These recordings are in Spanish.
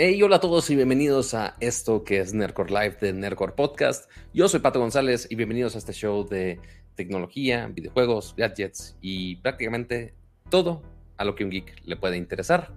Hey, hola a todos y bienvenidos a esto que es Nerdcore Live de Nerdcore Podcast. Yo soy Pato González y bienvenidos a este show de tecnología, videojuegos, gadgets y prácticamente todo a lo que un geek le puede interesar.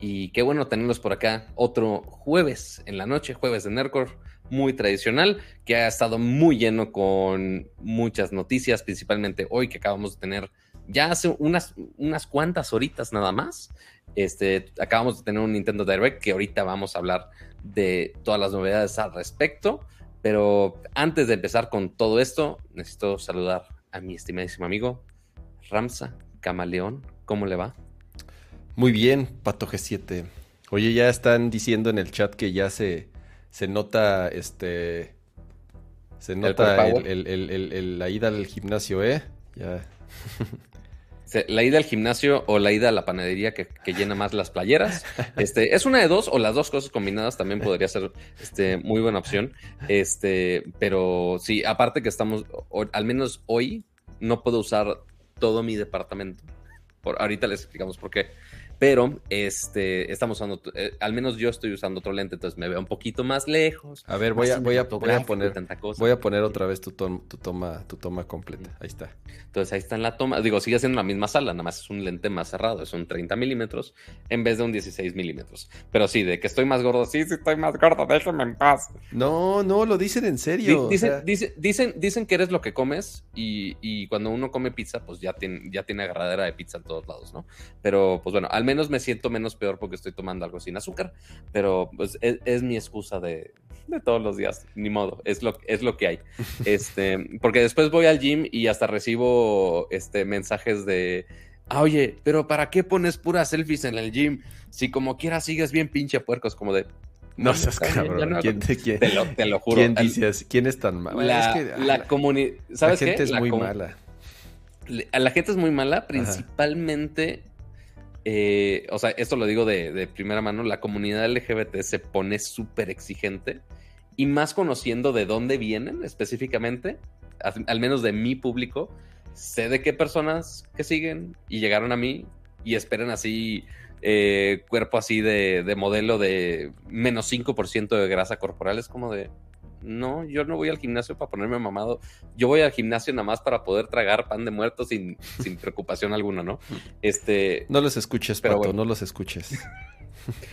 Y qué bueno tenerlos por acá otro jueves en la noche, jueves de Nerdcore, muy tradicional, que ha estado muy lleno con muchas noticias, principalmente hoy que acabamos de tener ya hace unas, unas cuantas horitas nada más. Este, acabamos de tener un Nintendo Direct que ahorita vamos a hablar de todas las novedades al respecto. Pero antes de empezar con todo esto, necesito saludar a mi estimadísimo amigo Ramsa Camaleón. ¿Cómo le va? Muy bien, Pato G7. Oye, ya están diciendo en el chat que ya se, se nota este. Se nota la ida al gimnasio, ¿eh? Ya. la ida al gimnasio o la ida a la panadería que, llena más las playeras. Este, es una de dos o las dos cosas combinadas también podría ser este, muy buena opción. Este, pero sí, aparte que estamos, al menos hoy, no puedo usar todo mi departamento. Por, ahorita les explicamos por qué pero este, estamos usando, eh, al menos yo estoy usando otro lente, entonces me veo un poquito más lejos. A ver, voy a, voy a, poner, voy a poner otra vez tu, tu, toma, tu toma completa. Ahí está. Entonces ahí está en la toma, digo, sigue siendo la misma sala, nada más es un lente más cerrado, es un 30 milímetros en vez de un 16 milímetros. Pero sí, de que estoy más gordo, sí, sí estoy más gordo, déjame en paz. No, no, lo dicen en serio. dicen, dicen, dicen, que eres lo que comes y, y, cuando uno come pizza, pues ya tiene, ya tiene agarradera de pizza en todos lados, ¿no? Pero pues bueno, al menos me siento menos peor porque estoy tomando algo sin azúcar, pero pues es, mi excusa de, todos los días, ni modo, es lo, es lo que hay. Este, porque después voy al gym y hasta recibo este, mensajes de, ah, oye, pero ¿para qué pones puras selfies en el gym? Si como quieras sigues bien pinche puercos, como de... No seas cabrón. ¿Quién te, te, lo, te, lo, juro. ¿Quién dices? ¿Quién es tan malo? La, la comunidad. ¿Sabes la gente es muy mala. La gente es muy mala, principalmente eh, o sea, esto lo digo de, primera mano, la comunidad LGBT se pone súper exigente y más conociendo de dónde vienen específicamente, al, menos de mi público, sé de qué personas que siguen y llegaron a mí y esperan así eh, cuerpo así de, de modelo de menos 5% de grasa corporal, es como de, no, yo no voy al gimnasio para ponerme mamado. Yo voy al gimnasio nada más para poder tragar pan de muerto sin, sin preocupación alguna, ¿no? Este. No los escuches, pero Pato, no los escuches.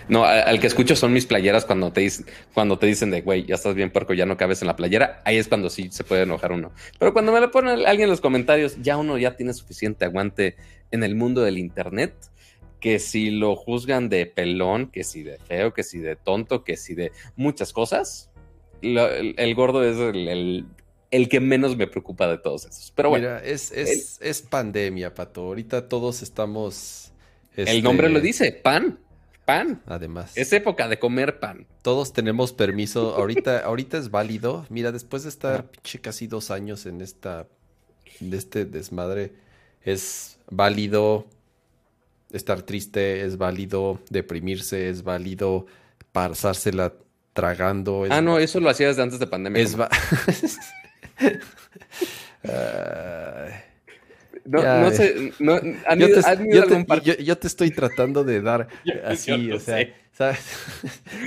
No, al que escucho son mis playeras cuando te, cuando te dicen de, güey, ya estás bien puerco, ya no cabes en la playera. Ahí es cuando sí se puede enojar uno. Pero cuando me lo pone alguien en los comentarios, ya uno ya tiene suficiente aguante en el mundo del internet que si lo juzgan de pelón, que si de feo, que si de tonto, que si de muchas cosas, el, gordo es el, que menos me preocupa de todos esos. Pero bueno. Mira, es, es, pandemia, Pato. Ahorita todos estamos. El nombre lo este, dice, pan. Pan. Además. Es época de comer pan. Todos tenemos permiso. Ahorita, ahorita es válido. Mira, después de estar casi dos años en esta. De este desmadre. Es válido estar triste, es válido deprimirse, es válido pasársela tragando. ah, no, eso lo hacía desde antes de pandemia. Es no, no, sé, no, yo, te, yo, te, estoy tratando de dar así, o sea, ¿sabes?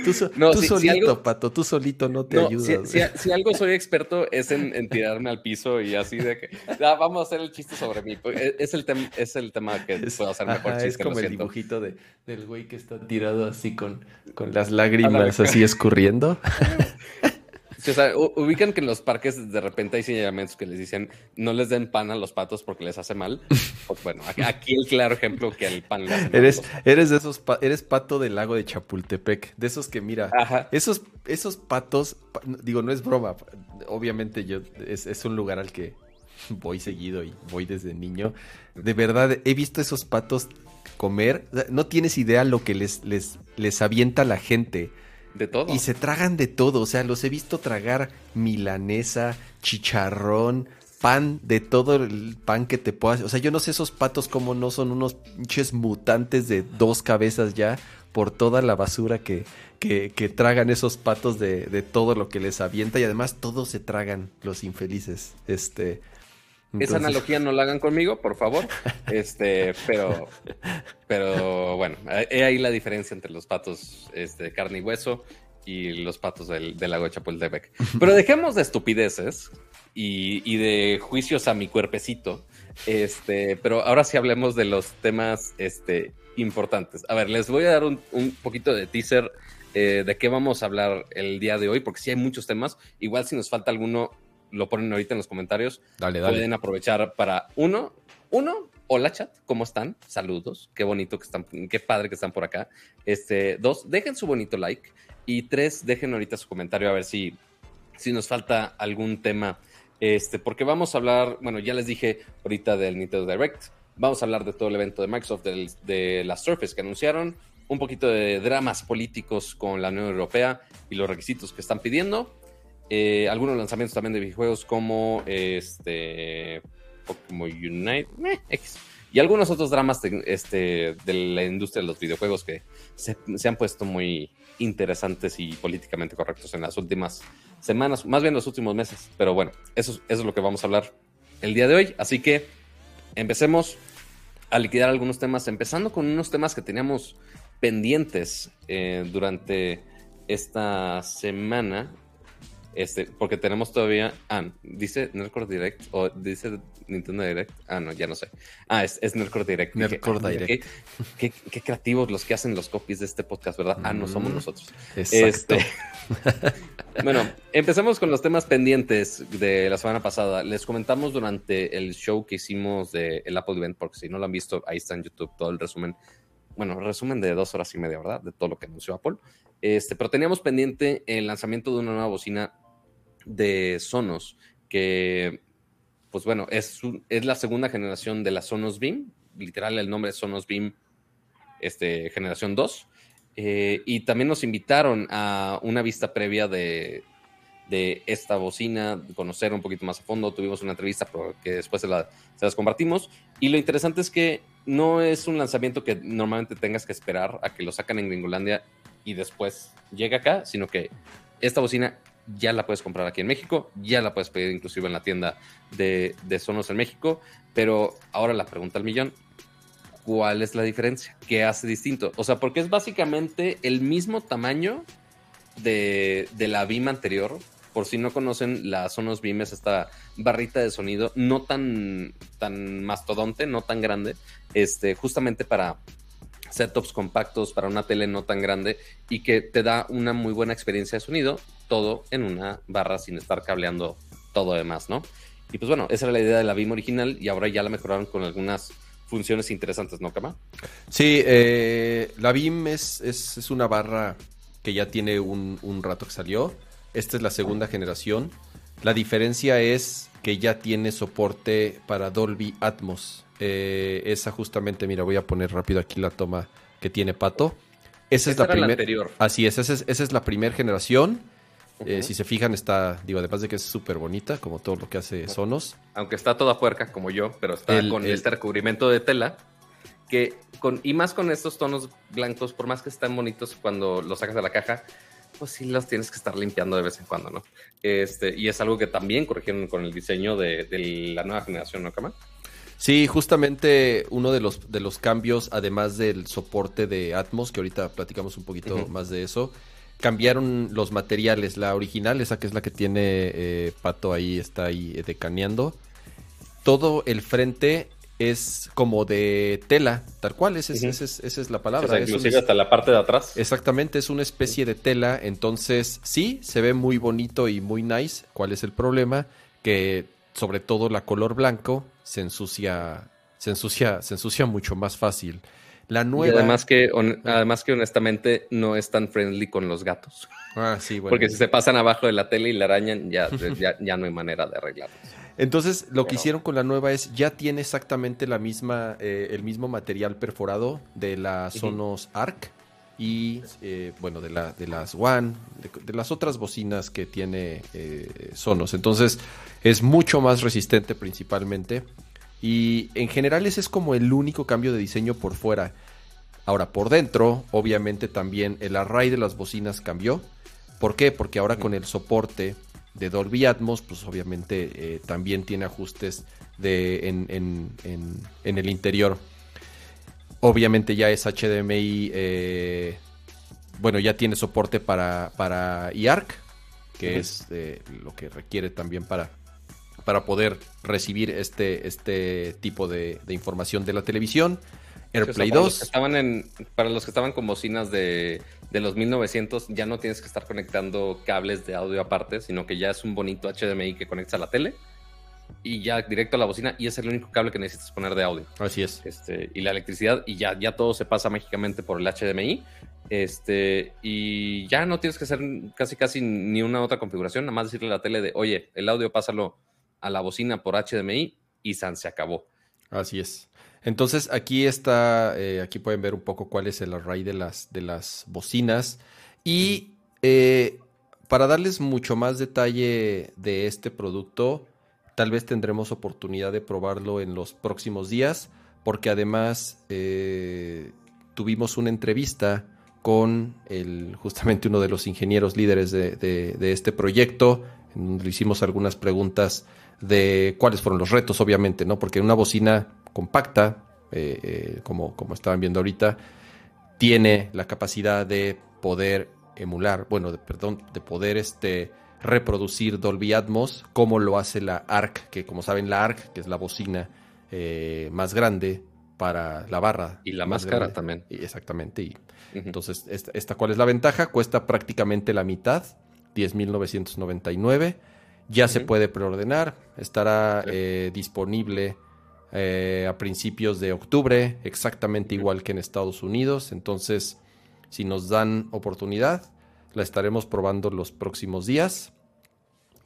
tú, solito, Pato, tú solito no te ayudas. Si, algo soy experto es en, tirarme al piso y así de que, vamos a hacer el chiste sobre mí. Pues, e, es el, es el tema que puedo hacer mejor chiste. Es como el dibujito de, del güey que está tirado así con, con las lágrimas así escurriendo. o sea, ubican que en los parques de repente hay señalamientos que les dicen no les den pan a los patos porque les hace mal. Pues bueno, aquí el claro ejemplo que el pan Eres, eres de esos, eres pato del lago de Chapultepec, de esos que mira, esos, esos patos, digo, no es broma, obviamente yo, es, un lugar al que voy seguido y voy desde niño. De verdad, he visto esos patos comer, no tienes idea lo que les, les, les avienta la gente. De todo. Y se tragan de todo. O sea, los he visto tragar milanesa, chicharrón, pan, de todo el pan que te puedas. O sea, yo no sé esos patos como no son unos pinches mutantes de dos cabezas ya por toda la basura que, que, tragan esos patos de, de, todo lo que les avienta. Y además todos se tragan, los infelices. Este. Esa analogía no la hagan conmigo, por favor. Este, pero, pero bueno, he ahí la diferencia entre los patos este, carne y hueso y los patos del, del lago de Chapultepec. Pero dejemos de estupideces y, de juicios a mi cuerpecito. Este, pero ahora sí hablemos de los temas este, importantes. A ver, les voy a dar un, poquito de teaser eh, de qué vamos a hablar el día de hoy, porque sí hay muchos temas. Igual si nos falta alguno, lo ponen ahorita en los comentarios. Dale, dale. Pueden aprovechar para uno, uno, hola chat, ¿cómo están? Saludos, qué bonito que están, qué padre que están por acá. Este, dos, dejen su bonito like. Y tres, dejen ahorita su comentario a ver si, si nos falta algún tema. Este, porque vamos a hablar, bueno, ya les dije ahorita del Nintendo Direct. Vamos a hablar de todo el evento de Microsoft, de la Surface que anunciaron, un poquito de dramas políticos con la Unión Europea y los requisitos que están pidiendo. Eh, algunos lanzamientos también de videojuegos como este Pokémon Unite eh, y algunos otros dramas de, este, de la industria de los videojuegos que se, han puesto muy interesantes y políticamente correctos en las últimas semanas, más bien los últimos meses. Pero bueno, eso, es lo que vamos a hablar el día de hoy. Así que empecemos a liquidar algunos temas, empezando con unos temas que teníamos pendientes eh, durante esta semana este, porque tenemos todavía. Ah, dice Nerdcore Direct o dice Nintendo Direct. Ah, no, ya no sé. Ah, es, es Nerdcore Direct. Nerdcore Direct. Qué, creativos los que hacen los copies de este podcast, ¿verdad? Ah, no somos mm, nosotros. Exacto. Este, bueno, empecemos con los temas pendientes de la semana pasada. Les comentamos durante el show que hicimos del el Apple Event, porque si no lo han visto, ahí está en YouTube todo el resumen. Bueno, resumen de dos horas y media, ¿verdad? De todo lo que anunció Apple. Este, pero teníamos pendiente el lanzamiento de una nueva bocina de Sonos, que, pues bueno, es, es la segunda generación de la Sonos Beam, literal el nombre es Sonos Beam este, generación 2, eh, y también nos invitaron a una vista previa de, de esta bocina, conocer un poquito más a fondo, tuvimos una entrevista que después se, la, se las compartimos, y lo interesante es que no es un lanzamiento que normalmente tengas que esperar a que lo sacan en Gringolandia y después llega acá, sino que esta bocina ya la puedes comprar aquí en México, ya la puedes pedir inclusive en la tienda de, Sonos en México, pero ahora la pregunta al millón, ¿cuál es la diferencia? ¿Qué hace distinto? O sea, porque es básicamente el mismo tamaño de, la BIM anterior. Por si no conocen, la Sonos BIM es esta barrita de sonido no tan, tan mastodonte, no tan grande, este, justamente para setups compactos para una tele no tan grande y que te da una muy buena experiencia de sonido, todo en una barra sin estar cableando todo demás, ¿no? Y pues bueno, esa era la idea de la BIM original y ahora ya la mejoraron con algunas funciones interesantes, ¿no, Kama? Sí, eh, la BIM es, es, una barra que ya tiene un, un rato que salió. Esta es la segunda generación. La diferencia es que ya tiene soporte para Dolby Atmos. Eh, esa justamente, mira, voy a poner rápido aquí la toma que tiene Pato. Esa es la primera. Así es, esa es, la primera generación. Eh, si se fijan, está, digo, además de que es súper bonita, como todo lo que hace Sonos. Aunque está toda puerca, como yo, pero está con este recubrimiento de tela. Que con, y más con estos tonos blancos, por más que estén bonitos cuando los sacas de la caja, pues sí los tienes que estar limpiando de vez en cuando, ¿no? Este, y es algo que también corrigieron con el diseño de, de la nueva generación, ¿no, Kama? Sí, justamente uno de los, de los cambios, además del soporte de Atmos, que ahorita platicamos un poquito más de eso, cambiaron los materiales. La original, esa que es la que tiene eh, Pato ahí, está ahí eh, decaneando. Todo el frente es como de tela, tal cual, esa es, la palabra. inclusive hasta la parte de atrás. Exactamente, es una especie de tela, entonces sí, se ve muy bonito y muy nice. ¿Cuál es el problema? Que sobre todo la color blanco se ensucia, se ensucia, se ensucia mucho más fácil. La nueva. además que, además que honestamente no es tan friendly con los gatos. Ah, sí, bueno. Porque si se pasan abajo de la tele y la arañan, ya, ya, no hay manera de arreglarlo. Entonces, lo que hicieron con la nueva es, ya tiene exactamente la misma, eh, el mismo material perforado de la Sonos Arc y, eh, bueno, de, la, de las One, de, las otras bocinas que tiene eh, Sonos. Entonces, es mucho más resistente principalmente. Y en general ese es como el único cambio de diseño por fuera. Ahora, por dentro, obviamente también el array de las bocinas cambió. ¿Por qué? Porque ahora con el soporte Dolby Atmos, pues obviamente eh, también tiene ajustes de, en, el interior. Obviamente ya es HDMI, eh, bueno, ya tiene soporte para, para IARC, que es eh, lo que requiere también para, para poder recibir este, este tipo de, información de la televisión. AirPlay 2. estaban en, para los que estaban con bocinas de, de los 1900, ya no tienes que estar conectando cables de audio aparte, sino que ya es un bonito HDMI que conecta a la tele y ya directo a la bocina y es el único cable que necesitas poner de audio. Así es. Este, y la electricidad y ya, ya todo se pasa mágicamente por el HDMI. Este, y ya no tienes que hacer casi casi ni una otra configuración, nada más decirle a la tele de, oye, el audio pásalo a la bocina por HDMI y San se acabó. Así es. Entonces aquí está, eh, aquí pueden ver un poco cuál es el array de las, de las bocinas. Y eh, para darles mucho más detalle de este producto, tal vez tendremos oportunidad de probarlo en los próximos días, porque además eh, tuvimos una entrevista con el, justamente uno de los ingenieros líderes de, este proyecto, le hicimos algunas preguntas de cuáles fueron los retos, obviamente, ¿no? Porque una bocina compacta, eh, eh, como, como estaban viendo ahorita, tiene la capacidad de poder emular, bueno, de, perdón, de poder este, reproducir Dolby Atmos, como lo hace la ARC, que como saben, la ARC, que es la bocina eh, más grande para la barra. Y la más, cara también. exactamente. Y, Entonces, esta, esta, ¿cuál es la ventaja? Cuesta prácticamente la mitad, 10.999. Ya se puede preordenar, estará disponible eh, a principios de octubre, exactamente igual que en Estados Unidos. Entonces, si nos dan oportunidad, la estaremos probando los próximos días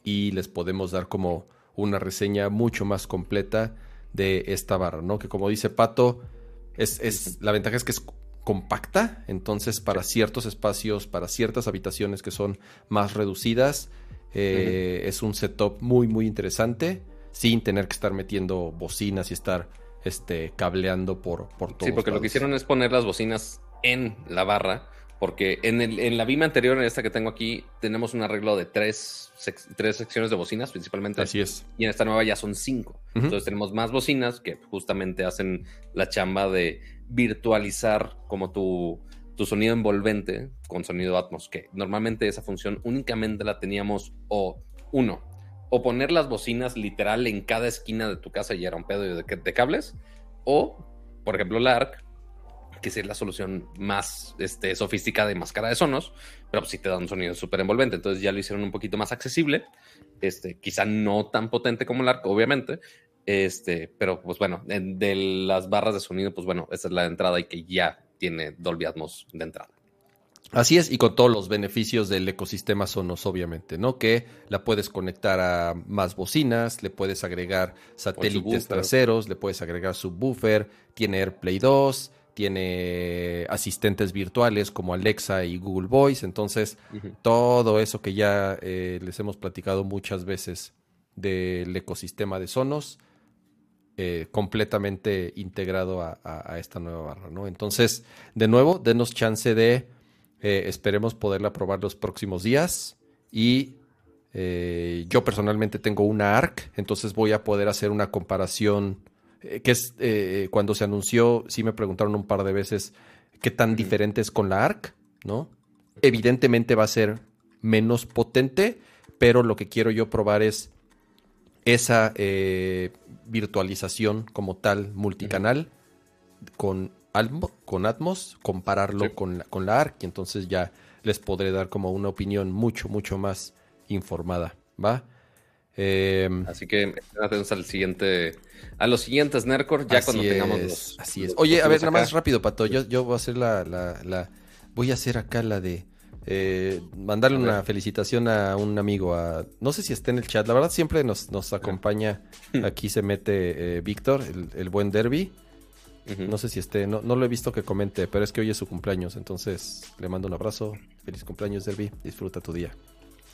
y les podemos dar como una reseña mucho más completa de esta barra, ¿no? Que como dice Pato, es, la ventaja es que es compacta, entonces para ciertos espacios, para ciertas habitaciones que son más reducidas, eh, es un setup muy, muy interesante sin tener que estar metiendo bocinas y estar este, cableando por, por todo. Sí, porque lo que hicieron es poner las bocinas en la barra, porque en, el, en la BIM anterior, en esta que tengo aquí, tenemos un arreglo de tres, tres secciones de bocinas principalmente. Así es. Y en esta nueva ya son cinco. Entonces tenemos más bocinas que justamente hacen la chamba de virtualizar como tu, tu sonido envolvente con sonido Atmos, que normalmente esa función únicamente la teníamos o uno o poner las bocinas literal en cada esquina de tu casa y era un pedo de, cables, o, por ejemplo, la ARC, que es la solución más este, sofisticada y más cara de sonos, pero sí te da un sonido súper envolvente. Entonces ya lo hicieron un poquito más accesible, este, quizá no tan potente como el ARC, obviamente, este, pero pues bueno, de las barras de sonido, pues bueno, esta es la entrada y que ya tiene Dolby Atmos de entrada. Así es, y con todos los beneficios del ecosistema Sonos, obviamente, ¿no? Que la puedes conectar a más bocinas, le puedes agregar satélites traseros, le puedes agregar subwoofer, tiene AirPlay 2, tiene asistentes virtuales como Alexa y Google Voice, entonces todo eso que ya eh, les hemos platicado muchas veces del ecosistema de Sonos, eh, completamente integrado a, a esta nueva barra, ¿no? Entonces, de nuevo, denos chance de eh, esperemos poderla probar los próximos días. Y eh, yo personalmente tengo una ARC, entonces voy a poder hacer una comparación. Que es cuando se anunció, sí me preguntaron un par de veces qué tan diferente es con la ARC, ¿no? Evidentemente va a ser menos potente, pero lo que quiero yo probar es esa virtualización como tal multicanal con con Atmos, compararlo con, la, con la ARC y entonces ya les podré dar como una opinión mucho, mucho más informada, ¿va? Em, así que atentos al siguiente, a los siguientes Nercor, ya cuando tengamos los. Así es. Oye, a ver, nada más rápido, Pato. Yo, yo voy a hacer la, la, voy a hacer acá la de eh, mandarle una felicitación a un amigo. A, no sé si está en el chat. La verdad siempre nos, nos acompaña. Aquí se mete eh, Víctor, el, el, buen Derby. No sé si esté, no, no lo he visto que comente, pero es que hoy es su cumpleaños, entonces le mando un abrazo. Feliz cumpleaños, Derby. Disfruta tu día.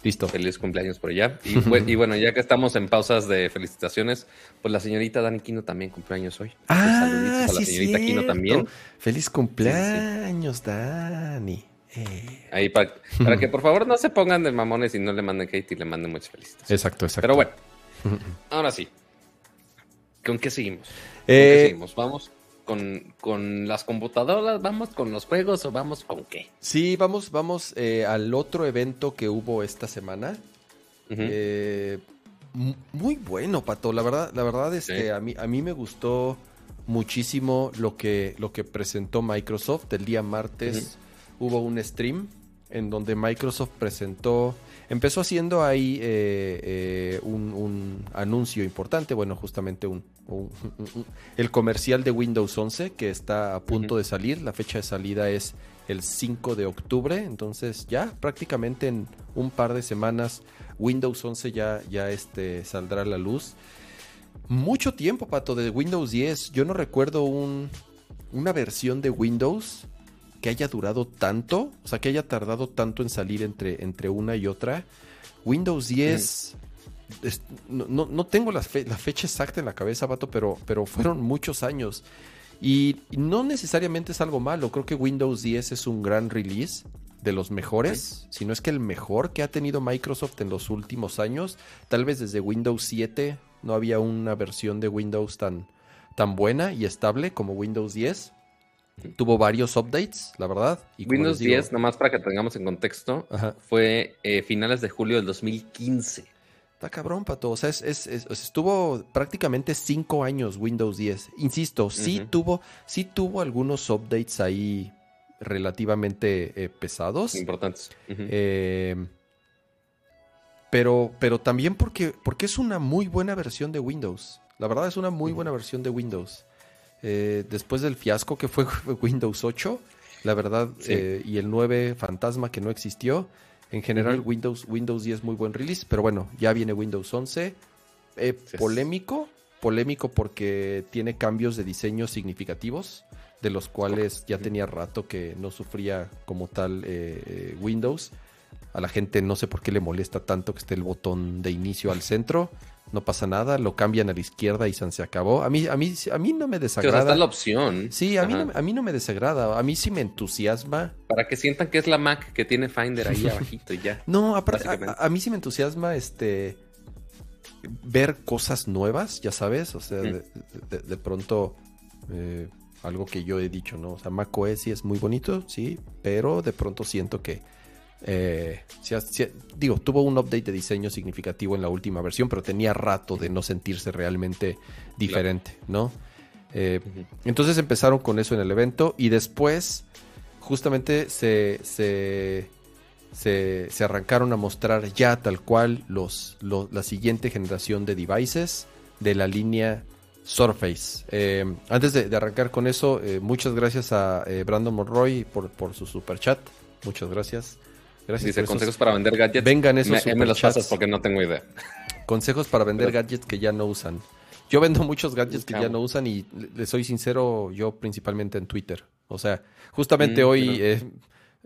Listo. Feliz cumpleaños por allá. Y, bueno, ya que estamos en pausas de felicitaciones, pues la señorita Dani Quino también cumpleaños hoy. Ah, a la señorita Quino también. Feliz cumpleaños, Dani. Eh. Ahí para, que por favor no se pongan de mamones y no le manden hate y le manden muchas felicidades. Exacto, exacto. Pero bueno, ahora sí. ¿Con qué seguimos? qué eh, seguimos? Vamos con, las computadoras, vamos con los juegos o vamos con qué? Sí, vamos, vamos eh, al otro evento que hubo esta semana. muy bueno, Pato. La verdad, la verdad es que a mí, a mí me gustó muchísimo lo que, lo que presentó Microsoft el día martes hubo un stream en donde Microsoft presentó, empezó haciendo ahí eh, eh, un, anuncio importante, bueno, justamente un, el comercial de Windows 11 que está a punto de salir, la fecha de salida es el 5 de octubre, entonces ya prácticamente en un par de semanas Windows 11 ya, ya este, saldrá a la luz. Mucho tiempo, Pato, de Windows 10. Yo no recuerdo un, una versión de Windows que haya durado tanto, o sea, que haya tardado tanto en salir entre, entre una y otra. Windows 10, no, tengo la, fecha exacta en la cabeza, vato, pero, pero fueron muchos años. Y, no necesariamente es algo malo, creo que Windows 10 es un gran release de los mejores, si no es que el mejor que ha tenido Microsoft en los últimos años. Tal vez desde Windows 7 no había una versión de Windows tan, tan buena y estable como Windows 10. Tuvo varios updates, la verdad. Y Windows 10, nomás para que tengamos en contexto, fue eh, finales de julio del 2015. Está cabrón, Pato. O sea, estuvo prácticamente cinco años Windows 10. Insisto, sí, tuvo, sí tuvo algunos updates ahí relativamente eh, pesados. Importantes. Eh, pero, pero también porque, porque es una muy buena versión de Windows. La verdad es una muy buena versión de Windows. Eh, después del fiasco que fue Windows 8, la verdad, eh, y el 9 fantasma que no existió. En general, Windows, Windows 10 muy buen release, pero bueno, ya viene Windows 11. Eh, polémico, polémico porque tiene cambios de diseño significativos, de los cuales ya tenía rato que no sufría como tal Windows. A la gente no sé por qué le molesta tanto que esté el botón de inicio al centro no pasa nada, lo cambian a la izquierda y se acabó. A mí, a mí, a mí no me desagrada. está la opción. Sí, a mí, no, a mí no me desagrada, a mí sí me entusiasma. Para que sientan que es la Mac que tiene Finder ahí abajito y ya. No, a, mí sí me entusiasma este ver cosas nuevas, ya sabes, o sea, de, pronto eh, algo que yo he dicho, ¿no? O sea, Mac OS sí es muy bonito, sí, pero de pronto siento que eh, digo, tuvo un update de diseño significativo en la última versión, pero tenía rato de no sentirse realmente diferente, ¿no? Eh, entonces empezaron con eso en el evento y después justamente se, se, se, arrancaron a mostrar ya tal cual los, la siguiente generación de devices de la línea Surface. Eh, antes de, arrancar con eso, muchas gracias a Brandon Monroy por, por su super chat. Muchas gracias. Gracias. Dice consejos para vender gadgets. Vengan esos me, me los pasas porque no tengo idea. Consejos para vender gadgets que ya no usan. Yo vendo muchos gadgets que ya no usan y le soy sincero, yo principalmente en Twitter. O sea, justamente mm, hoy eh,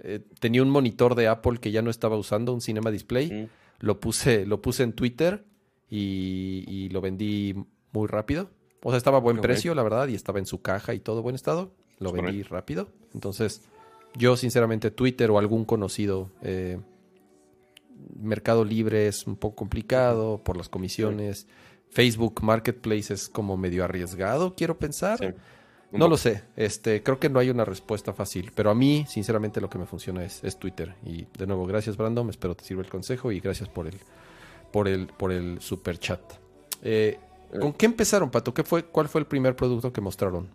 eh, tenía un monitor de Apple que ya no estaba usando, un Cinema Display. Mm. Lo puse, lo puse en Twitter y, lo vendí muy rápido. O sea, estaba a buen precio, la verdad, y estaba en su caja y todo buen estado. Lo vendí rápido. Entonces, yo, sinceramente, Twitter o algún conocido. Eh, Mercado Libre es un poco complicado por las comisiones. Facebook Marketplace es como medio arriesgado, quiero pensar. No lo sé. Este, creo que no hay una respuesta fácil. Pero a mí, sinceramente, lo que me funciona es, es Twitter. Y de nuevo, gracias, Brandon. Espero te sirva el consejo y gracias por el, por el, por el super chat. Eh, ¿Con eh. qué empezaron, Pato? ¿Qué fue, ¿Cuál fue el primer producto que mostraron?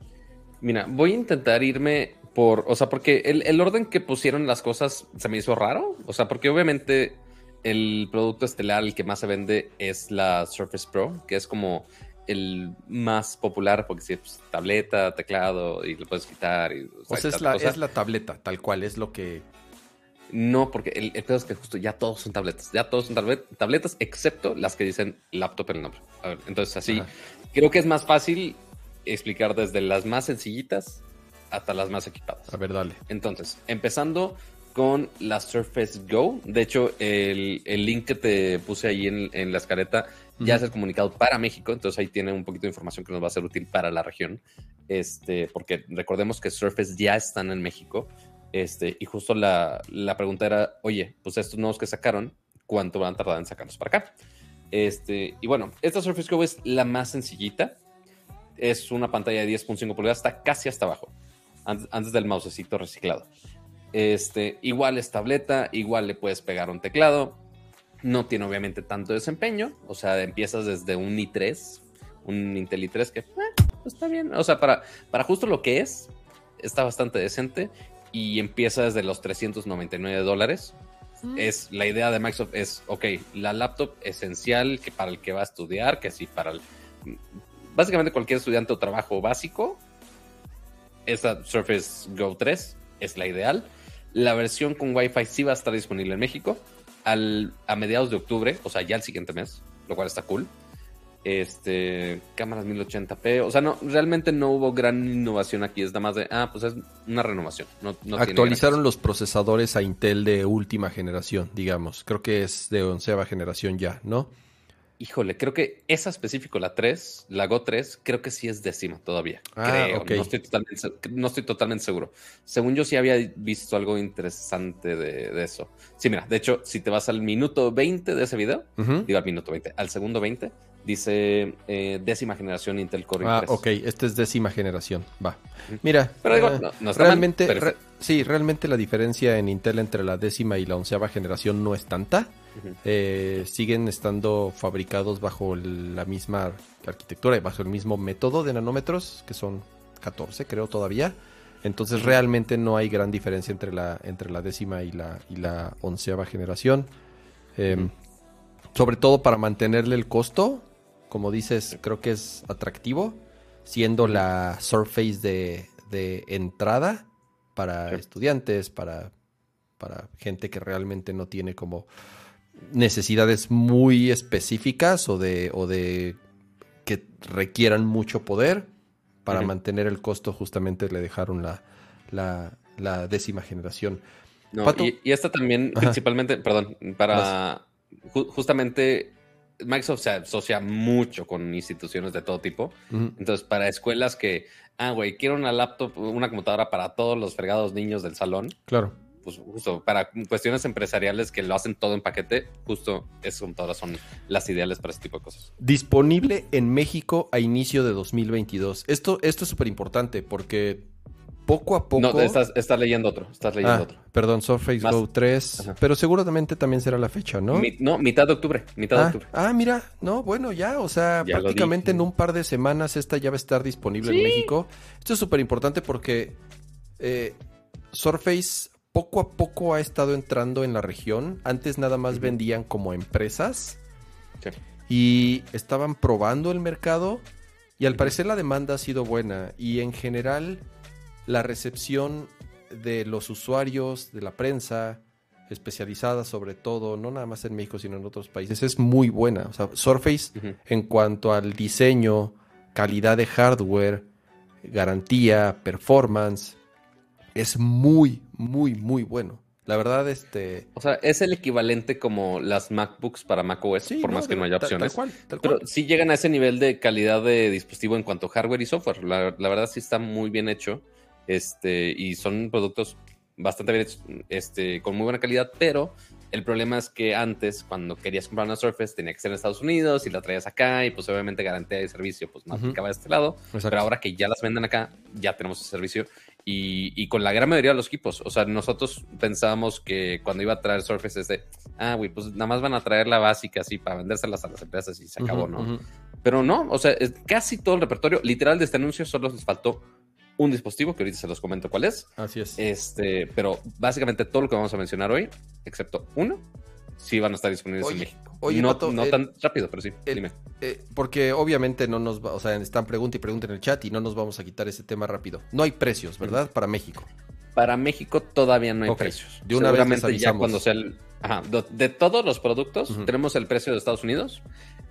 Mira, voy a intentar irme por, o sea, porque el, orden que pusieron las cosas se me hizo raro, o sea, porque obviamente el producto estelar, el que más se vende es la Surface Pro, que es como el más popular porque si es pues, tableta, teclado y lo puedes quitar. Y, o, sea, es, la, es la, tableta, tal cual, es lo que... No, porque el, el pedo es que justo ya todos son tabletas, ya todos son tabletas, excepto las que dicen laptop en el nombre. entonces así, creo que es más fácil explicar desde las más sencillitas hasta las más equipadas. A ver, dale. Entonces, empezando con la Surface Go. De hecho, el, link que te puse ahí en, la escaleta ya es el comunicado para México. Entonces ahí tiene un poquito de información que nos va a ser útil para la región. Este, porque recordemos que Surface ya están en México. Este, y justo la, la, pregunta era, oye, pues estos nuevos que sacaron, ¿cuánto van a tardar en sacarlos para acá? Este, y bueno, esta Surface Go es la más sencillita. Es una pantalla de 10.5 pulgadas, está casi hasta abajo, antes, del mousecito reciclado. Este, igual es tableta, igual le puedes pegar un teclado. No tiene obviamente tanto desempeño, o sea, empiezas desde un i3, un Intel i3 que eh, pues está bien, o sea, para, para justo lo que es, está bastante decente y empieza desde los 399 dólares. Es la idea de Microsoft es, ok, la laptop esencial que para el que va a estudiar, que sí para el, básicamente cualquier estudiante o trabajo básico, esta Surface Go 3 es la ideal. La versión con Wi-Fi sí va a estar disponible en México al, a mediados de octubre, o sea, ya el siguiente mes, lo cual está cool este, cámaras 1080p. O sea, no, realmente no hubo gran innovación aquí. Es nada más de, ah, pues es una renovación. No, Actualizaron los procesadores a Intel de última generación, digamos. Creo que es de onceava generación ya, ¿no? Híjole, creo que esa específico, la 3, la Go 3, creo que sí es décima todavía. Ah, creo. No, estoy totalmente, no estoy totalmente seguro. Según yo sí había visto algo interesante de, eso. Sí, mira, de hecho, si te vas al minuto 20 de ese video, digo al minuto 20, al segundo 20, dice eh, décima generación Intel Core Ah, ok, este es décima generación, va. Mira, Pero eh, no, realmente, sí, realmente la diferencia en Intel entre la décima y la onceava generación no es tanta. Eh, siguen estando fabricados bajo la misma arquitectura y bajo el mismo método de nanómetros, que son 14 creo todavía. Entonces realmente no hay gran diferencia entre la, entre la décima y la, y la onceava generación. Em, sobre todo para mantenerle el costo, como dices, creo que es atractivo, siendo la Surface de, de entrada para estudiantes, para, para gente que realmente no tiene como necesidades muy específicas o de, o de que requieran mucho poder para mantener el costo, justamente le dejaron la, la, décima generación. y, esta también, principalmente, perdón, para justamente Microsoft se asocia mucho con instituciones de todo tipo. Entonces, para escuelas que, ah, güey, quiero una laptop, una computadora para todos los fregados niños del salón. Claro pues justo para cuestiones empresariales que lo hacen todo en paquete, justo esas computadoras son las ideales para este tipo de cosas. Disponible en México a inicio de 2022. Esto, esto es súper importante porque poco a poco. No, estás, leyendo otro. Estás leyendo ah, otro. Perdón, Surface Go 3. Pero seguramente también será la fecha, ¿no? no, mitad de octubre. Mitad ah, de octubre. Ah, mira. No, bueno, ya. O sea, prácticamente en un par de semanas esta ya va a estar disponible en México. Esto es súper importante porque eh, Surface poco a poco ha estado entrando en la región. Antes nada más vendían como empresas. Y estaban probando el mercado. Y al parecer la demanda ha sido buena. Y en general la recepción de los usuarios, de la prensa, especializada sobre todo, no nada más en México, sino en otros países, es muy buena. O sea, Surface en cuanto al diseño, calidad de hardware, garantía, performance, es muy, muy, muy bueno. La verdad, este. O sea, es el equivalente como las MacBooks para macOS, por más que no haya opciones. Pero sí llegan a ese nivel de calidad de dispositivo en cuanto a hardware y software. La, verdad, sí está muy bien hecho. Este, y son productos bastante bien hechos, este, con muy buena calidad, pero el problema es que antes, cuando querías comprar una Surface, tenía que ser en Estados Unidos y la traías acá y pues obviamente garantía de servicio pues no aplicaba de este lado. Pero ahora que ya las venden acá, ya tenemos ese servicio y, con la gran mayoría de los equipos. O sea, nosotros pensábamos que cuando iba a traer Surface es de, ah, güey, pues nada más van a traer la básica así para vendérselas a las empresas y se acabó, ¿no? Pero no, o sea, casi todo el repertorio, literal de este anuncio, solo les faltó un dispositivo, que ahorita se los comento cuál es. Así es. Este, pero básicamente todo lo que vamos a mencionar hoy, excepto uno, sí van a estar disponibles en México. Oye, no, no tan rápido, pero sí. dime. Eh, porque obviamente no nos va, o sea, están pregunta y pregunta en el chat y no nos vamos a quitar ese tema rápido. No hay precios, ¿verdad? Para México. Para México todavía no hay precios. De una vez ya cuando sea el, ajá, de, todos los productos tenemos el precio de Estados Unidos,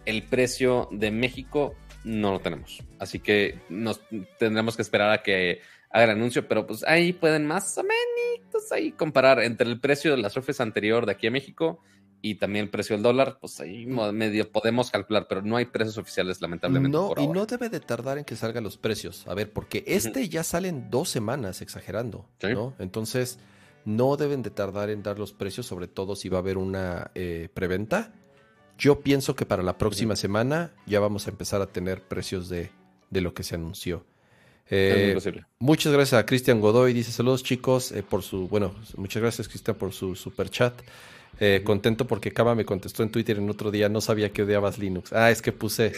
el precio de México no lo tenemos. Así que nos tendremos que esperar a que haga el anuncio, pero pues ahí pueden más o menos ahí comparar entre el precio de la Surface anterior de aquí a México y también el precio del dólar, pues ahí medio podemos calcular, pero no hay precios oficiales, lamentablemente. No, y no debe de tardar en que salgan los precios. A ver, porque este ya sale en dos semanas, exagerando, ¿no? Entonces, no deben de tardar en dar los precios, sobre todo si va a haber una eh, preventa. Yo pienso que para la próxima semana ya vamos a empezar a tener precios de, de lo que se anunció. Eh, muchas gracias a Cristian Godoy. Dice saludos chicos eh, por su, bueno, muchas gracias Cristian por su super chat. Eh, contento porque Kama me contestó en Twitter en otro día, no sabía que odiabas Linux. Ah, es que puse,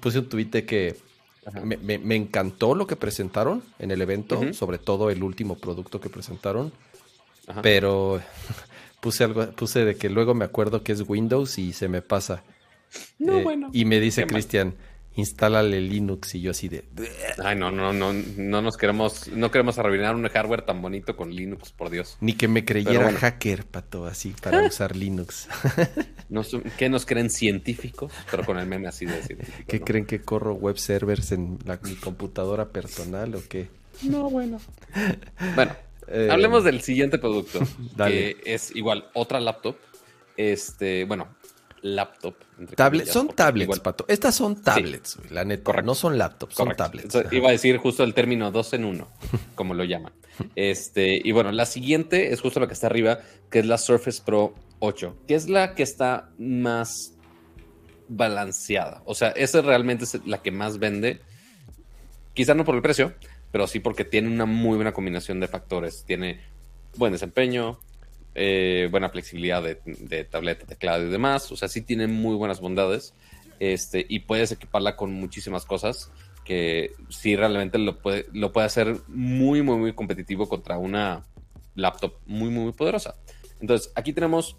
puse un tweet que me, encantó lo que presentaron en el evento, sobre todo el último producto que presentaron. Pero puse algo, puse de que luego me acuerdo que es Windows y se me pasa. No, bueno. Y me dice Cristian, instálale Linux y yo así de... Ay, no, no, no, no nos queremos, no queremos arruinar un hardware tan bonito con Linux, por Dios. Ni que me creyera hacker, pato, así, para usar Linux. ¿Qué nos creen científicos? Pero con el meme así de científico. ¿Qué creen que corro web servers en mi computadora personal o qué? No, bueno. Bueno, eh, hablemos del siguiente producto, que es igual otra laptop. Este, bueno, laptop. son tablets, Pato. Estas son tablets, la neta. No son laptops, son tablets. iba a decir justo el término dos en uno, como lo llaman. Este, y bueno, la siguiente es justo la que está arriba, que es la Surface Pro 8, que es la que está más balanceada. O sea, esa realmente es la que más vende. Quizá no por el precio, pero sí porque tiene una muy buena combinación de factores. Tiene buen desempeño, eh, buena flexibilidad de, tableta, teclado y demás. O sea, sí tiene muy buenas bondades. Este, y puedes equiparla con muchísimas cosas que sí realmente lo puede, lo puede hacer muy, muy, muy competitivo contra una laptop muy, muy poderosa. Entonces, aquí tenemos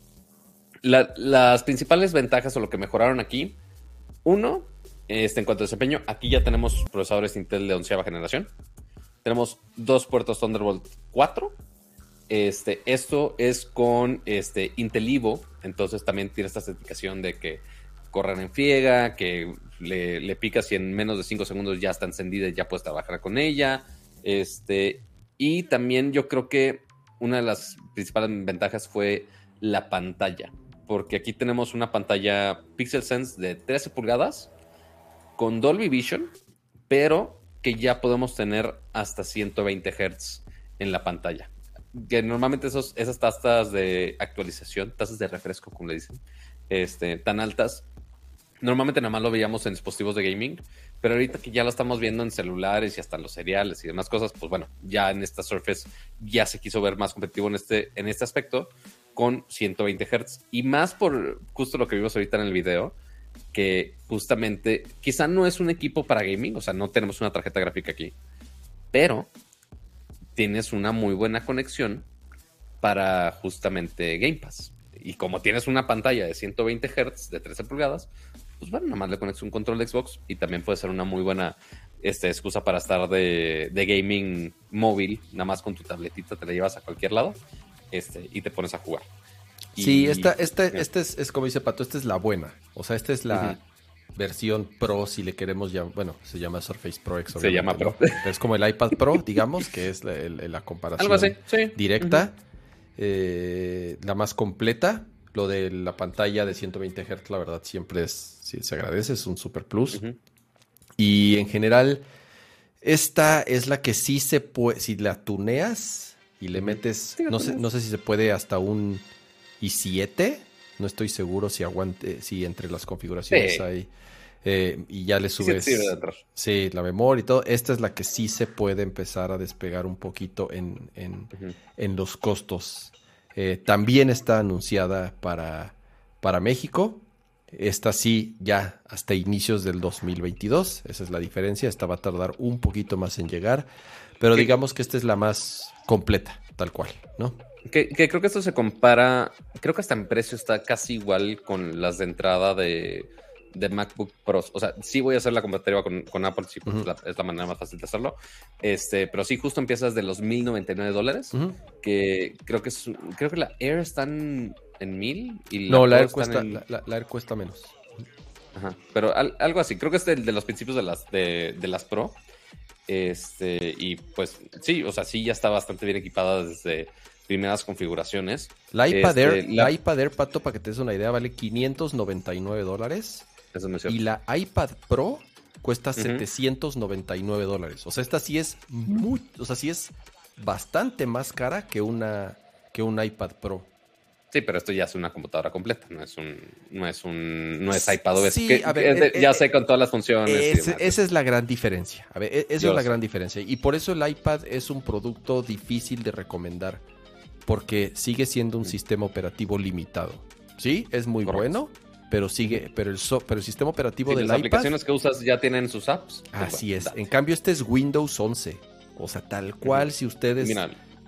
las principales ventajas o lo que mejoraron aquí. Uno, este, en cuanto a desempeño, aquí ya tenemos procesadores Intel de onceava generación. Tenemos dos puertos Thunderbolt 4 este, esto es con este, Intel Evo, entonces también tiene esta certificación de que corran en friega, que le, picas y en menos de 5 segundos ya está encendida y ya puedes trabajar con ella. Este, y también yo creo que una de las principales ventajas fue la pantalla, porque aquí tenemos una pantalla Pixel Sense de 13 pulgadas con Dolby Vision, pero que ya podemos tener hasta 120 Hz en la pantalla. Que normalmente esas tasas de actualización, tasas de refresco, como le dicen, este, tan altas, normalmente nada más lo veíamos en dispositivos de gaming, pero ahorita que ya lo estamos viendo en celulares y hasta en los seriales y demás cosas, pues bueno, ya en esta Surface ya se quiso ver más competitivo en este, en este aspecto con 120 Hz y más por justo lo que vimos ahorita en el video, que justamente quizá no es un equipo para gaming, o sea, no tenemos una tarjeta gráfica aquí, pero tienes una muy buena conexión para justamente Game Pass. Y como tienes una pantalla de 120 Hz de 13 pulgadas, pues bueno, nada más le conectas un control de Xbox y también puede ser una muy buena este, excusa para estar de, gaming móvil, nada más con tu tabletita te la llevas a cualquier lado este, y te pones a jugar. Sí, esta, esta, esta es, como dice Pato, esta es la buena. O sea, esta es la, versión Pro, si le queremos llamar, bueno, se llama Surface Pro X. Se llama Pro. Es como el iPad Pro, digamos, que es la, comparación directa, eh, la más completa. Lo de la pantalla de 120 Hz, la verdad, siempre es, se agradece, es un super plus. Y en general, esta es la que sí se puede, si la tuneas y le metes, no, sé, no sé si se puede hasta un i7 no estoy seguro si aguante, si entre las configuraciones hay. Eh, y ya le subes. Sí, la memoria y todo. Esta es la que sí se puede empezar a despegar un poquito en, en, los costos. Eh, también está anunciada para, para México. Esta sí, ya hasta inicios del 2022. Esa es la diferencia. Esta va a tardar un poquito más en llegar. Pero digamos que esta es la más completa, tal cual, ¿no? Que, creo que esto se compara, creo que hasta en precio está casi igual con las de entrada de, MacBook Pros. O sea, sí voy a hacer la comparativa con, Apple, sí, pues, es la manera más fácil de hacerlo. Este, pero sí, justo empiezas de los 1099 dólares, que creo que es, creo que la Air están en mil y No, la Air, cuesta, la, Air cuesta menos. Ajá, pero algo así. Creo que es de, de los principios de las, de, de las Pro. Este, y pues sí, o sea, sí ya está bastante bien equipada desde primeras configuraciones. La iPad, Air, este, la... iPad Air, Pato, para que te des una idea, vale 599 dólares. y la iPad Pro cuesta 799 dólares. O sea, esta sí es muy, o sea, sí es bastante más cara que una que un iPad Pro. Sí, pero esto ya es una computadora completa, no es un, no es un, no es iPad Sí, a ver, eh, ya eh, sé con todas las funciones. esa es la gran diferencia. A ver, e, esa es la gran diferencia. Y por eso el iPad es un producto difícil de recomendar, porque sigue siendo un sistema operativo limitado. Sí, es muy bueno, pero sigue, pero el, pero el sistema operativo del las aplicaciones que usas ya tienen sus apps. Así es. En cambio, este es Windows 11. O sea, tal cual, si ustedes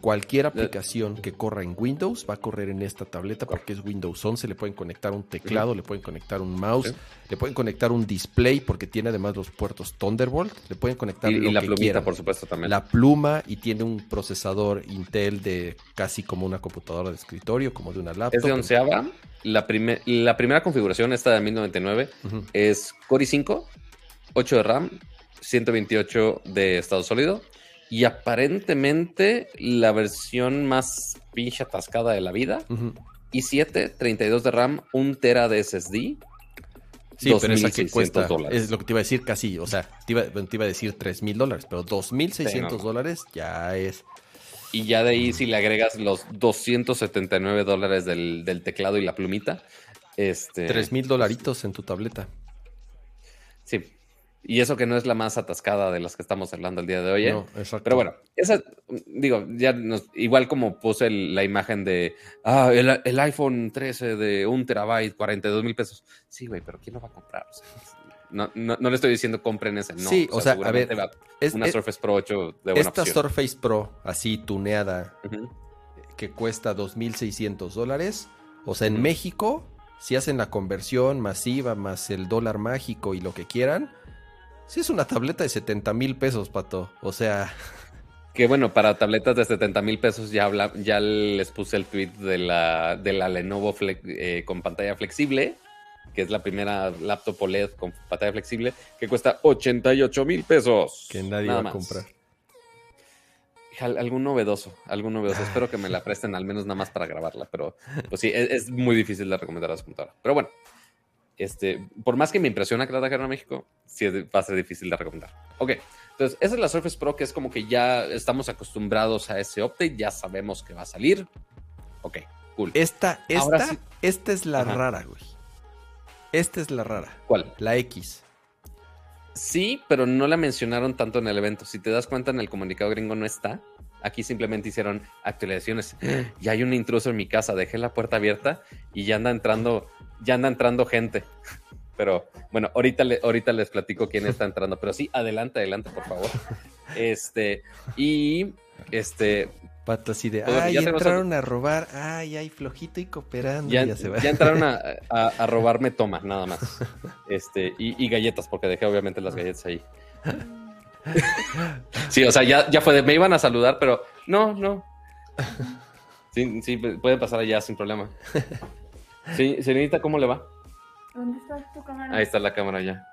Cualquier aplicación que corra en Windows va a correr en esta tableta porque es Windows 11. Le pueden conectar un teclado, le pueden conectar un mouse, le pueden conectar un display porque tiene además los puertos Thunderbolt. Le pueden conectar y, lo y la plumita, por supuesto, también. La pluma y tiene un procesador Intel de casi como una computadora de escritorio, como de una laptop. Es de onceava. La, la primera configuración, esta de 1099, es Core i5, 8 de RAM, 128 de estado sólido y aparentemente la versión más pinche atascada de la vida. Y 7, 32 de RAM, 1 tera de SSD. Sí, pero esa que cuesta, dólares. es lo que te iba a decir casi, o sea, te iba, a decir 3 mil dólares, pero 2.600 dólares ya es... Y ya de ahí si le agregas los 279 dólares del, del teclado y la plumita, este... 3 mil dolaritos en tu tableta. Sí, y eso que no es la más atascada de las que estamos hablando el día de hoy. ¿eh? No, Pero bueno, esa, digo, ya nos, igual como puse la imagen de ah, el, iPhone 13 de un terabyte, 42 mil pesos. Sí, güey, pero ¿quién lo va a comprar? no, no, no, le estoy diciendo compren ese, no. Sí, o sea, a ver, es, una Surface Pro 8 de buena Esta Surface Pro, así tuneada, que cuesta 2.600 dólares. O sea, en México, si hacen la conversión masiva más el dólar mágico y lo que quieran, Sí, es una tableta de 70 mil pesos, Pato. O sea... Que bueno, para tabletas de 70 mil pesos ya, habla, ya les puse el tweet de la, de la Lenovo eh, con pantalla flexible, que es la primera laptop OLED con pantalla flexible, que cuesta 88 mil pesos. Que nadie va a comprar. Algún novedoso, algún novedoso. Espero que me la presten al menos nada más para grabarla, pero pues sí, es, es muy difícil de recomendar a su computadora. Pero bueno, este, por más que me impresiona que la trajeron a México, sí va a ser difícil de recomendar. Ok, entonces esa es la Surface Pro que es como que ya estamos acostumbrados a ese update, ya sabemos que va a salir. Ok, cool. Esta, esta, esta es la rara, güey. Esta es la rara. ¿Cuál? La X. Sí, pero no la mencionaron tanto en el evento. Si te das cuenta, en el comunicado gringo no está. Aquí simplemente hicieron actualizaciones. Ya hay un intruso en mi casa, dejé la puerta abierta y ya anda entrando ya anda entrando gente. Pero bueno, ahorita, le, ahorita les platico quién está entrando. Pero sí, adelante, adelante, por favor. Este, y este. Pato así de, ay, ya entraron a robar, ay, ay, flojito y cooperando. Ya, se va. ya entraron a, a, robarme toma, nada más. Este, y, galletas, porque dejé obviamente las galletas ahí. Sí, o sea, ya, ya fue de, me iban a saludar, pero no, no. Sí, sí, puede pasar allá sin problema. Sí, señorita, ¿cómo le va? ¿Dónde está tu cámara? Ahí está la cámara ya.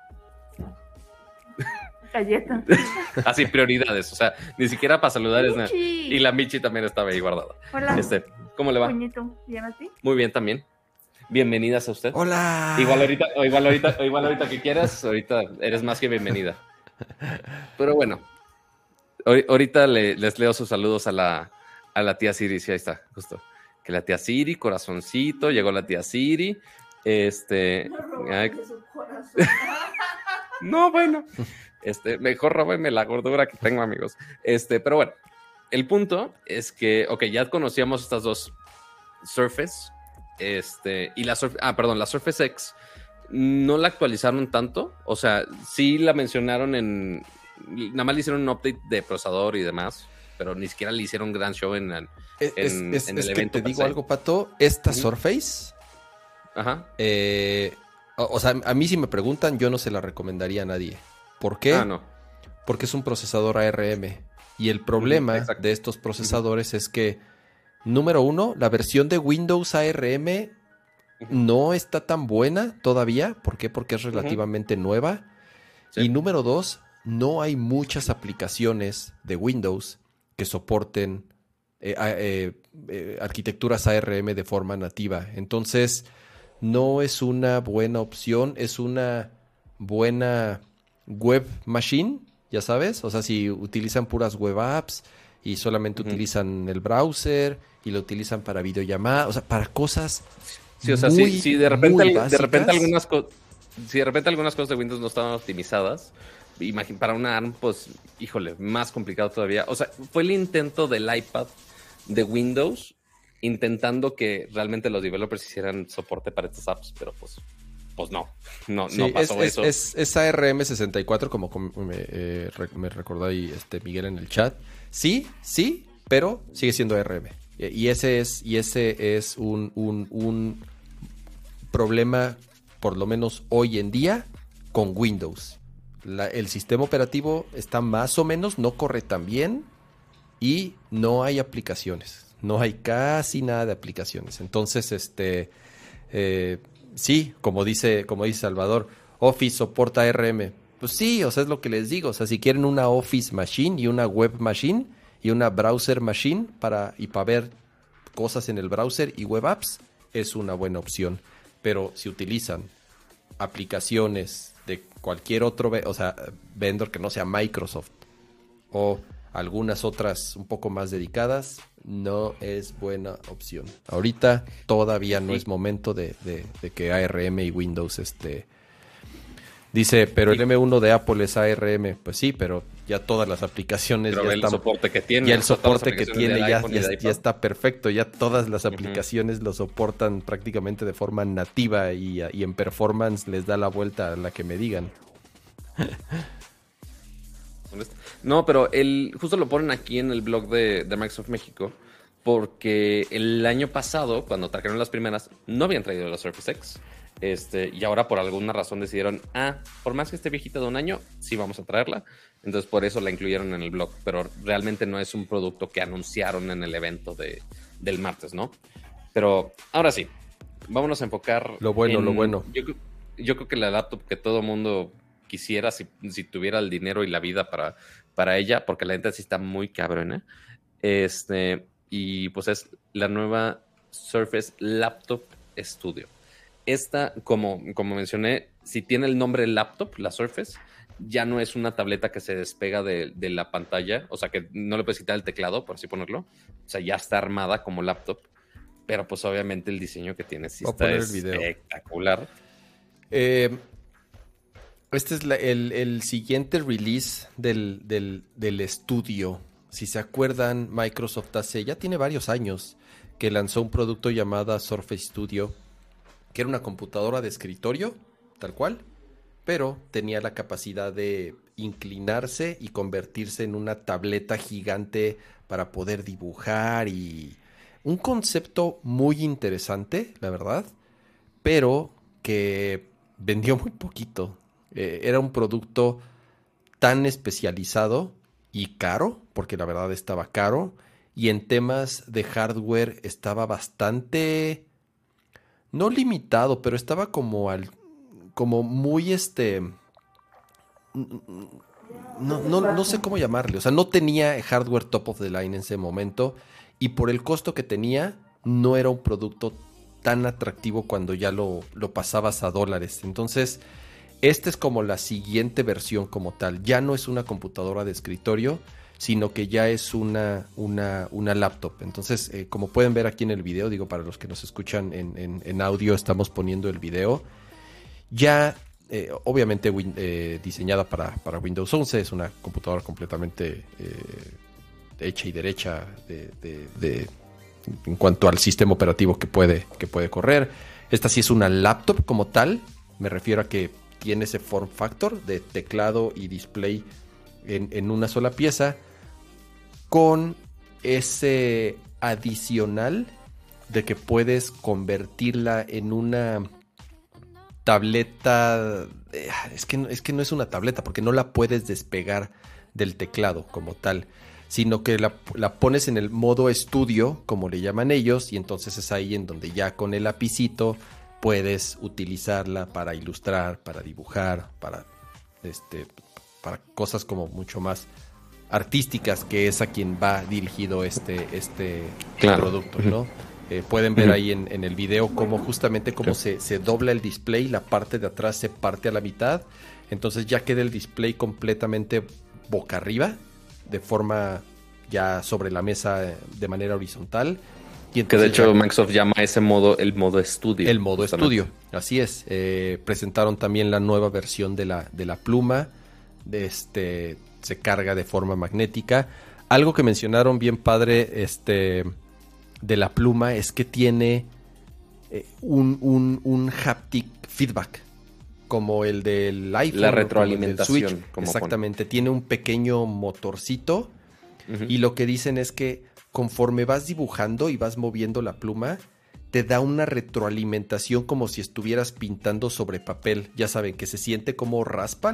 Galleta. Así, prioridades. O sea, ni siquiera para saludar es nada. Y la Michi también estaba ahí guardada. Hola. Este, ¿Cómo le va? ¿Bien a ti? Muy bien también. Bienvenidas a usted. Hola. Igual ahorita, igual ahorita, igual ahorita que quieras, ahorita eres más que bienvenida. Pero bueno, ahorita les leo sus saludos a la, a la tía Siri, sí, ahí está, justo la tía Siri, corazoncito, llegó la tía Siri. Este. no, bueno. Este, mejor róbenme la gordura que tengo, amigos. Este, pero bueno, el punto es que, ok, ya conocíamos estas dos Surface. Este, y la Surface, ah, perdón, la Surface X no la actualizaron tanto. O sea, sí la mencionaron en. Nada más le hicieron un update de procesador y demás pero ni siquiera le hicieron gran show en, el evento. te digo algo, Pato. Esta Surface. Ajá. Eh, o, sea, a mí si me preguntan, yo no se la recomendaría a nadie. ¿Por qué? Ah, no. Porque es un procesador ARM. Y el problema de estos procesadores es que, número uno, la versión de Windows ARM no está tan buena todavía. ¿Por qué? Porque es relativamente nueva. Y número dos, no hay muchas aplicaciones de Windows que soporten eh, eh, arquitecturas ARM de forma nativa. Entonces, no es una buena opción, es una buena web machine, ya sabes. O sea, si utilizan puras web apps y solamente utilizan el browser y lo utilizan para videollamadas, o sea, para cosas. Sí, o sea, si, de repente, de repente algunas si de repente algunas cosas de Windows no estaban optimizadas, para una ARM, pues, híjole, más complicado todavía. O sea, fue el intento del iPad de Windows intentando que realmente los developers hicieran soporte para estas apps, pero pues, pues no, no, no pasó es, eso. Es, es, ARM64, como, me, eh, me, recordó ahí este Miguel en el chat. Sí, sí, pero sigue siendo ARM. Y ese es, y ese es un, un, un problema, por lo menos hoy en día, con Windows. El sistema operativo está más o menos, no corre tan bien y no hay aplicaciones. No hay casi nada de aplicaciones. Entonces, este, eh, sí, como dice, como dice Salvador, Office soporta ARM. Pues sí, o sea, es lo que les digo. O sea, si quieren una Office Machine y una Web Machine y una Browser Machine para, y para ver cosas en el browser y web apps, es una buena opción. Pero si utilizan aplicaciones de cualquier otro, o sea, vendor que no sea Microsoft o algunas otras un poco más dedicadas, no es buena opción. Ahorita todavía no es momento de, que ARM y Windows este dice, pero el M1 de Apple es ARM, pues sí, pero ya todas las aplicaciones ya el soporte que tiene, ya el soporte que tiene ya, ya, está perfecto, ya todas las aplicaciones lo soportan prácticamente de forma nativa y, y en performance les da la vuelta a la que me digan. No, pero el, justo lo ponen aquí en el blog de, Microsoft México, porque el año pasado, cuando trajeron las primeras, no habían traído la Surface X. Este, y ahora por alguna razón decidieron, ah, por más que esté viejita de un año, sí vamos a traerla. Entonces por eso la incluyeron en el blog, pero realmente no es un producto que anunciaron en el evento de, del martes, ¿no? Pero ahora sí, vámonos a enfocar. Lo bueno, lo bueno. Yo, yo, creo que la laptop que todo mundo quisiera si, tuviera el dinero y la vida para, para ella, porque la gente sí está muy cabrona. Este, y pues es la nueva Surface Laptop Studio. Esta, como, como mencioné, si tiene el nombre laptop, la Surface, ya no es una tableta que se despega de, la pantalla, o sea que no le puedes quitar el teclado, por así ponerlo. O sea, ya está armada como laptop, pero pues obviamente el diseño que tiene sí está espectacular. Eh, este es el, siguiente release del, del, estudio. Si se acuerdan, Microsoft hace, ya tiene varios años, que lanzó un producto llamado Surface Studio, que era una computadora de escritorio, tal cual, pero tenía la capacidad de inclinarse y convertirse en una tableta gigante para poder dibujar y un concepto muy interesante, la verdad, pero que vendió muy poquito. Eh, era un producto tan especializado y caro, porque la verdad estaba caro, y en temas de hardware estaba bastante, no limitado, pero estaba como al, como muy este, no, no, no sé cómo llamarle, o sea, no tenía hardware top of the line en ese momento, y por el costo que tenía, no era un producto tan atractivo cuando ya lo, lo pasabas a dólares. Entonces, esta es como la siguiente versión como tal. Ya no es una computadora de escritorio, sino que ya es una, una, una laptop. Entonces, eh, como pueden ver aquí en el video, digo, para los que nos escuchan en, audio, estamos poniendo el video. Ya, eh, obviamente, eh, diseñada para, Windows 11, es una computadora completamente hecha y derecha de, en cuanto al sistema operativo que puede, que puede correr. Esta sí es una laptop como tal. Me refiero a que tiene ese form factor de teclado y display en, una sola pieza con ese adicional de que puedes convertirla en una tableta. Eh, es que, es que no es una tableta porque no la puedes despegar del teclado como tal, sino que la, la, pones en el modo estudio, como le llaman ellos, y entonces es ahí en donde ya con el lapicito puedes utilizarla para ilustrar, para dibujar, para, este, para cosas como mucho más artísticas, que es a quien va dirigido este, este producto, ¿no? Eh, pueden ver ahí en, el video cómo justamente cómo se, se, dobla el display, la parte de atrás se parte a la mitad, entonces ya queda el display completamente boca arriba, de forma ya sobre la mesa eh, de manera horizontal. Y que de hecho Microsoft llama ese modo el modo estudio. El modo estudio, así es. Eh, presentaron también la nueva versión de la, de la pluma. De este, se carga de forma magnética. Algo que mencionaron bien padre este, de la pluma es que tiene eh, un, un, haptic feedback como el del iPhone. La retroalimentación. Exactamente, tiene un pequeño motorcito y lo que dicen es que conforme vas dibujando y vas moviendo la pluma, te da una retroalimentación como si estuvieras pintando sobre papel. Ya saben, que se siente como raspa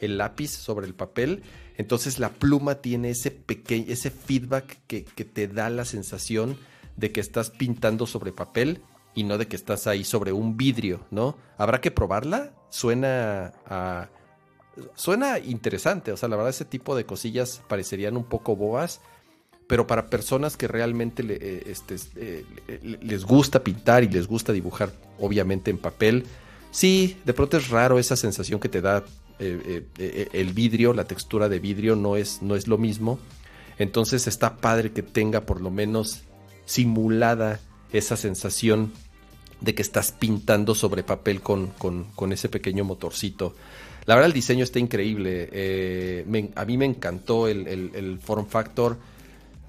el lápiz sobre el papel. Entonces la pluma tiene ese pequeño, ese feedback que, te da la sensación de que estás pintando sobre papel y no de que estás ahí sobre un vidrio, ¿no? Habrá que probarla. Suena suena interesante. O sea, la verdad, ese tipo de cosillas parecerían un poco boas. Pero para personas que realmente eh, este, eh, les gusta pintar y les gusta dibujar, obviamente en papel, sí, de pronto es raro esa sensación que te da eh, el vidrio, la textura de vidrio no es, no es lo mismo. Entonces está padre que tenga por lo menos simulada esa sensación de que estás pintando sobre papel con, con ese pequeño motorcito. La verdad el diseño está increíble. Eh, a mí me encantó el, form factor.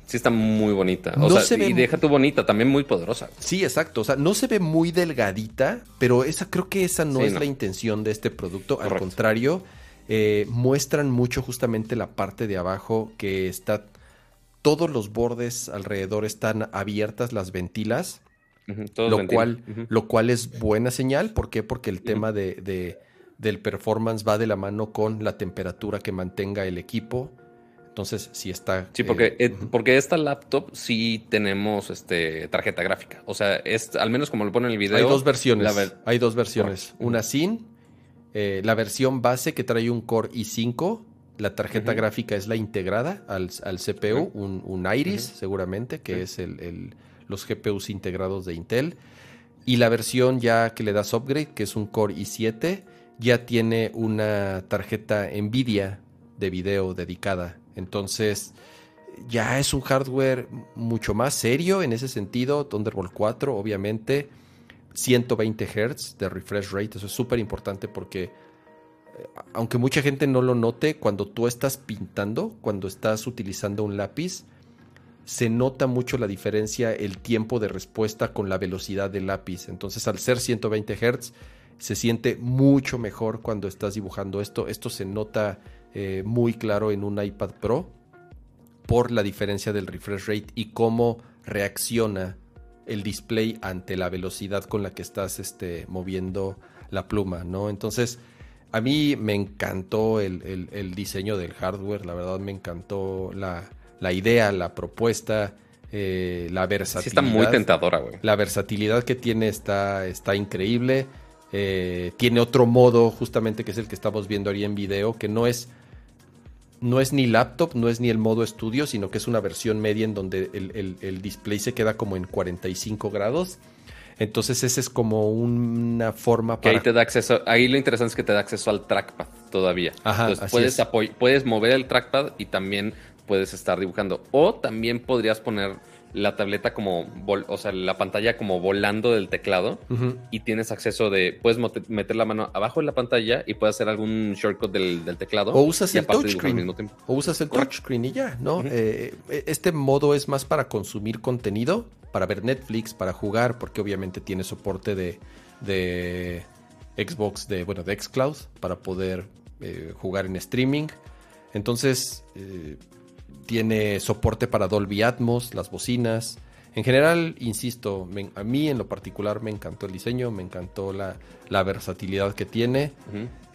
Sí, está muy bonita. O sea, y deja tu bonita, también muy poderosa. Sí, exacto. O sea, no se ve muy delgadita, pero esa creo que esa no es la intención de este producto. Al contrario, eh, muestran mucho justamente la parte de abajo que está. Todos los bordes alrededor están abiertas, las ventilas. lo, cual, lo cual es buena señal. ¿Por qué? Porque el tema de del performance va de la mano con la temperatura que mantenga el equipo. Entonces, si está. Sí, porque, eh, porque esta laptop sí tenemos este, tarjeta gráfica. O sea, es al menos como lo pone en el video. Hay dos versiones. Hay dos versiones. Una sin, eh, la versión base que trae un Core i5. La tarjeta gráfica es la integrada al, CPU, un, Iris, seguramente, que es el, los GPUs integrados de Intel. Y la versión ya que le das upgrade, que es un Core i7 ya tiene una tarjeta Nvidia de video dedicada. Entonces, ya es un hardware mucho más serio en ese sentido. Thunderbolt 4, obviamente. 120 Hz de refresh rate. Eso es súper importante porque, eh, aunque mucha gente no lo note, cuando tú estás pintando, cuando estás utilizando un lápiz, se nota mucho la diferencia el tiempo de respuesta con la velocidad del lápiz. Entonces, al ser 120 Hz, se siente mucho mejor cuando estás dibujando esto. Esto se nota eh, muy claro en un iPad Pro por la diferencia del refresh rate y cómo reacciona el display ante la velocidad con la que estás este, moviendo la pluma, ¿no? Entonces, a mí me encantó el, diseño del hardware, la verdad me encantó la, idea, la propuesta, eh, la versatilidad. Sí está muy tentadora, güey. La versatilidad que tiene está, está increíble. Eh, tiene otro modo, justamente que es el que estamos viendo ahí en video, que no es, no es ni laptop, no es ni el modo estudio, sino que es una versión media en donde el, display se queda como en 45 grados. Entonces ese es como una forma para... ahí te da acceso, ahí lo interesante es que te da acceso al trackpad todavía. Entonces puedes, puedes mover el trackpad y también puedes estar dibujando. O también podrías poner la tableta como, o sea, la pantalla como volando del teclado y tienes acceso de, puedes meter la mano abajo de la pantalla y puedes hacer algún shortcut del, teclado. O usas el touchscreen. O usas el touchscreen y ya, ¿no? Eh, este modo es más para consumir contenido, para ver Netflix, para jugar, porque obviamente tiene soporte de, de Xbox, de, bueno, de Xcloud, para poder eh, jugar en streaming. Entonces, eh, tiene soporte para Dolby Atmos, las bocinas. En general, insisto, a mí en lo particular me encantó el diseño, me encantó la, versatilidad que tiene.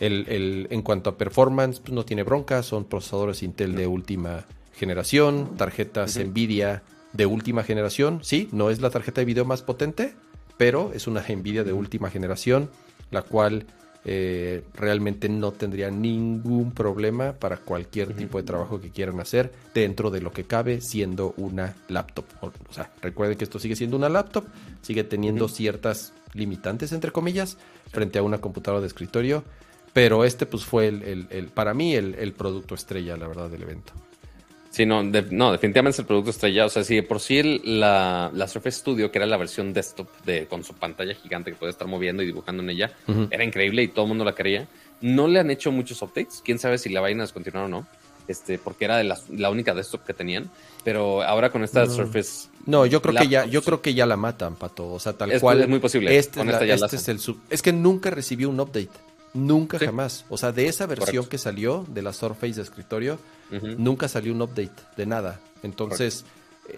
el, en cuanto a performance, pues no tiene bronca, son procesadores Intel de última generación, tarjetas Nvidia de última generación. Sí, no es la tarjeta de video más potente, pero es una Nvidia de última generación, la cual eh, realmente no tendría ningún problema para cualquier tipo de trabajo que quieran hacer dentro de lo que cabe siendo una laptop. O, sea, recuerden que esto sigue siendo una laptop, sigue teniendo ciertas limitantes, entre comillas, frente a una computadora de escritorio, pero este pues fue el, para mí el, producto estrella, la verdad, del evento. Sí, no, no, definitivamente es el producto estrella. O sea, si por sí la, la, Surface Studio, que era la versión desktop de, con su pantalla gigante que puede estar moviendo y dibujando en ella, era increíble y todo el mundo la quería. No le han hecho muchos updates. Quién sabe si la vayan a descontinuar o no. Este, porque era de la, la única desktop que tenían. Pero ahora con esta Surface. No, yo creo que ya, yo creo que ya la matan, Pato. O sea, tal cual. Es muy posible. Este, este es el Es que nunca recibió un update. Nunca jamás. O sea, de esa versión que salió de la Surface de escritorio, nunca salió un update de nada. Entonces,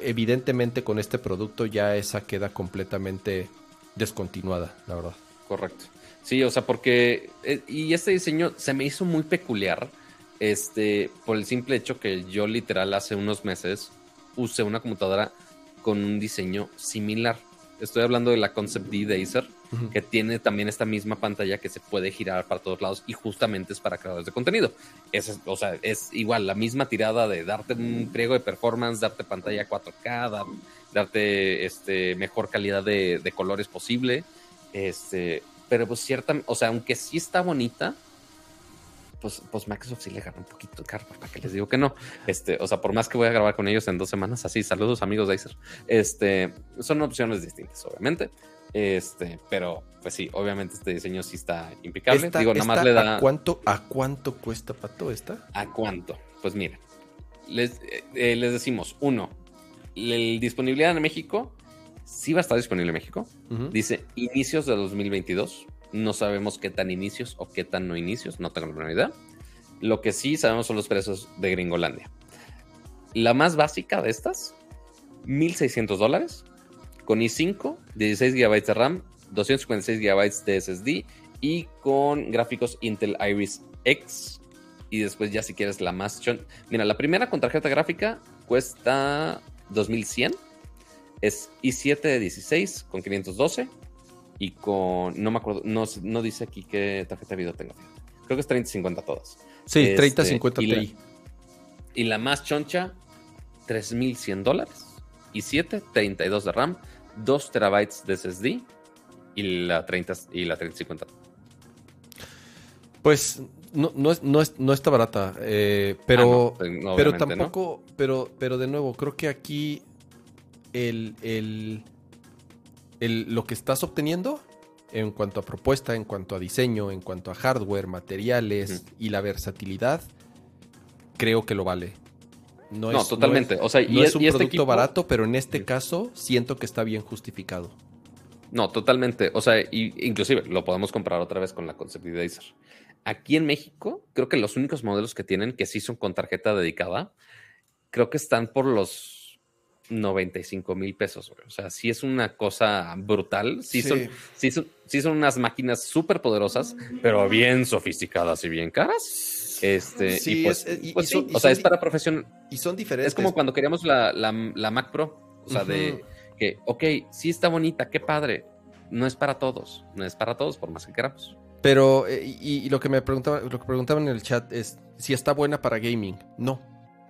evidentemente con este producto ya esa queda completamente descontinuada, la verdad. Correcto. Sí, o sea, porque eh, y este diseño se me hizo muy peculiar, este, por el simple hecho que yo literal hace unos meses usé una computadora con un diseño similar. Estoy hablando de la Concept D de Acer que tiene también esta misma pantalla que se puede girar para todos lados y justamente es para creadores de contenido. Es, o sea, es igual la misma tirada de darte un pliego de performance, darte pantalla 4K, darte este, mejor calidad de, colores posible. Este, pero pues cierta, o sea, aunque sí está bonita, pues, pues Microsoft sí le gana un poquito de carro, para que les digo que no. Este, o sea, por más que voy a grabar con ellos en dos semanas, así, saludos amigos de Acer. Este, son opciones distintas, obviamente. Este, pero pues sí, obviamente este diseño sí está impecable. Digo, nada más le da. ¿A cuánto, ¿A cuánto cuesta Pato esta? ¿A cuánto? Pues mira, les, eh, les decimos, uno, la disponibilidad en México, sí va a estar disponible en México. Dice inicios de 2022. No sabemos qué tan inicios o qué tan no inicios, no tengo la menor idea. Lo que sí sabemos son los precios de Gringolandia. La más básica de estas, 1.600 dólares con i5, 16 GB de RAM, 256 GB de SSD y con gráficos Intel Iris X. Y después ya si quieres la más Mira, la primera con tarjeta gráfica cuesta 2100. Es i7 de 16 con 512 y con, no me acuerdo, no, dice aquí qué tarjeta de video tengo. Creo que es 3050 todas. Sí, 3050 este, Ti. y la más choncha, 3100 dólares. Y 7, 32 de RAM, 2 terabytes de SSD y la 30 y la 3050. Pues no, no, es, no, es, no está barata, eh, pero, ah, pues, pero tampoco, pero, pero de nuevo, creo que aquí el, el, el, lo que estás obteniendo en cuanto a propuesta, en cuanto a diseño, en cuanto a hardware, materiales y la versatilidad, creo que lo vale. No, es, totalmente. o sea, y es, un este producto barato, pero en este caso siento que está bien justificado. No, totalmente. O sea, inclusive lo podemos comprar otra vez con la Concept Aquí en México, creo que los únicos modelos que tienen que sí son con tarjeta dedicada, creo que están por los 95 mil pesos. O sea, sí es una cosa brutal. Sí, Son, sí, son, sí son unas máquinas súper poderosas, pero bien sofisticadas y bien caras. Este, sí, y pues, pues sí, o sea, es para profesional. Y son diferentes. Es como cuando queríamos la, la, Mac Pro, o sea, de que, ok, sí está bonita, qué padre. No es para todos, no es para todos, por más que queramos. Pero, eh, y, lo que me preguntaba, lo que preguntaban en el chat es si está buena para gaming. No,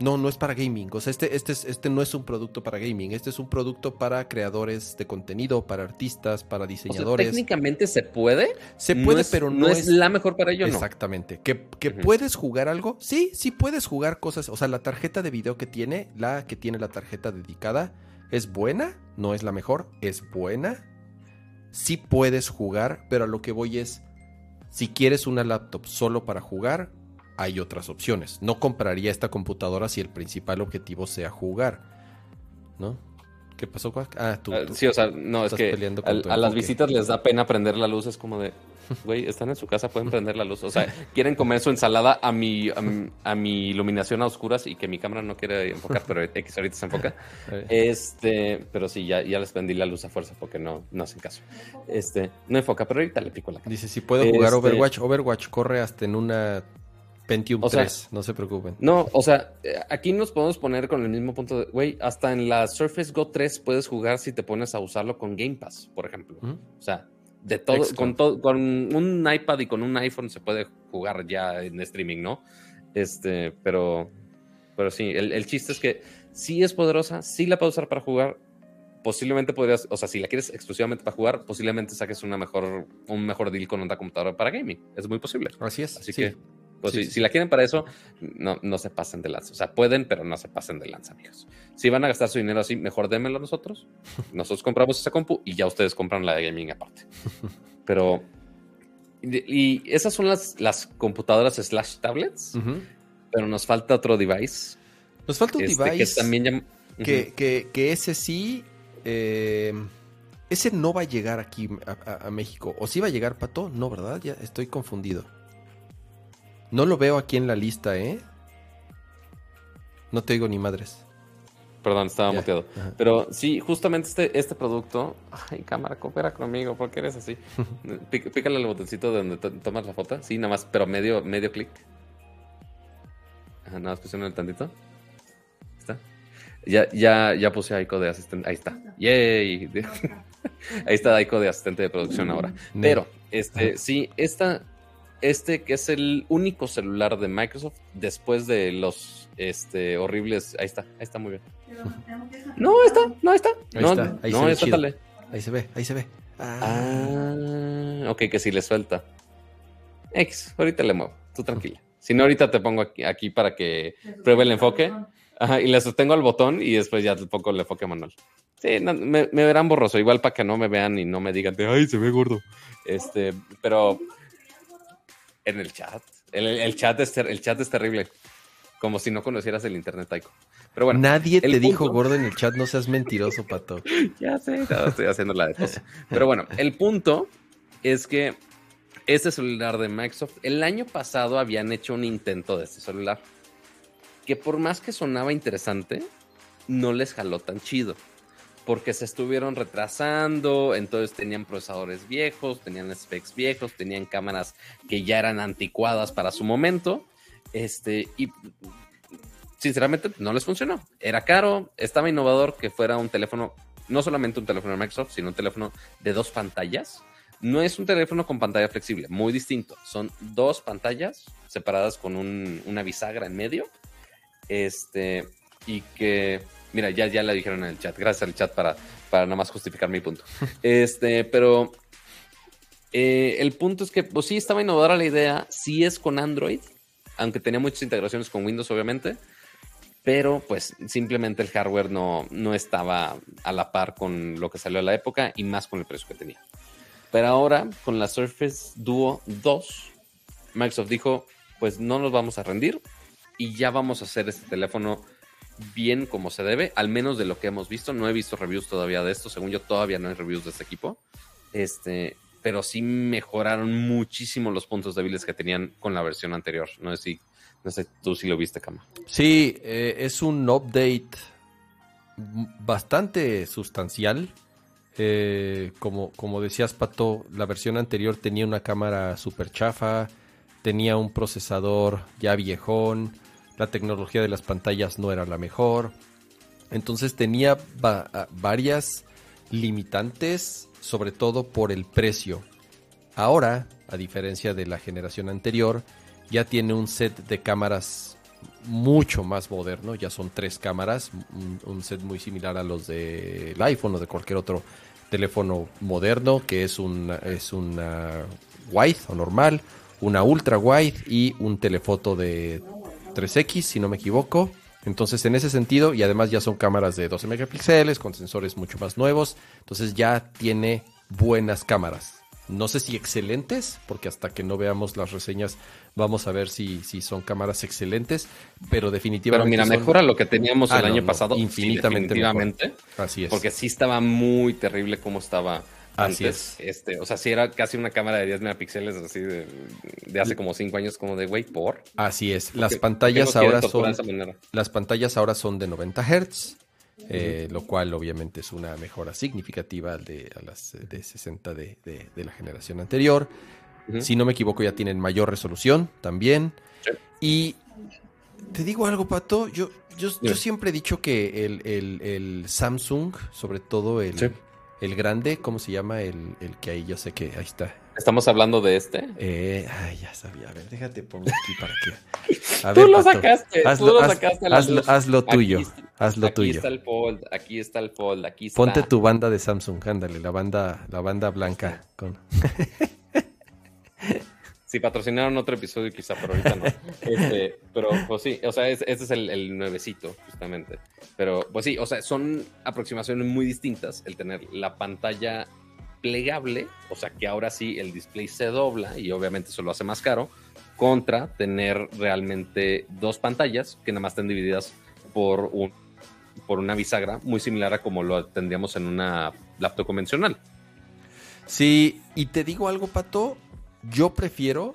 no, no es para gaming. O sea, este, este, este no es un producto para gaming. Este es un producto para creadores de contenido, para artistas, para diseñadores. técnicamente se puede. Se puede, pero no, es, la mejor para ello. Exactamente. ¿Que, que puedes jugar algo? Sí, sí puedes jugar cosas. O sea, la tarjeta de video que tiene, la que tiene la tarjeta dedicada, es buena. No es la mejor, es buena. Sí puedes jugar, pero a lo que voy es, si quieres una laptop solo para jugar, hay otras opciones. No compraría esta computadora si el principal objetivo sea jugar, ¿no? ¿Qué pasó, Ah, tú, ah, Sí, o sea, no, es que a, las visitas les da pena prender la luz, es como de, güey, están en su casa, pueden prender la luz. O sea, quieren comer su ensalada a mi, a mi, iluminación a oscuras y que mi cámara no quiere enfocar, pero X ahorita se enfoca. Este, pero sí, ya, ya les prendí la luz a fuerza porque no, no hacen caso. Este, no enfoca, pero ahorita le pico la cara. Dice, si puedo jugar este Overwatch, Overwatch corre hasta en una Pentium 3, no se preocupen. No, o sea, aquí nos podemos poner con el mismo punto de, güey, hasta en la Surface Go 3 puedes jugar si te pones a usarlo con Game Pass, por ejemplo. O sea, de todo, con, todo, con un iPad y con un iPhone se puede jugar ya en streaming, ¿no? Este, pero, pero sí, el, chiste es que sí es poderosa, sí la puedes usar para jugar. Posiblemente podrías, o sea, si la quieres exclusivamente para jugar, posiblemente saques una mejor, un mejor deal con una computadora para gaming. Es muy posible. Así es. Así que, pues si, la quieren para eso, no, no se pasen de lanza. O sea, pueden, pero no se pasen de lanza, amigos. Si van a gastar su dinero así, mejor démelo nosotros. Nosotros compramos esa compu y ya ustedes compran la de gaming aparte. Pero y esas son las, las computadoras slash tablets, pero nos falta otro device. Nos falta un este, device que también que, que, ese sí, eh, ese no va a llegar aquí a, México. ¿O sí va a llegar, Pato? No, ¿verdad? Ya estoy confundido. No lo veo aquí en la lista, ¿eh? No te digo ni madres. Perdón, estaba muteado. Pero sí, justamente este, este producto. Ay, cámara, coopera conmigo, porque eres así? pícale el botoncito donde tomas la foto. Sí, nada más, pero medio, medio clic. nada más presiono el tantito. ¿Está? Ya, ya, ya puse a Aiko de asistente. Ahí está. Yay. Ahí está Aiko de asistente de producción ahora. Pero, este, sí, esta, este que es el único celular de Microsoft después de los este, horribles. Ahí está, ahí está muy bien. No, está, no está. Ahí no, está, ahí no, se ve Ahí se ve, ahí se ve. Ah. ok, que si le suelta. X, ahorita le muevo, tú tranquila. Si no, ahorita te pongo aquí, para que pruebe el enfoque. Ajá, y le sostengo al botón y después ya te pongo el enfoque manual. Sí, me, verán borroso, igual para que no me vean y no me digan, ay, se ve gordo. Este, pero en el chat, el, chat, es el chat es terrible. Como si no conocieras el internet, Taiko. Pero bueno. Nadie te dijo gordo en el chat, no seas mentiroso, pato. ya sé, estoy haciendo la de tos. Pero bueno, el punto es que este celular de Microsoft, el año pasado habían hecho un intento de este celular. Que por más que sonaba interesante, no les jaló tan chido. Porque se estuvieron retrasando, entonces tenían procesadores viejos, tenían specs viejos, tenían cámaras que ya eran anticuadas para su momento. Este, y sinceramente no les funcionó. Era caro, estaba innovador que fuera un teléfono, no solamente un teléfono de Microsoft, sino un teléfono de dos pantallas. No es un teléfono con pantalla flexible, muy distinto. Son dos pantallas separadas con una bisagra en medio. Este, y que, mira, ya, ya la dijeron en el chat. Gracias al chat para, para nada más justificar mi punto. Este, pero eh, el punto es que, pues sí, estaba innovadora la idea. Sí es con Android, aunque tenía muchas integraciones con Windows, obviamente, pero pues simplemente el hardware no, no estaba a la par con lo que salió a la época y más con el precio que tenía. Pero ahora, con la Surface Duo 2, Microsoft dijo, pues no nos vamos a rendir y ya vamos a hacer este teléfono bien como se debe, al menos de lo que hemos visto. No he visto reviews todavía de esto, según yo todavía no hay reviews de este equipo. Este, pero sí mejoraron muchísimo los puntos débiles que tenían con la versión anterior. No sé si, no sé tú si lo viste, Cama. Sí, eh, es un update bastante sustancial. Eh, como, como decías, Pato, la versión anterior tenía una cámara super chafa, tenía un procesador ya viejón, la tecnología de las pantallas no era la mejor. Entonces tenía varias limitantes sobre todo por el precio. Ahora, a diferencia de la generación anterior, ya tiene un set de cámaras mucho más moderno, ya son tres cámaras, un, set muy similar a los del iPhone o de cualquier otro teléfono moderno, que es una, es una wide o normal, una ultra wide y un telefoto de 3X, si no me equivoco. Entonces, en ese sentido, y además ya son cámaras de 12 megapíxeles con sensores mucho más nuevos, entonces ya tiene buenas cámaras. No sé si excelentes, porque hasta que no veamos las reseñas vamos a ver si, si son cámaras excelentes, pero definitivamente. Pero mira, mejora lo que teníamos el ah, año pasado. Infinitamente. Así es. Porque sí estaba muy terrible como estaba Así es. Este, o sea, si era casi una cámara de 10 megapíxeles, así de, hace como 5 años, como de güey, por. Así es. Las pantallas ahora son. Las pantallas ahora son de 90 Hz. Eh, lo cual obviamente es una mejora significativa de, a las de 60 de, la generación anterior. Si no me equivoco, ya tienen mayor resolución también. Y te digo algo, Pato, yo, yo, yo siempre he dicho que el, el, Samsung, sobre todo el, el grande, ¿cómo se llama? El, el que ahí yo sé que ahí está. ¿Estamos hablando de este? Eh, ay, ya sabía. A ver, déjate pongo aquí para que. tú lo sacaste, tú lo sacaste. haz, lo tuyo. haz lo tuyo. Aquí está el fold, aquí está el fold, aquí está. Ponte tu banda de Samsung, ándale, la banda, la banda blanca. Con... si patrocinaron otro episodio, quizá, pero ahorita no. Este, pero, pues sí, o sea, este es el, el, nuevecito, justamente. Pero, pues sí, o sea, son aproximaciones muy distintas el tener la pantalla plegable, o sea, que ahora sí el display se dobla y obviamente eso lo hace más caro, contra tener realmente dos pantallas que nada más estén divididas por, un, por una bisagra muy similar a como lo tendríamos en una laptop convencional. Sí, y te digo algo, Pato, yo prefiero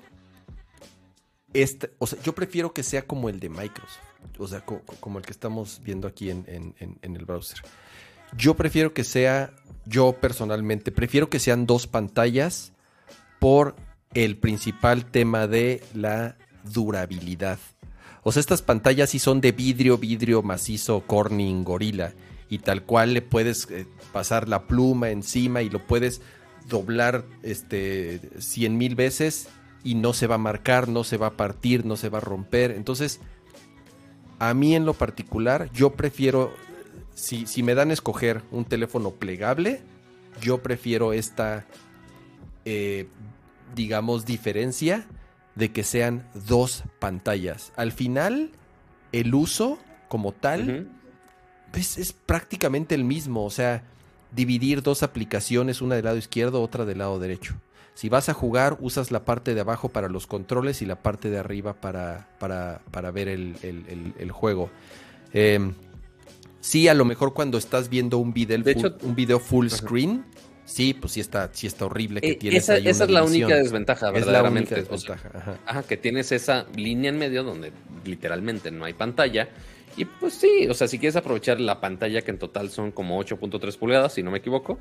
este, o sea, yo prefiero que sea como el de Microsoft, o sea, como, el que estamos viendo aquí en, el browser. Yo prefiero que sea, yo personalmente, prefiero que sean dos pantallas por el principal tema de la durabilidad. O sea, estas pantallas sí son de vidrio, vidrio macizo, Corning, Gorilla, y tal cual le puedes eh, pasar la pluma encima y lo puedes doblar este, 100 mil veces y no se va a marcar, no se va a partir, no se va a romper. Entonces, a mí en lo particular, yo prefiero, si, si me dan a escoger un teléfono plegable, yo prefiero esta, eh, digamos, diferencia de que sean dos pantallas. Al final, el uso como tal pues, es prácticamente el mismo. O sea, dividir dos aplicaciones, una del lado izquierdo, otra del lado derecho. Si vas a jugar, usas la parte de abajo para los controles y la parte de arriba para, para, ver el, juego. Em, sí, a lo mejor cuando estás viendo un video, un video full screen, sí, pues sí está, sí está horrible que eh, tienes esa, esa es la única desventaja, verdaderamente. Es la única desventaja. ajá, que tienes esa línea en medio donde literalmente no hay pantalla y pues sí, o sea, si quieres aprovechar la pantalla, que en total son como 8.3 pulgadas, si no me equivoco,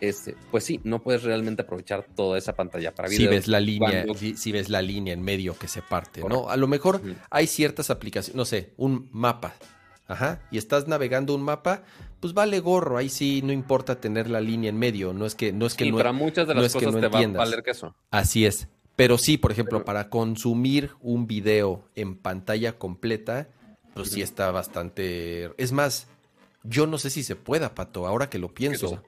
este, pues sí, no puedes realmente aprovechar toda esa pantalla para video. Si ves la línea, si, ves la línea en medio que se parte, ¿no? A lo mejor hay ciertas aplicaciones, no sé, un mapa, ajá, y estás navegando un mapa, pues vale gorro, ahí sí no importa tener la línea en medio, no es que no es que sí, no, para muchas de las cosas te va a valer eso. Así es. Pero sí, por ejemplo, para consumir un video en pantalla completa, pues sí está bastante... Es más, yo no sé si se pueda, Pato, ahora que lo pienso.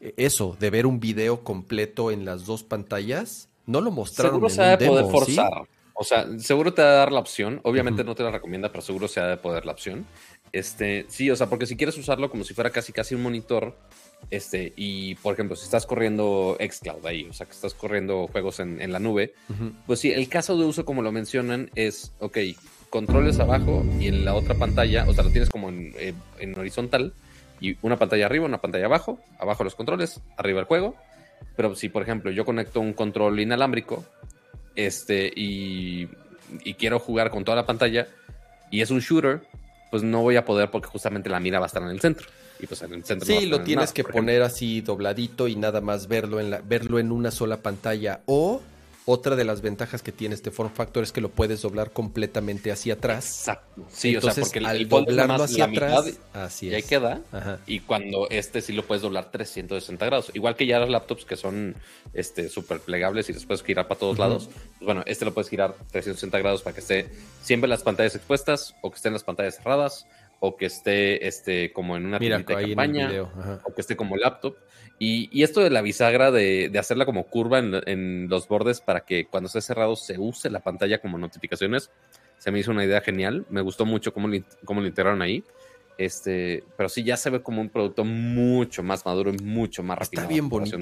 E, eso, de ver un video completo en las dos pantallas, no lo mostraron Seguro se ha de poder forzar. O sea, seguro te va a dar la opción. Obviamente no te la recomienda, pero seguro se ha de poder la opción. Este, sí, o sea, porque si quieres usarlo como si fuera casi casi un monitor, este, y por ejemplo, si estás corriendo Xcloud ahí, o sea, que estás corriendo juegos en, en la nube, pues sí, el caso de uso, como lo mencionan, es, ok, controles abajo y en la otra pantalla, o sea, lo tienes como eh, en, horizontal y una pantalla arriba, una pantalla abajo, abajo los controles, arriba el juego. Pero si, por ejemplo, yo conecto un control inalámbrico este, y, quiero jugar con toda la pantalla y es un shooter, pues no voy a poder porque justamente la mira va a estar en el centro. Y pues en el centro sí, lo tienes que poner así dobladito y nada más verlo en, la, verlo en una sola pantalla. O otra de las ventajas que tiene este form factor es que lo puedes doblar completamente hacia atrás. Exacto. Sí, o sea, porque al doblarlo hacia atrás, así es. Y ahí queda. Y cuando este sí lo puedes doblar 360 grados. Igual que ya las laptops que son este súper plegables y después girar para todos lados. Pues bueno, este lo puedes girar 360 grados para que esté siempre las pantallas expuestas o que estén las pantallas cerradas o que esté este, como en una de campaña, o que esté como laptop. Y, esto de la bisagra, de, hacerla como curva en, los bordes para que cuando esté cerrado se use la pantalla como notificaciones, se me hizo una idea genial. Me gustó mucho cómo, cómo lo integraron ahí. Este, pero sí, ya se ve como un producto mucho más maduro y mucho más rápido. Está bien bonito,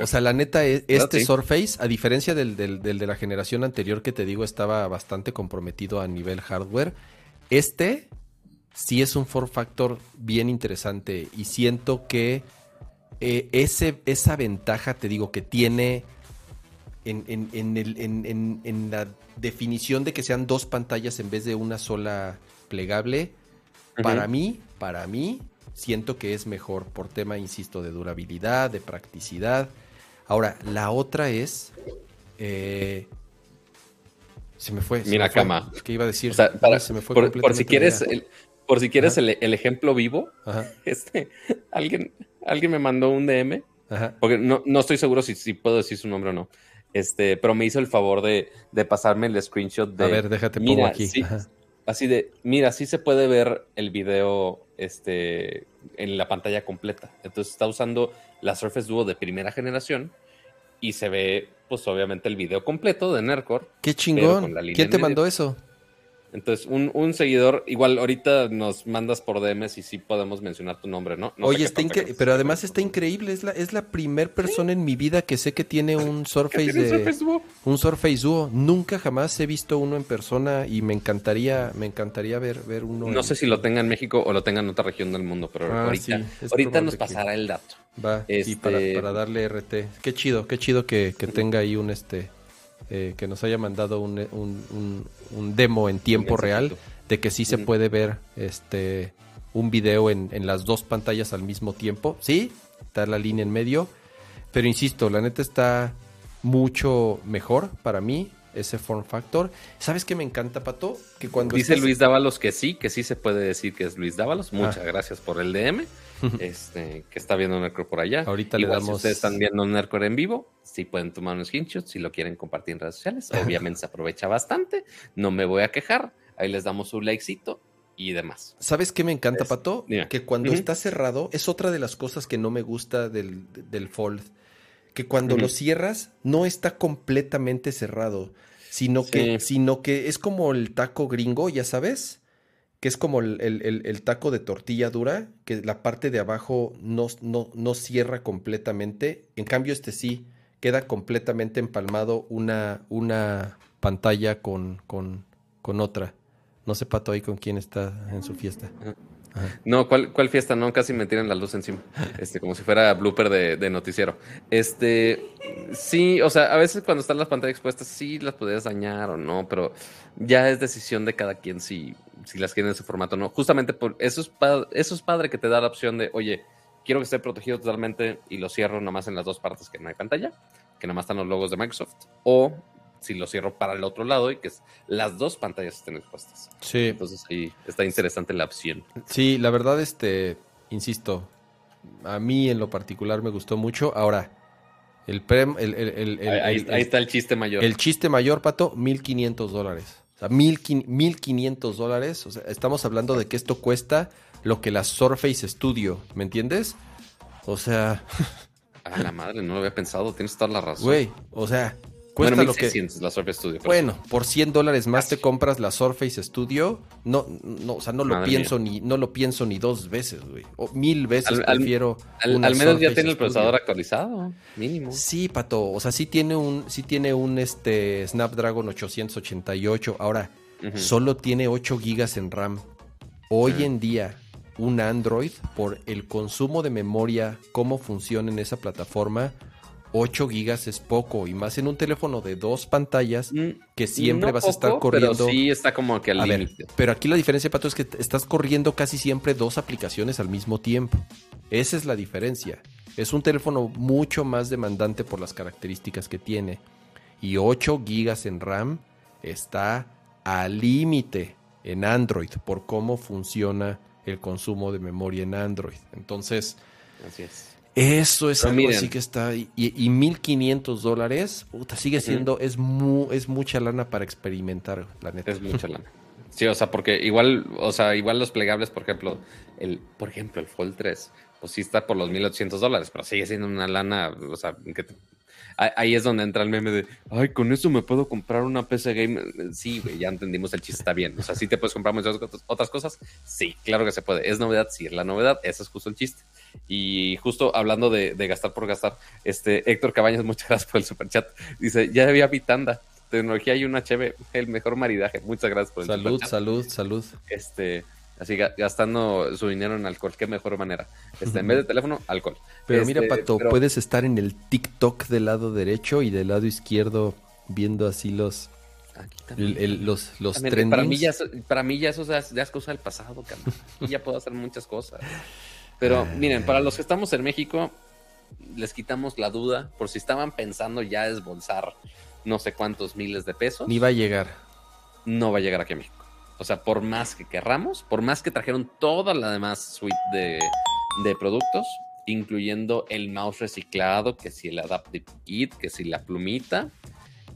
O sea, la neta, e, este Surface, a diferencia del, del, del, de la generación anterior que te digo estaba bastante comprometido a nivel hardware, este sí es un form factor bien interesante y siento que eh, ese, esa ventaja, te digo, que tiene en, en, la definición de que sean dos pantallas en vez de una sola plegable, para mí, para mí, siento que es mejor por tema, insisto, de durabilidad, de practicidad. Ahora, la otra es... Eh, se me fue. Mira, cama. ¿Qué iba a decir? se me fue por, si quieres, por si quieres el, ejemplo vivo, este, alguien, alguien me mandó un DM, porque no, no estoy seguro si, si puedo decir su nombre o no. Este, pero me hizo el favor de, pasarme el screenshot de. A ver, déjate pongo aquí. así de, mira, sí se puede ver el video este, en la pantalla completa. Entonces está usando la Surface Duo de primera generación y se ve, pues obviamente, el video completo de Nercor. Qué chingón. ¿Quién te mandó eso? Entonces, un, un, seguidor, igual ahorita nos mandas por DMs y sí podemos mencionar tu nombre, ¿no? Oye, está pero además está increíble, es la, es la primer persona en mi vida que sé que tiene un Surface de Surface Duo? un Surface Duo. Nunca jamás he visto uno en persona y me encantaría, me encantaría ver, ver uno. No sé si lo tenga en México o lo tenga en otra región del mundo, pero ah, ahorita, ahorita nos pasará el dato. Va, y para, este para, darle RT. Qué chido, qué chido que, que tenga ahí un este eh, que nos haya mandado un, un, demo en tiempo real de que sí se puede ver este un video en, en, las dos pantallas al mismo tiempo. Sí, está la línea en medio. Pero insisto, la neta está mucho mejor para mí ese form factor. ¿Sabes qué me encanta, Pato? Que cuando Dice Luis Dávalos que sí, que sí se puede decir que es Luis Dávalos. Muchas ah. gracias por el DM. este, que está viendo Nercor por allá. Ahorita le damos. Si ustedes están viendo Nercor en vivo, sí pueden tomar unos screenshots si lo quieren compartir en redes sociales. Obviamente se aprovecha bastante. No me voy a quejar. Ahí les damos un likecito y demás. ¿Sabes qué me encanta, Pato? Que cuando está cerrado, es otra de las cosas que no me gusta del, del Fold. Que cuando lo cierras, no está completamente cerrado, sino, que, sino que es como el taco gringo, ya sabes que es como el, taco de tortilla dura, que la parte de abajo no, no, cierra completamente. En cambio, este sí queda completamente empalmado una, una pantalla con, con, con otra. No sé, Pato, ahí con quién está en su fiesta. No, ¿cuál, ¿cuál, fiesta? No, casi me tiran la luz encima. Este, como si fuera blooper de, de, noticiero. Este, sí, o sea, a veces cuando están las pantallas expuestas, sí las podrías dañar o no, pero ya es decisión de cada quien si, si las quieren en ese formato o no. Justamente por eso es, eso es padre que te da la opción de, oye, quiero que esté protegido totalmente y lo cierro nomás en las dos partes que no hay pantalla, que nomás están los logos de Microsoft, o si lo cierro para el otro lado y que las dos pantallas estén expuestas. Sí. Entonces ahí está interesante la opción. Sí, la verdad, este, insisto, a mí en lo particular me gustó mucho. Ahora, el, prem, el, ahí, está el chiste mayor. El chiste mayor, Pato, 1500 dólares. O sea, 1500 dólares. O sea, estamos hablando de que esto cuesta lo que la Surface Studio, ¿me entiendes? O sea... A la madre, no lo había pensado, tienes toda la razón. Güey, o sea, Cuesta lo que... la Surface Studio. Bueno, por 100 dólares más te compras la Surface Studio. No, no, o sea, no lo pienso ni, no lo pienso ni dos veces, güey. O mil veces prefiero. Al, al menos ya tiene el procesador actualizado, mínimo. Sí, pato. O sea, sí tiene un, sí tiene un este Snapdragon 888. Ahora, solo tiene 8 gigas en RAM. Hoy en día, un Android, por el consumo de memoria, cómo funciona en esa plataforma 8 gigas es poco y más en un teléfono de dos pantallas mm, que siempre vas a estar corriendo. Pero sí está como que al límite. Pero aquí la diferencia, Pato, es que estás corriendo casi siempre dos aplicaciones al mismo tiempo. Esa es la diferencia. Es un teléfono mucho más demandante por las características que tiene. Y 8 gigas en RAM está al límite en Android por cómo funciona el consumo de memoria en Android. Entonces, Así es. Eso es algo así que está. Y, y 1500 dólares, puta, sigue siendo, es, es mucha lana para experimentar, la neta. Es mucha lana. Sí, o sea, porque igual, o sea, igual los plegables, por ejemplo, el, por ejemplo, el Fold 3, pues sí está por los 1800 dólares, pero sigue siendo una lana, o sea, que ahí es donde entra el meme de, ay, con eso me puedo comprar una PC Game. Sí, güey, ya entendimos el chiste, está bien. O sea, sí te puedes comprar muchas otras cosas. Sí, claro que se puede. Es novedad, sí, es la novedad. Ese es justo el chiste. Y justo hablando de, gastar por gastar, este Héctor Cabañas, muchas gracias por el super chat. Dice, ya había Vitanda, tecnología y una HB, el mejor maridaje. Muchas gracias por el Salud, salud, salud. Este, así gastando su dinero en alcohol, qué mejor manera. Este, en vez de teléfono, alcohol. Pero mira, este, Pato, puedes estar en el TikTok del lado derecho y del lado izquierdo viendo así los los, los para mí ya para mí ya eso ya es cosa del pasado, ya puedo hacer muchas cosas. Pero miren, para los que estamos en México, les quitamos la duda por si estaban pensando ya desbolsar no sé cuántos miles de pesos. Ni va a llegar. No va a llegar aquí a México. O sea, por más que querramos, por más que trajeron toda la demás suite de, de productos, incluyendo el mouse reciclado, que si el Adaptive Kit, que si la plumita,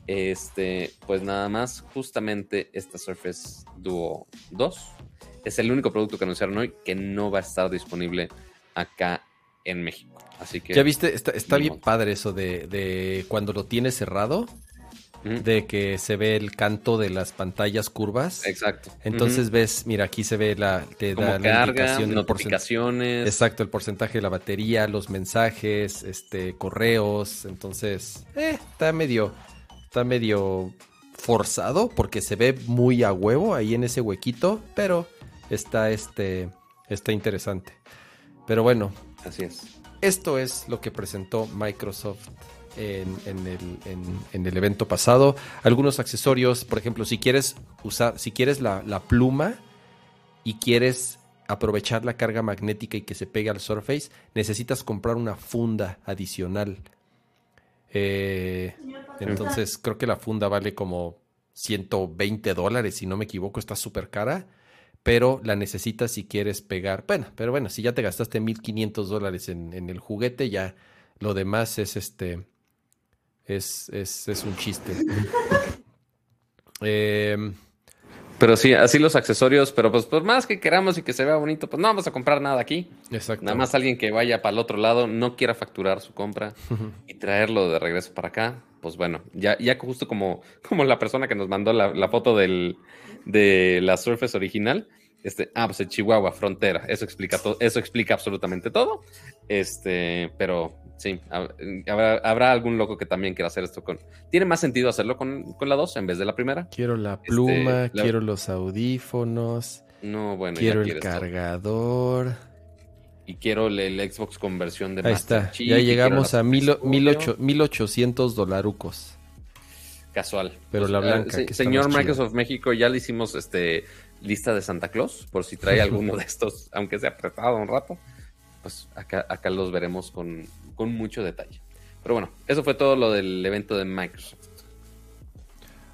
este, pues nada más, justamente esta Surface Duo 2 es el único producto que anunciaron hoy que no va a estar disponible acá en México. Así que. Ya viste, está, bien padre eso de, cuando lo tienes cerrado. De que se ve el canto de las pantallas curvas. Exacto. Entonces ves, mira, aquí se ve la, te da la indicación, notificaciones. Exacto, el porcentaje de la batería, los mensajes, este, correos. Entonces, eh, está medio, está medio forzado porque se ve muy a huevo ahí en ese huequito, pero está este, está interesante. Pero bueno, así es. Esto es lo que presentó Microsoft en, el, evento pasado. Algunos accesorios, por ejemplo, si quieres usar, si quieres la, pluma y quieres aprovechar la carga magnética y que se pegue al Surface, necesitas comprar una funda adicional. Eh, entonces creo que la funda vale como 120 dólares, si no me equivoco, está súper cara pero la necesitas si quieres pegar. Bueno, pero bueno, si ya te gastaste 1500 dólares en, en el juguete, ya lo demás es este. Es, es, es un chiste. eh, pero sí, así los accesorios, pero pues por más que queramos y que se vea bonito, pues no vamos a comprar nada aquí. Exacto. Nada más alguien que vaya para el otro lado, no quiera facturar su compra y traerlo de regreso para acá, pues bueno, ya, ya justo como, como la persona que nos mandó la, foto del, de la Surface original, este, ah, pues el Chihuahua, frontera, eso explica todo, eso explica absolutamente todo. Este, pero Sí, habrá, algún loco que también quiera hacer esto con... Tiene más sentido hacerlo con, la 2 en vez de la primera. Quiero la este, pluma, quiero los audífonos. No, bueno. Quiero el cargador. Y quiero el, Xbox conversión de Ahí está, ya llegamos a mil, mil 1800 dolarucos. Casual. Pero pues, la blanca. señor Microsoft México, ya le hicimos este lista de Santa Claus, por si trae alguno de estos, aunque sea apretado un rato. Pues acá, acá los veremos con, con mucho detalle. Pero bueno, eso fue todo lo del evento de Microsoft.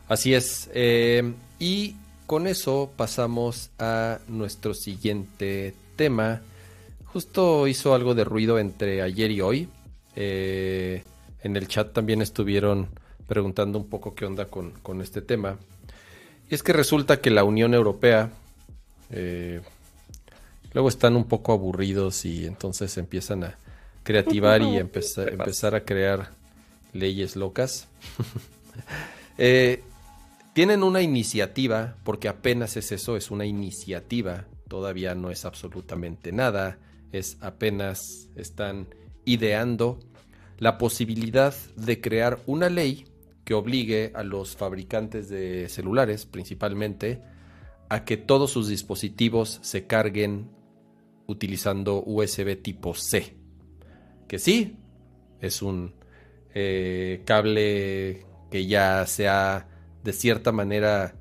Así es. Eh, y con eso pasamos a nuestro siguiente tema. Justo hizo algo de ruido entre ayer y hoy. Eh, en el chat también estuvieron preguntando un poco qué onda con, este tema. Y es que resulta que la Unión Europea eh, luego están un poco aburridos y entonces empiezan a creativar y empezar, empezar a crear leyes locas. Eh, tienen una iniciativa, porque apenas es eso, es una iniciativa, todavía no es absolutamente nada, es apenas están ideando la posibilidad de crear una ley que obligue a los fabricantes de celulares principalmente a que todos sus dispositivos se carguen utilizando USB tipo C que sí, es un eh, cable que ya sea de cierta manera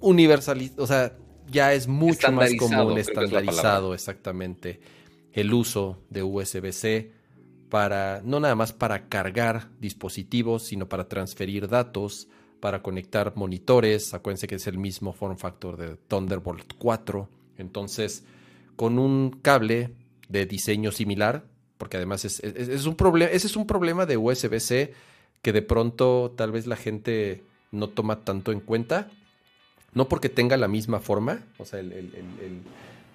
universalizado, o sea, ya es mucho más común, estandarizado exactamente el uso de USB-C para, no nada más para cargar dispositivos, sino para transferir datos, para conectar monitores. Acuérdense que es el mismo form factor de Thunderbolt 4. Entonces, con un cable de diseño similar, porque además es, un problema, ese es un problema de USB-C que de pronto tal vez la gente no toma tanto en cuenta. No porque tenga la misma forma, o sea, el... el,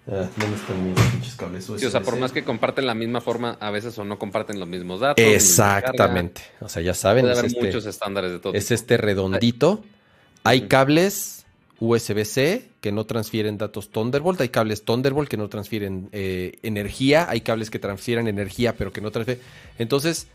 ah, están mis pinches cables o sea, por más que comparten la misma forma, a veces o no comparten los mismos datos. Exactamente. O sea, ya saben. es este, muchos estándares de todo. Es este redondito. Hay cables USB-C que no transfieren datos Thunderbolt, hay cables Thunderbolt que no transfieren eh, energía, hay cables que transfieren energía pero que no transfieren. Entonces,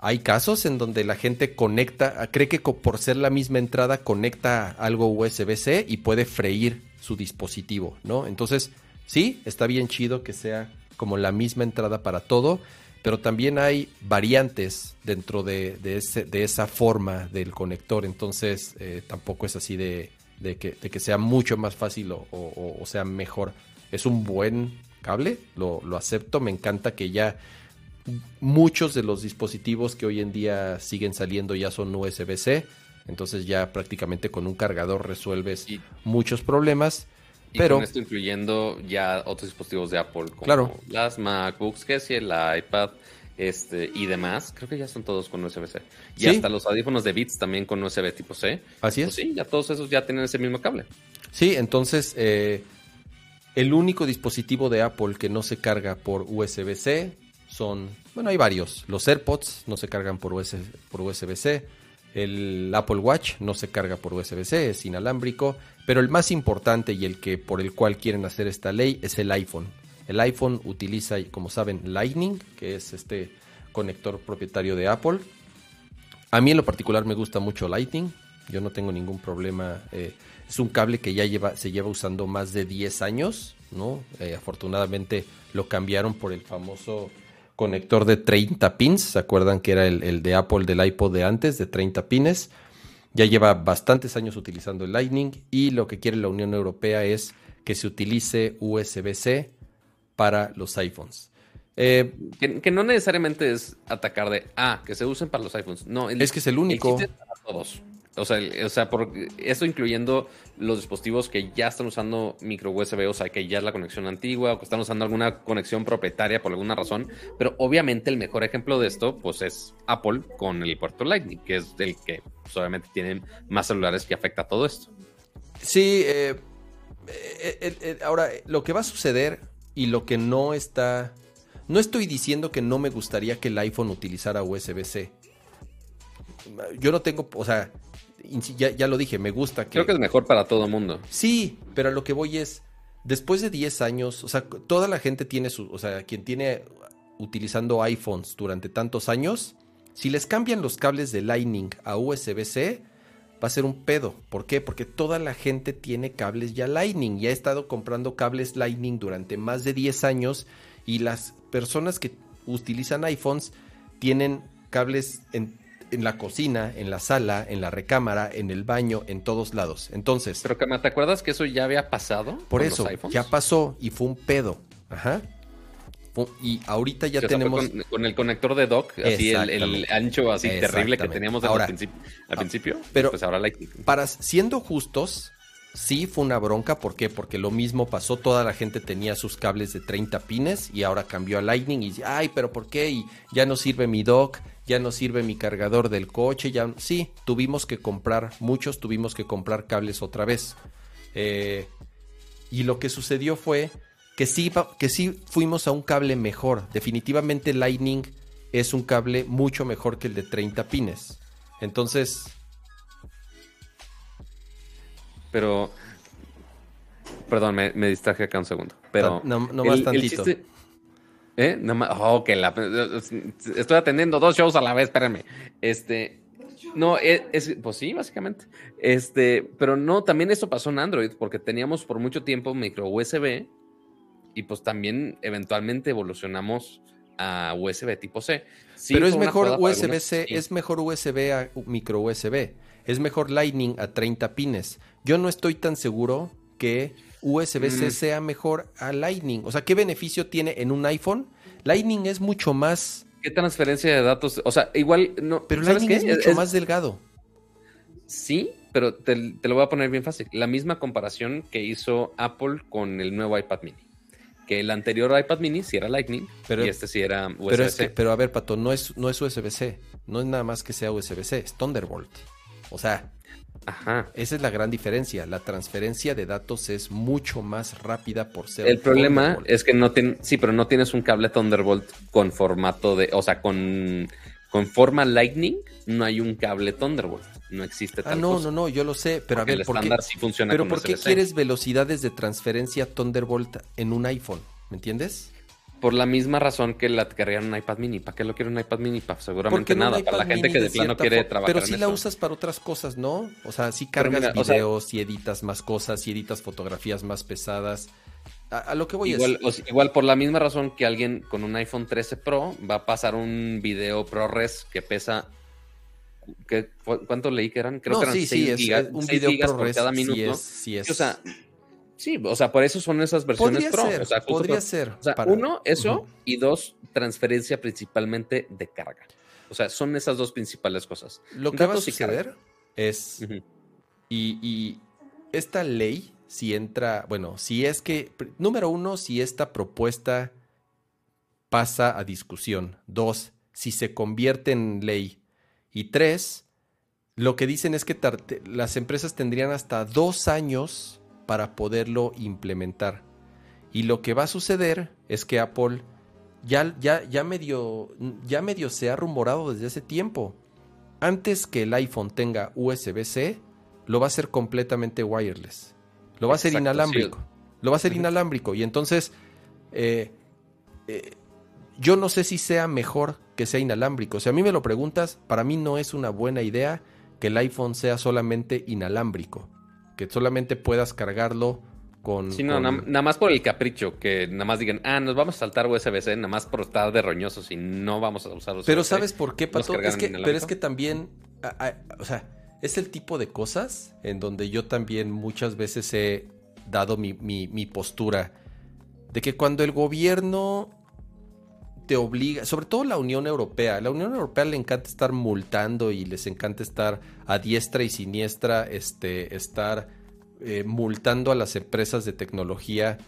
hay casos en donde la gente conecta, cree que por ser la misma entrada conecta algo USB-C y puede freír su dispositivo, ¿no? Entonces, sí, está bien chido que sea como la misma entrada para todo, pero también hay variantes dentro de, de esa forma del conector, entonces eh, tampoco es así de de que sea mucho más fácil o, sea mejor. Es un buen cable, lo, acepto, me encanta que ya muchos de los dispositivos que hoy en día siguen saliendo ya son USB-C, Entonces ya prácticamente con un cargador resuelves muchos problemas. Y pero con esto incluyendo ya otros dispositivos de Apple como claro. las MacBooks, que si el iPad este, y demás, creo que ya son todos con USB-C. Y hasta los audífonos de Beats también con USB tipo C. Así pues es. sí, ya todos esos ya tienen ese mismo cable. Sí, entonces eh, el único dispositivo de Apple que no se carga por USB-C son, bueno, hay varios. Los AirPods no se cargan por, por USB-C. El Apple Watch no se carga por USB-C, es inalámbrico. Pero el más importante y el que por el cual quieren hacer esta ley es el iPhone. El iPhone utiliza, como saben, Lightning, que es este conector propietario de Apple. A mí en lo particular me gusta mucho Lightning. Yo no tengo ningún problema. Eh, es un cable que ya lleva, se lleva usando más de 10 años, ¿no? Eh, afortunadamente lo cambiaron por el famoso conector de 30 pins. ¿Se acuerdan que era el, de Apple del iPod de antes, de 30 pines? Ya lleva bastantes años utilizando el Lightning y lo que quiere la Unión Europea es que se utilice USB-C para los iPhones. Eh, que, no necesariamente es atacar de, ah, que se usen para los iPhones. No, es que es el único. para todos. O sea, o sea esto incluyendo los dispositivos que ya están usando micro USB, o sea, que ya es la conexión antigua o que están usando alguna conexión propietaria por alguna razón. Pero obviamente el mejor ejemplo de esto, pues es Apple con el puerto Lightning, que es el que pues, obviamente tienen más celulares que afecta a todo esto. Sí, eh, eh, ahora lo que va a suceder y lo que no está... No estoy diciendo que no me gustaría que el iPhone utilizara USB-C. Yo no tengo, o sea, ya, lo dije, me gusta que... Creo que es mejor para todo el mundo. Sí, pero a lo que voy es, después de 10 años, o sea, toda la gente tiene su, o sea, quien tiene utilizando iPhones durante tantos años, si les cambian los cables de Lightning a USB-C, va a ser un pedo. ¿Por qué? Porque toda la gente tiene cables ya Lightning, ya ha estado comprando cables Lightning durante más de 10 años y las personas que utilizan iPhones tienen cables en en la cocina, en la sala, en la recámara, en el baño, en todos lados. Entonces. Pero ¿te acuerdas que eso ya había pasado? Por eso, ya pasó y fue un pedo. Ajá. Y ahorita ya tenemos. Con, el conector de dock, así el, ancho así terrible que teníamos al, ah, principio, Pero pues ahora Para siendo justos, sí fue una bronca. ¿Por qué? Porque lo mismo pasó. Toda la gente tenía sus cables de 30 pines y ahora cambió a Lightning y ay, pero ¿por qué? Y ya no sirve mi dock ya no sirve mi cargador del coche, ya sí, tuvimos que comprar, muchos tuvimos que comprar cables otra vez. Eh, y lo que sucedió fue que sí, que sí fuimos a un cable mejor. Definitivamente Lightning es un cable mucho mejor que el de 30 pines. Entonces... Pero... Perdón, me, distraje acá un segundo. Pero... No, no más tantito. ¿Eh? oh, que la, estoy atendiendo dos shows a la vez, espérenme. Este, no, e, es, pues sí, básicamente. Este, pero no, también esto pasó en Android, porque teníamos por mucho tiempo micro USB y pues también eventualmente evolucionamos a USB tipo C. pero es mejor USB-C, es mejor USB a micro USB. Es mejor Lightning a 30 pines. Yo no estoy tan seguro que USB-C mm. sea mejor a Lightning. O sea, ¿qué beneficio tiene en un iPhone? Lightning es mucho más. ¿Qué transferencia de datos? O sea, igual no. Pero Lightning es mucho más delgado. Sí, pero te, lo voy a poner bien fácil. La misma comparación que hizo Apple con el nuevo iPad mini. Que el anterior iPad mini sí era Lightning y este sí era USB-C. Pero, a ver, Pato, no es, no es USB-C. No es nada más que sea USB-C, es Thunderbolt. O sea, Ajá. Esa es la gran diferencia. La transferencia de datos es mucho más rápida por ser. El problema es que no tienes, sí, pero no tienes un cable Thunderbolt con formato de, o sea, con, con forma Lightning, no hay un cable Thunderbolt. No existe tal Ah, no, no, no, yo lo sé, pero a ver, ¿por qué, funciona pero ¿por qué quieres velocidades de transferencia Thunderbolt en un iPhone? ¿Me entiendes? Por la misma razón que la querrían un iPad mini. ¿Para qué lo quiere un iPad mini? Para seguramente nada. Para la gente que de, plano quiere trabajar. Pero sí la usas para otras cosas, ¿no? O sea, sí cargas videos y editas más cosas y editas fotografías más pesadas. A, lo que voy igual, es. igual por la misma razón que alguien con un iPhone 13 Pro va a pasar un video ProRes que pesa. ¿Cuánto leí que eran? Creo que eran sí, 6 sí, es, un video ProRes cada minuto. Sí es, O sea, Sí, o sea, por eso son esas versiones podría Pro. Ser, o sea, podría ser. O sea, uno, eso, y dos, transferencia principalmente de carga. O sea, son esas dos principales cosas. Lo que va a suceder es... y, esta ley, si entra, bueno, si es que, número uno, si esta propuesta pasa a discusión. Dos, si se convierte en ley. Y tres, lo que dicen es que las empresas tendrían hasta dos años para poderlo implementar. Y lo que va a suceder es que Apple ya, ya, ya, medio, ya medio se ha rumorado desde hace tiempo. Antes que el iPhone tenga USB-C, lo va a hacer completamente wireless. Lo va a hacer inalámbrico. Lo va a hacer inalámbrico. Y entonces, eh, eh, yo no sé si sea mejor que sea inalámbrico. Si a mí me lo preguntas, para mí no es una buena idea que el iPhone sea solamente inalámbrico. Que solamente puedas cargarlo con. Sí, no, Nada, más por el capricho. Que nada más digan, ah, nos vamos a saltar USB-C, nada más por estar de roñosos y no vamos a usar USB-C. Pero ¿sabes por qué, Pato? Es que, pero es que también. o sea, es el tipo de cosas en donde yo también muchas veces he dado mi, mi postura. De que cuando el gobierno te obliga, sobre todo la Unión Europea, la Unión Europea le encanta estar multando y les encanta estar a diestra y siniestra, este, estar eh, multando a las empresas de tecnología.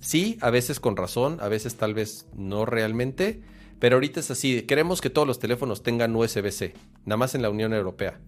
Sí, a veces con razón, a veces tal vez no realmente, pero ahorita es así, queremos que todos los teléfonos tengan USB-C, nada más en la Unión Europea.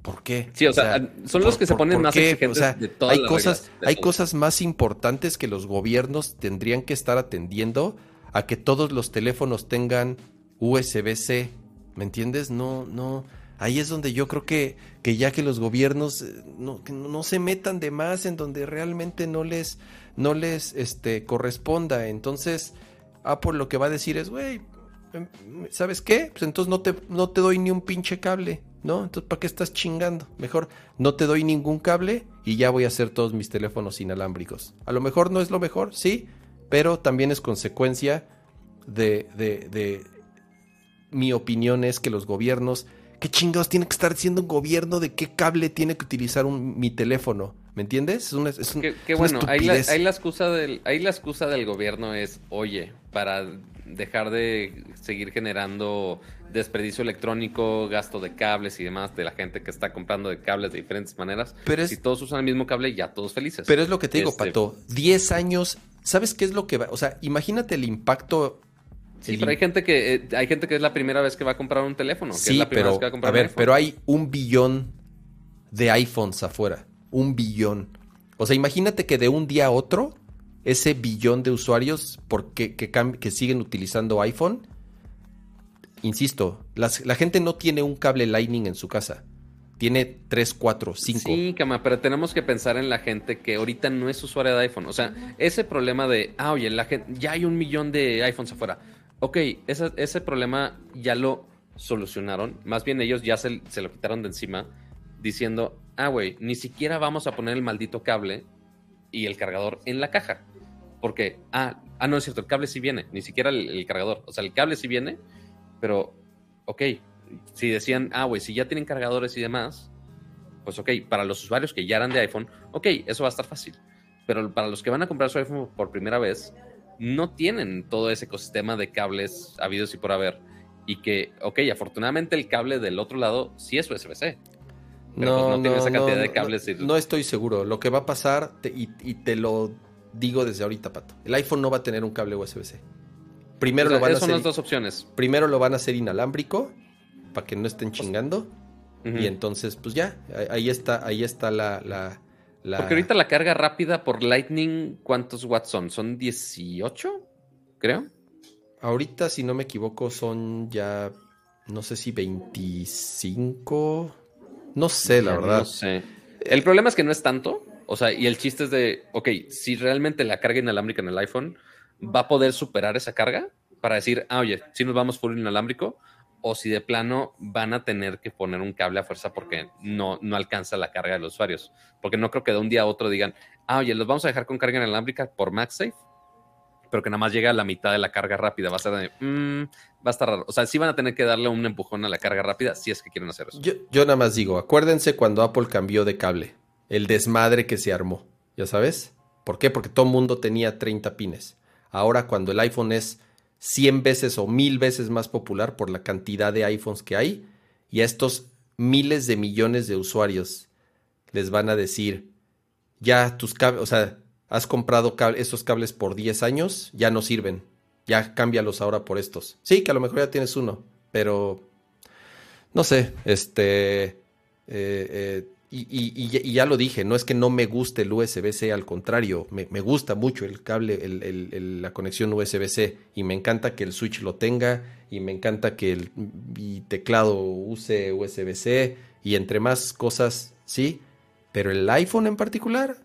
¿Por qué? Sí, o, sea, son los que se ponen más exigentes de todas hay cosas, hay cosas más importantes que los gobiernos tendrían que estar atendiendo a que todos los teléfonos tengan USB-C. ¿Me entiendes? No, no. Ahí es donde yo creo que, que ya que los gobiernos eh, no, no, se metan de más en donde realmente no les, no les este, corresponda. Entonces, Apple lo que va a decir es, güey, em, ¿sabes qué? Pues entonces no te, no te doy ni un pinche cable, ¿no? Entonces, ¿para qué estás chingando? Mejor no te doy ningún cable y ya voy a hacer todos mis teléfonos inalámbricos. A lo mejor no es lo mejor, sí, pero también es consecuencia de, de, mi opinión es que los gobiernos, ¿qué chingados tiene que estar diciendo un gobierno de qué cable tiene que utilizar mi teléfono? ¿Me entiendes? Es qué, bueno, ahí la, excusa del, ahí la excusa del gobierno es, oye, para dejar de seguir generando desperdicio electrónico, gasto de cables y demás de la gente que está comprando de cables de diferentes maneras. Pero si todos usan el mismo cable, ya todos felices. Pero es lo que te digo, este, Pato. 10 años ¿Sabes qué es lo que va? O sea, imagínate el impacto. Sí, pero hay gente que eh, hay gente que es la primera vez que va a comprar un teléfono. Que sí, es la pero vez que va a, comprar a ver, pero hay un billón de iPhones afuera, un billón. O sea, imagínate que de un día a otro ese billón de usuarios porque, que, que siguen utilizando iPhone, insisto, la gente no tiene un cable Lightning en su casa tiene 3, 4, 5. Sí, cama, pero tenemos que pensar en la gente que ahorita no es usuaria de iPhone. O sea, ese problema de, ah, oye, la gente, ya hay un millón de iPhones afuera. Ok, ese, ese problema ya lo solucionaron. Más bien ellos ya se, se lo quitaron de encima diciendo, ah, güey, ni siquiera vamos a poner el maldito cable y el cargador en la caja. Porque, ah, ah no es cierto, el cable sí viene, ni siquiera el, el cargador. O sea, el cable sí viene, pero, ok, si decían, ah, güey, si ya tienen cargadores y demás, pues ok, para los usuarios que ya eran de iPhone, ok, eso va a estar fácil. Pero para los que van a comprar su iPhone por primera vez, no tienen todo ese ecosistema de cables habidos y por haber. Y que, ok, afortunadamente el cable del otro lado sí es USB-C. Pero no, pues no, tiene esa cantidad de cables. No, estoy seguro. Lo que va a pasar, y, te lo digo desde ahorita, Pato, el iPhone no va a tener un cable USB-C. Primero lo van a hacer. Son las dos opciones. Primero lo van a hacer inalámbrico para que no estén chingando. Y entonces, pues ya, ahí está, ahí está la, la, Porque ahorita la carga rápida por Lightning, ¿cuántos watts son? ¿Son 18? Creo. Ahorita, si no me equivoco, son ya, no sé si 25. No sé, la verdad. No sé. El problema es que no es tanto. O sea, y el chiste es de, ok, si realmente la carga inalámbrica en el iPhone va a poder superar esa carga para decir, ah, oye, si nos vamos por inalámbrico, o si de plano van a tener que poner un cable a fuerza porque no, no alcanza la carga de los usuarios. Porque no creo que de un día a otro digan, ah, oye, los vamos a dejar con carga inalámbrica por MagSafe, pero que nada más llega a la mitad de la carga rápida. Va a ser de, mm, va a estar raro. O sea, sí van a tener que darle un empujón a la carga rápida si es que quieren hacer eso. Yo, yo nada más digo, acuérdense cuando Apple cambió de cable, el desmadre que se armó, ¿ya sabes? ¿Por qué? Porque todo el mundo tenía 30 pines. Ahora cuando el iPhone es 100 veces o 1000 veces más popular por la cantidad de iPhones que hay y a estos miles de millones de usuarios les van a decir, ya tus cables, o sea, has comprado esos cables por 10 años, ya no sirven, ya cámbialos ahora por estos. Sí, que a lo mejor ya tienes uno, pero no sé, este, eh, eh, y, ya lo dije, no es que no me guste el USB-C, al contrario, me, gusta mucho el cable, la conexión USB-C y me encanta que el Switch lo tenga y me encanta que el mi teclado use USB-C y entre más cosas, sí, pero el iPhone en particular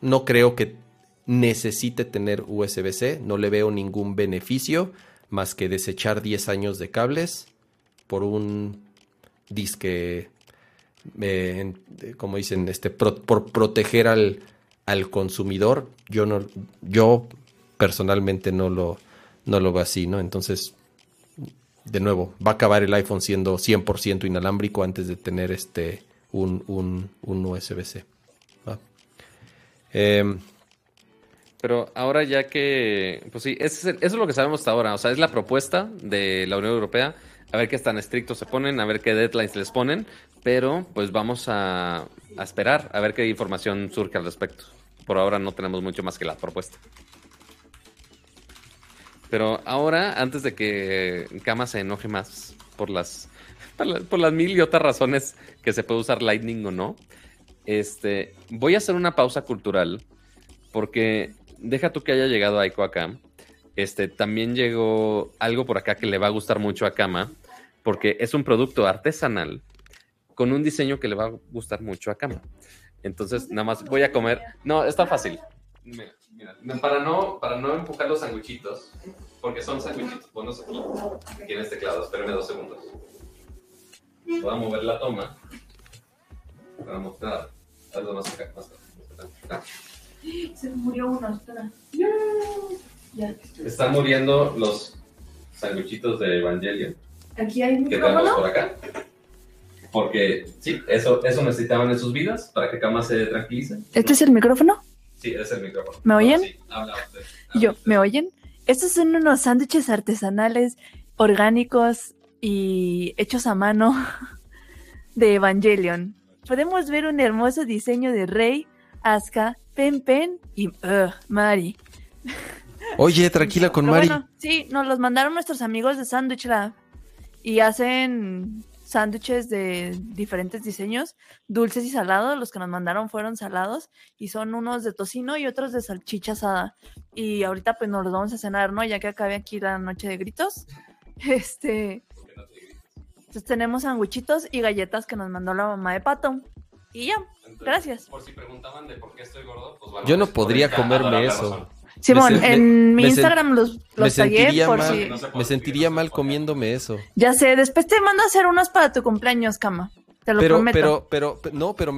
no creo que necesite tener USB-C, no le veo ningún beneficio más que desechar 10 años de cables por un disque eh, como dicen, este, por proteger al, al, consumidor, yo no, yo personalmente no lo, no lo veo así, ¿no? Entonces, de nuevo, va a acabar el iPhone siendo 100% inalámbrico antes de tener este, un, un, un USB-C. Em, pero ahora ya que, pues sí, eso es, lo que sabemos hasta ahora. O sea, es la propuesta de la Unión Europea. A ver qué tan estrictos se ponen, a ver qué deadlines les ponen. Pero pues vamos a, esperar a ver qué información surge al respecto. Por ahora no tenemos mucho más que la propuesta. Pero ahora, antes de que Kama se enoje más por las, por las mil y otras razones que se puede usar Lightning o no, este, voy a hacer una pausa cultural porque deja tú que haya llegado Aiko acá. Este, también llegó algo por acá que le va a gustar mucho a Kama porque es un producto artesanal con un diseño que le va a gustar mucho a Kama. Entonces, nada más voy a comer. No, está fácil. Mira, para no, para no empujar los sanguichitos, porque son sanguichitos, ponlos aquí, aquí en este teclado. Espérenme dos segundos. Voy a mover la toma para mostrar. Algo más acá, más acá. Se murió uno, espera. Ya. Están muriendo los sanguichitos de Evangelion. Aquí hay un ¿Qué tenemos por acá? Porque sí, eso, eso necesitaban en sus vidas para que Kama se tranquilice. ¿Este es el micrófono? Sí, es el micrófono. ¿Me oyen? sí, habla usted. Yo, ¿me oyen? Estos son unos sándwiches artesanales, orgánicos y hechos a mano de Evangelion. Podemos ver un hermoso diseño de Rey, Asuka, Pen Pen y uh, Mari. Oye, tranquila con Mari. sí, nos los mandaron nuestros amigos de Sandwich Lab y hacen sándwiches de diferentes diseños, dulces y salados. Los que nos mandaron fueron salados y son unos de tocino y otros de salchicha asada. Y ahorita pues nos los vamos a cenar, ¿no? Ya que acabe aquí la noche de gritos. Este. Entonces tenemos sandwichitos y galletas que nos mandó la mamá de Pato. Y ya, gracias. Por si preguntaban de por qué estoy gordo, pues Yo no podría comerme eso. Simón, en mi Instagram los, los tagué por si... Me sentiría mal comiéndome eso. Ya sé, después te mando a hacer unos para tu cumpleaños, cama. Te lo pero, prometo. Pero, pero, no, pero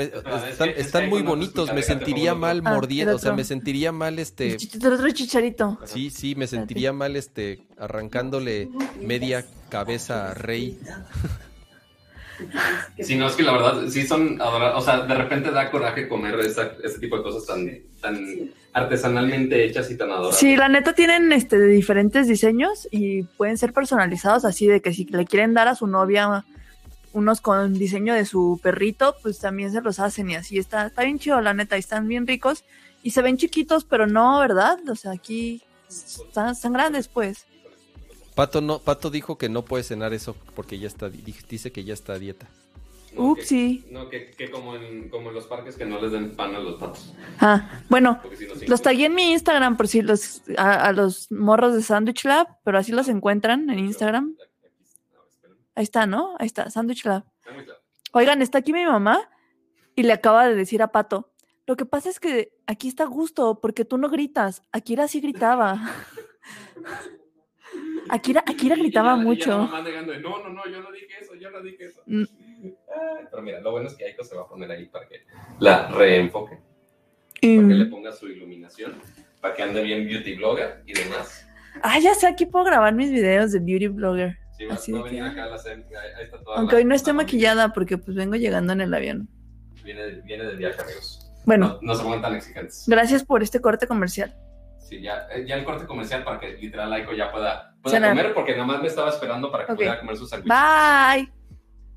están, muy bonitos. Me sentiría mal ah, mordiendo, o sea, me sentiría mal este. El otro chicharito. Sí, sí, me sentiría mal este arrancándole media cabeza a Rey. Si no, es que la verdad, sí son adorables. O sea, de repente da coraje comer ese tipo de cosas tan, tan artesanalmente hechas y tan adorables. Sí, la neta tienen este diferentes diseños y pueden ser personalizados así de que si le quieren dar a su novia unos con diseño de su perrito, pues también se los hacen y así está, está bien chido, la neta, y están bien ricos y se ven chiquitos, pero no, ¿verdad? O sea, aquí están, están grandes, pues. Pato no, Pato dijo que no puede cenar eso porque ya está, dice que ya está a dieta. No, Upsi. Que, no, que, como, en, como, en, los parques que no les den pan a los patos. Ah, bueno, los tagué en mi Instagram por si los a, los morros de Sandwich Lab, pero así los encuentran en Instagram. Ahí está, ¿no? Ahí está, Sandwich Lab. Oigan, está aquí mi mamá y le acaba de decir a Pato, lo que pasa es que aquí está gusto porque tú no gritas, Akira sí gritaba. Akira, Akira gritaba mucho. no, no, no, yo no dije eso, yo no dije eso. Mm. pero mira, lo bueno es que Aiko se va a poner ahí para que la reenfoque. Para que le ponga su iluminación, para que ande bien beauty blogger y demás. Ah, ya sé, aquí puedo grabar mis videos de beauty blogger. Sí, va, a venir acá a la ahí está toda Aunque hoy no esté maquillada porque pues vengo llegando en el avión. Viene, viene de viaje, amigos. Bueno. No, no se pongan tan exigentes. Gracias por este corte comercial. Sí, ya, eh, ya el corte comercial para que literal Aiko ya pueda, pueda comer, porque nada más me estaba esperando para que pudiera comer sus sándwiches. Bye.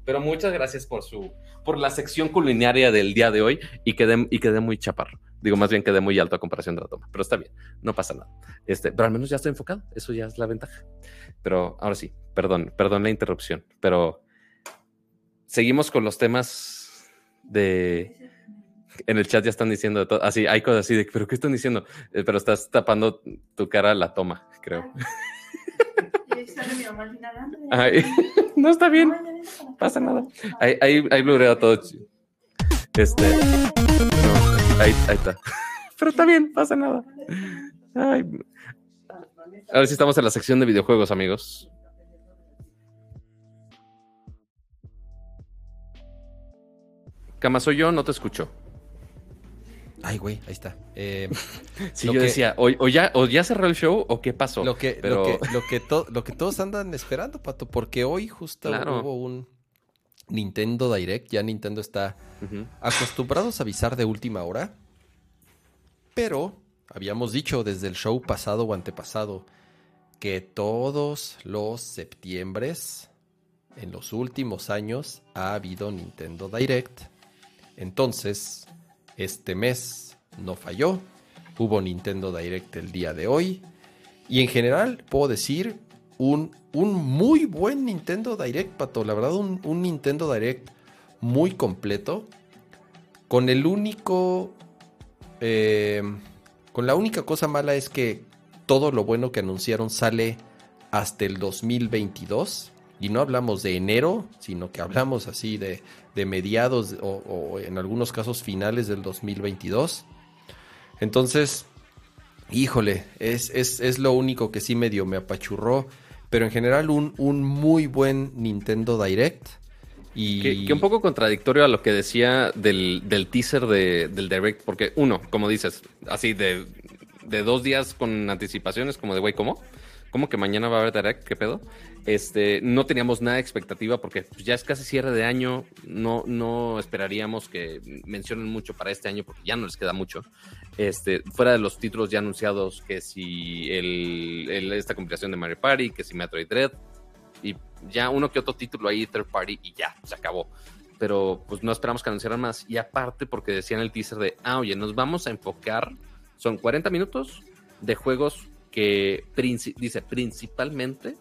Pero muchas gracias por su, por la sección culinaria del día de hoy y quedé, y quedé muy chaparro. Digo, más bien quedé muy alto a comparación de la toma, pero está bien, no pasa nada. Este, pero al menos ya estoy enfocado, eso ya es la ventaja. Pero ahora sí, perdón, perdón la interrupción, pero seguimos con los temas de... En el chat ya están diciendo todo, así, hay cosas así de, pero ¿qué están diciendo? Eh, pero estás tapando tu cara a la toma, creo. no está bien, pasa nada. Ahí, ahí, ahí todo. Este, ahí, ahí está. Pero está bien, pasa nada. Ay. A ver si estamos en la sección de videojuegos, amigos. Cama, soy yo, no te escucho. Ay, güey, ahí está. Eh, sí, yo decía, o, ya, o ya cerró el show o qué pasó. Lo que, lo que, lo que, lo que todos andan esperando, Pato, porque hoy justo hubo un Nintendo Direct. Ya Nintendo está acostumbrados a avisar de última hora. Pero habíamos dicho desde el show pasado o antepasado que todos los septiembres en los últimos años ha habido Nintendo Direct. Entonces, este mes no falló. Hubo Nintendo Direct el día de hoy. Y en general puedo decir un, un muy buen Nintendo Direct, Pato. La verdad, un, Nintendo Direct muy completo. Con el único... Eh, con la única cosa mala es que todo lo bueno que anunciaron sale hasta el 2022. Y no hablamos de enero, sino que hablamos así de de mediados o, en algunos casos finales del 2022. Entonces, híjole, es, es, lo único que sí medio me apachurró. Pero en general un, un muy buen Nintendo Direct. Y... Que, un poco contradictorio a lo que decía del, teaser del Direct, porque uno, como dices, así de, de dos días con anticipaciones, como de, güey, ¿cómo? ¿Cómo que mañana va a haber Direct? ¿Qué pedo? Este, no teníamos nada de expectativa porque pues, ya es casi cierre de año. No, no esperaríamos que mencionen mucho para este año porque ya no les queda mucho. Este, fuera de los títulos ya anunciados, que si el, esta compilación de Mario Party, que si Metroid Dread, y ya uno que otro título ahí, third party, y ya, se acabó. Pero pues no esperamos que anunciaran más. Y aparte, porque decían el teaser de, ah, oye, nos vamos a enfocar, son 40 minutos de juegos que dice principalmente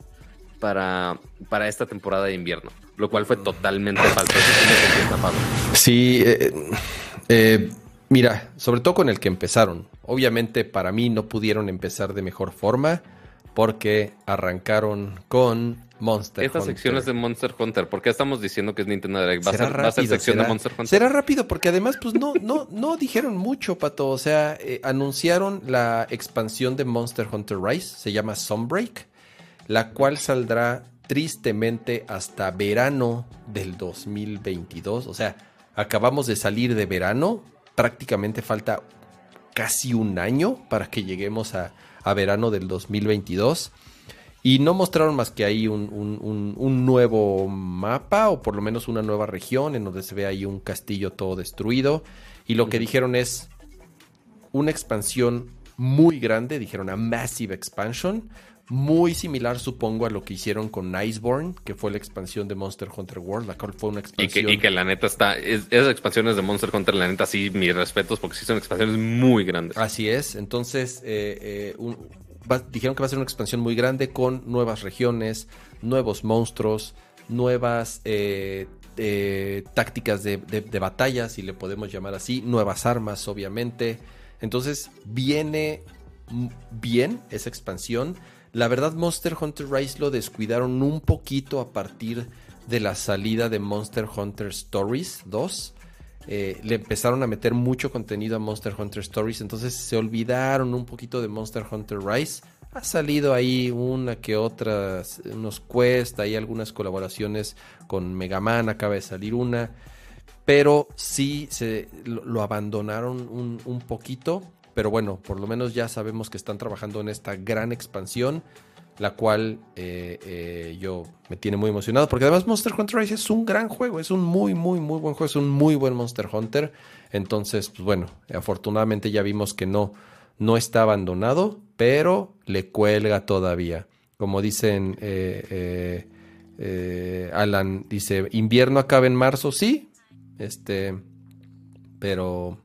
para, para esta temporada de invierno, lo cual fue totalmente falso. Sí, eh, eh, mira, sobre todo con el que empezaron. Obviamente para mí no pudieron empezar de mejor forma porque arrancaron con Monster Estas secciones de Monster Hunter, ¿por qué estamos diciendo que es Nintendo Direct? ¿Va, a ser, sección de Monster Hunter? Será rápido, porque además, pues no, no, no dijeron mucho, Pato. O sea, eh, anunciaron la expansión de Monster Hunter Rise, se llama Sunbreak, la cual saldrá tristemente hasta verano del 2022. O sea, acabamos de salir de verano, prácticamente falta casi un año para que lleguemos a, a verano del 2022. Y no mostraron más que ahí un, nuevo mapa o por lo menos una nueva región en donde se ve ahí un castillo todo destruido. Y lo que dijeron es una expansión muy grande, dijeron a massive expansion, muy similar supongo a lo que hicieron con Iceborne, que fue la expansión de Monster Hunter World, la cual fue una expansión. Y que, la neta está, esas expansiones de Monster Hunter, la neta sí, mis respetos, porque sí son expansiones muy grandes. Así es, entonces eh, eh, dijeron que va a ser una expansión muy grande con nuevas regiones, nuevos monstruos, nuevas eh, eh, tácticas de, batalla, si le podemos llamar así, nuevas armas, obviamente. Entonces viene bien esa expansión. La verdad, Monster Hunter Rise lo descuidaron un poquito a partir de la salida de Monster Hunter Stories 2. Eh, le empezaron a meter mucho contenido a Monster Hunter Stories, entonces se olvidaron un poquito de Monster Hunter Rise. Ha salido ahí una que otra, unos quests, hay algunas colaboraciones con Mega Man, acaba de salir una, pero sí se lo, abandonaron un, un poquito, pero bueno, por lo menos ya sabemos que están trabajando en esta gran expansión la cual eh, eh, yo me tiene muy emocionado, porque además Monster Hunter Rise es un gran juego, es un muy, muy, muy buen juego, es un muy buen Monster Hunter. Entonces, pues bueno, afortunadamente ya vimos que no, no está abandonado, pero le cuelga todavía. Como dicen, eh, Alan dice, invierno acaba en marzo, sí, este, pero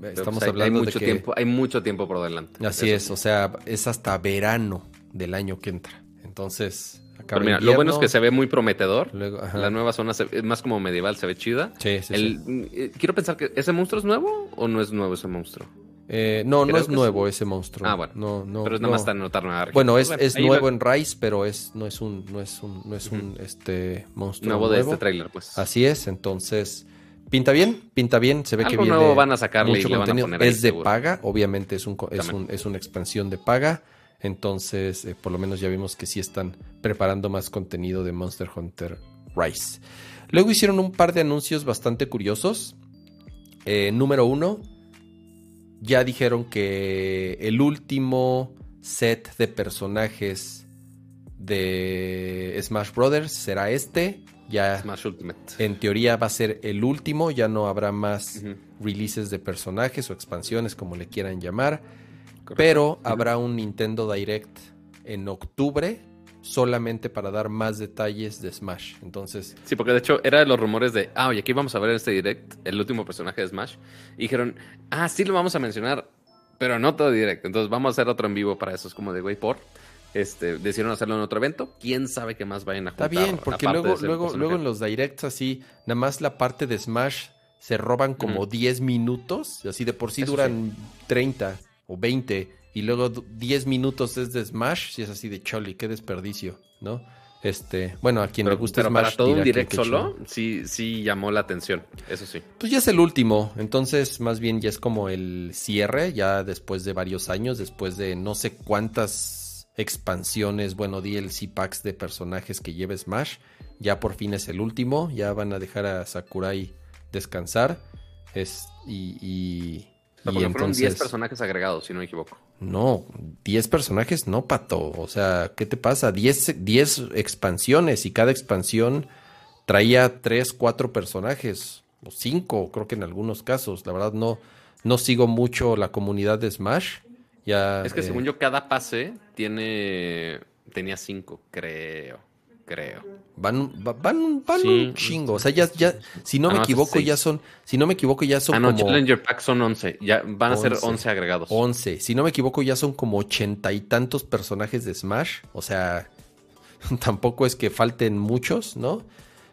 estamos pues, hablando hay mucho de que tiempo, hay mucho tiempo por delante. Así es, o sea, es hasta verano del año que entra. Entonces, acaba mira, lo bueno es que se ve muy prometedor. la nueva zona es más como medieval, se ve chida. Sí, sí, eh, Quiero pensar que ese monstruo es nuevo o no es nuevo ese monstruo. Eh, no, no es nuevo ese monstruo. Ah, bueno. No, no, pero es nada más está notar nada. Bueno, es, es nuevo en Rise, pero es, no es un, no es un, no es un este monstruo. Nuevo, de este tráiler, pues. Así es, entonces. Pinta bien, pinta bien, se ve que viene. nuevo van a sacarle y le van a poner Es de paga, obviamente es un, es, un, es una expansión de paga. Entonces, eh, por lo menos ya vimos que sí están preparando más contenido de Monster Hunter Rise. Luego hicieron un par de anuncios bastante curiosos. Eh, número uno, ya dijeron que el último set de personajes de Smash Brothers será este. Ya Smash Ultimate. En teoría va a ser el último, ya no habrá más releases de personajes o expansiones, como le quieran llamar. Pero habrá un Nintendo Direct en octubre solamente para dar más detalles de Smash. Entonces. Sí, porque de hecho era de los rumores de, ah, oye, aquí vamos a ver en este direct el último personaje de Smash. Y dijeron, ah, sí lo vamos a mencionar, pero no todo direct. Entonces vamos a hacer otro en vivo para eso. Es como de, güey, por. Este, decidieron hacerlo en otro evento. Quién sabe qué más vayan a juntar. Está bien, porque luego, luego, luego en los directs así, nada más la parte de Smash se roban como 10 minutos. Así de por sí duran 30 o 20 y luego 10 minutos es de Smash, si es así de choli, qué desperdicio, ¿no? Este, bueno, a quien le gusta Smash. Para todo un direct solo, sí, sí llamó la atención, eso sí. Pues ya es el último, entonces más bien ya es como el cierre, ya después de varios años, después de no sé cuántas expansiones, bueno, DLC packs de personajes que lleve Smash, ya por fin es el último, ya van a dejar a Sakurai descansar. Es, y pero fueron 10 personajes agregados, si no me equivoco. No, 10 personajes no, Pato. O sea, ¿qué te pasa? 10, 10 expansiones y cada expansión traía 3, 4 personajes. O 5, creo que en algunos casos. La verdad no, no sigo mucho la comunidad de Smash. Ya, es que según eh, yo, cada pase tiene tenía 5, creo creo. Van, van, van un chingo. O sea, ya, ya si no ah, me equivoco, ya son, si no me equivoco, ya son ah, no, Challenger Pack son 11. Ya van a ser 11 agregados. 11. Si no me equivoco, ya son como ochenta y tantos personajes de Smash. O sea, tampoco es que falten muchos, ¿no?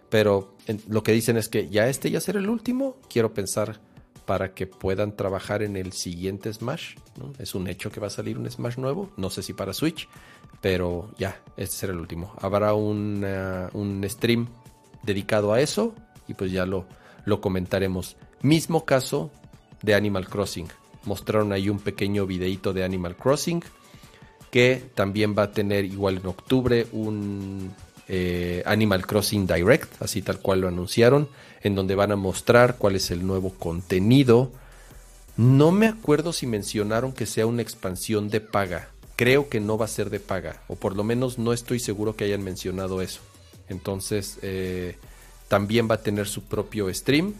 Pero lo que dicen es que ya este ya será el último. Quiero pensar para que puedan trabajar en el siguiente Smash. Es un hecho que va a salir un Smash nuevo, no sé si para Switch, pero ya, este será el último. Habrá un stream dedicado a eso y pues ya lo, lo comentaremos. Mismo caso de Animal Crossing. Mostraron ahí un pequeño videito de Animal Crossing que también va a tener igual en octubre un eh, Animal Crossing Direct, así tal cual lo anunciaron, en donde van a mostrar cuál es el nuevo contenido. No me acuerdo si mencionaron que sea una expansión de paga. Creo que no va a ser de paga, o por lo menos no estoy seguro que hayan mencionado eso. Entonces, eh, también va a tener su propio stream,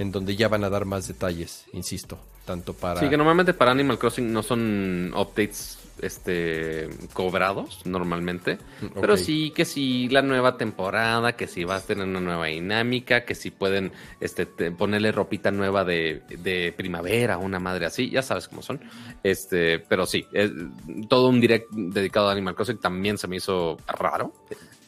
en donde ya van a dar más detalles, insisto, tanto para... Sí, que normalmente para Animal Crossing no son updates este cobrados normalmente. Mm, Pero sí que si la nueva temporada, que si vas a tener una nueva dinámica, que si pueden este, ponerle ropita nueva de, de, primavera, una madre así, ya sabes cómo son. Este, pero sí, todo un direct dedicado a Animal Crossing también se me hizo raro.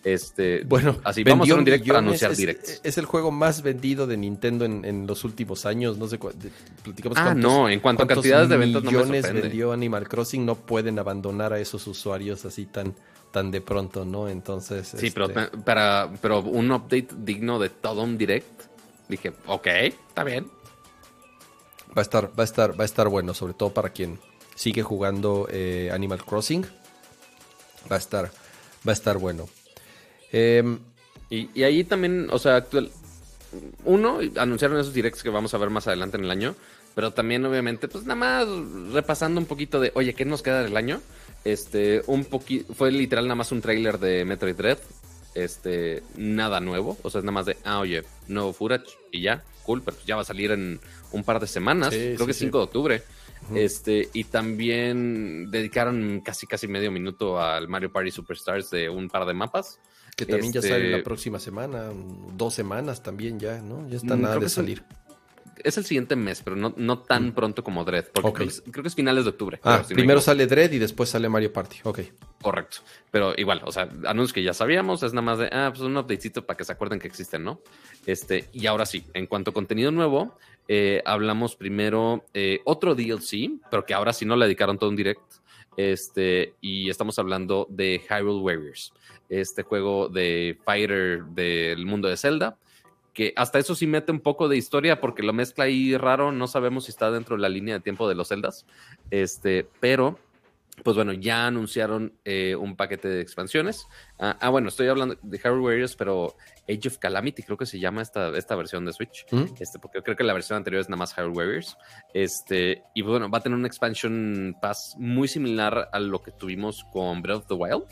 Este, bueno, así vamos a un directo para anunciar es, Es el juego más vendido de Nintendo en, los últimos años. No sé, platicamos ah, no, en cuanto a cantidades de ventas, no millones vendió Animal Crossing. No pueden abandonar a esos usuarios así tan, tan de pronto, ¿no? Entonces. Sí, pero, este para, pero un update digno de todo un direct. Dije, ok, está bien. Va a estar, va a estar, va a estar bueno, sobre todo para quien sigue jugando eh, Animal Crossing. Va a estar, va a estar bueno. Em, y, ahí también, o sea, actual, uno, anunciaron esos directs que vamos a ver más adelante en el año, pero también obviamente, pues nada más repasando un poquito de, oye, ¿qué nos queda del año? Este, un poquito, fue literal nada más un trailer de Metroid Dread, este, nada nuevo, o sea, es nada más de, ah, oye, nuevo footage y ya, cool, pero ya va a salir en un par de semanas, creo que 5 de octubre. Este, y también dedicaron casi casi medio minuto al Mario Party Superstars de un par de mapas. Que también ya sale la este próxima semana, dos semanas también ya, ¿no? Ya está mm, nada de salir es el siguiente mes, pero no, no tan mm. pronto como Dread. Porque creo, que es, finales de octubre. Ah, primero sale Dread y después sale Mario Party. Ok. Correcto. Pero igual, o sea, anuncios que ya sabíamos, es nada más de, ah, pues un updatecito para que se acuerden que existen, ¿no? Este, y ahora sí, en cuanto a contenido nuevo, eh, hablamos primero eh, otro DLC, pero que ahora sí no le dedicaron todo un direct. Este, y estamos hablando de Hyrule Warriors, este juego de fighter del mundo de Zelda que hasta eso sí mete un poco de historia porque lo mezcla ahí raro, no sabemos si está dentro de la línea de tiempo de los celdas, este, pero pues bueno, ya anunciaron eh, un paquete de expansiones. Ah, ah, bueno, estoy hablando de Hyrule Warriors, pero Age of Calamity creo que se llama esta, esta versión de Switch, ¿Mm? este, porque creo que la versión anterior es nada más Hyrule Warriors, este, y bueno, va a tener un expansion pass muy similar a lo que tuvimos con Breath of the Wild,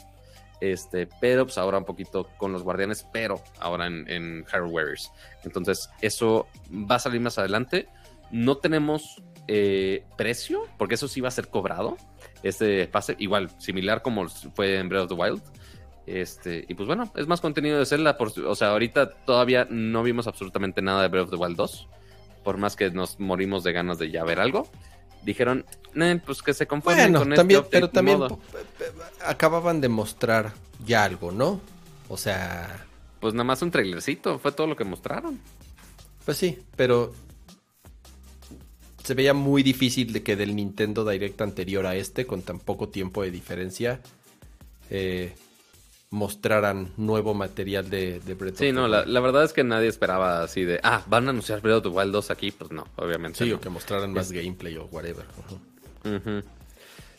este, pero pues ahora un poquito con los guardianes, pero ahora en, en Warriors. Entonces, eso va a salir más adelante. No tenemos eh, precio, porque eso sí va a ser cobrado. Este pase, igual, similar como fue en Breath of the Wild. Este, y pues bueno, es más contenido de Zelda. Por, o sea, ahorita todavía no vimos absolutamente nada de Breath of the Wild 2. Por más que nos morimos de ganas de ya ver algo dijeron, pues que se conformen con este también, Pero también acababan de mostrar ya algo, ¿no? O sea... Pues nada más un trailercito, fue todo lo que mostraron. Pues sí, pero se veía muy difícil de que del Nintendo Direct anterior a este, con tan poco tiempo de diferencia, eh, mostraran nuevo material de, de Breath Sí, no, la, verdad es que nadie esperaba así de, ah, van a anunciar Breath of the Wild 2 aquí, pues no, obviamente. Sí, o que mostraran más gameplay o whatever.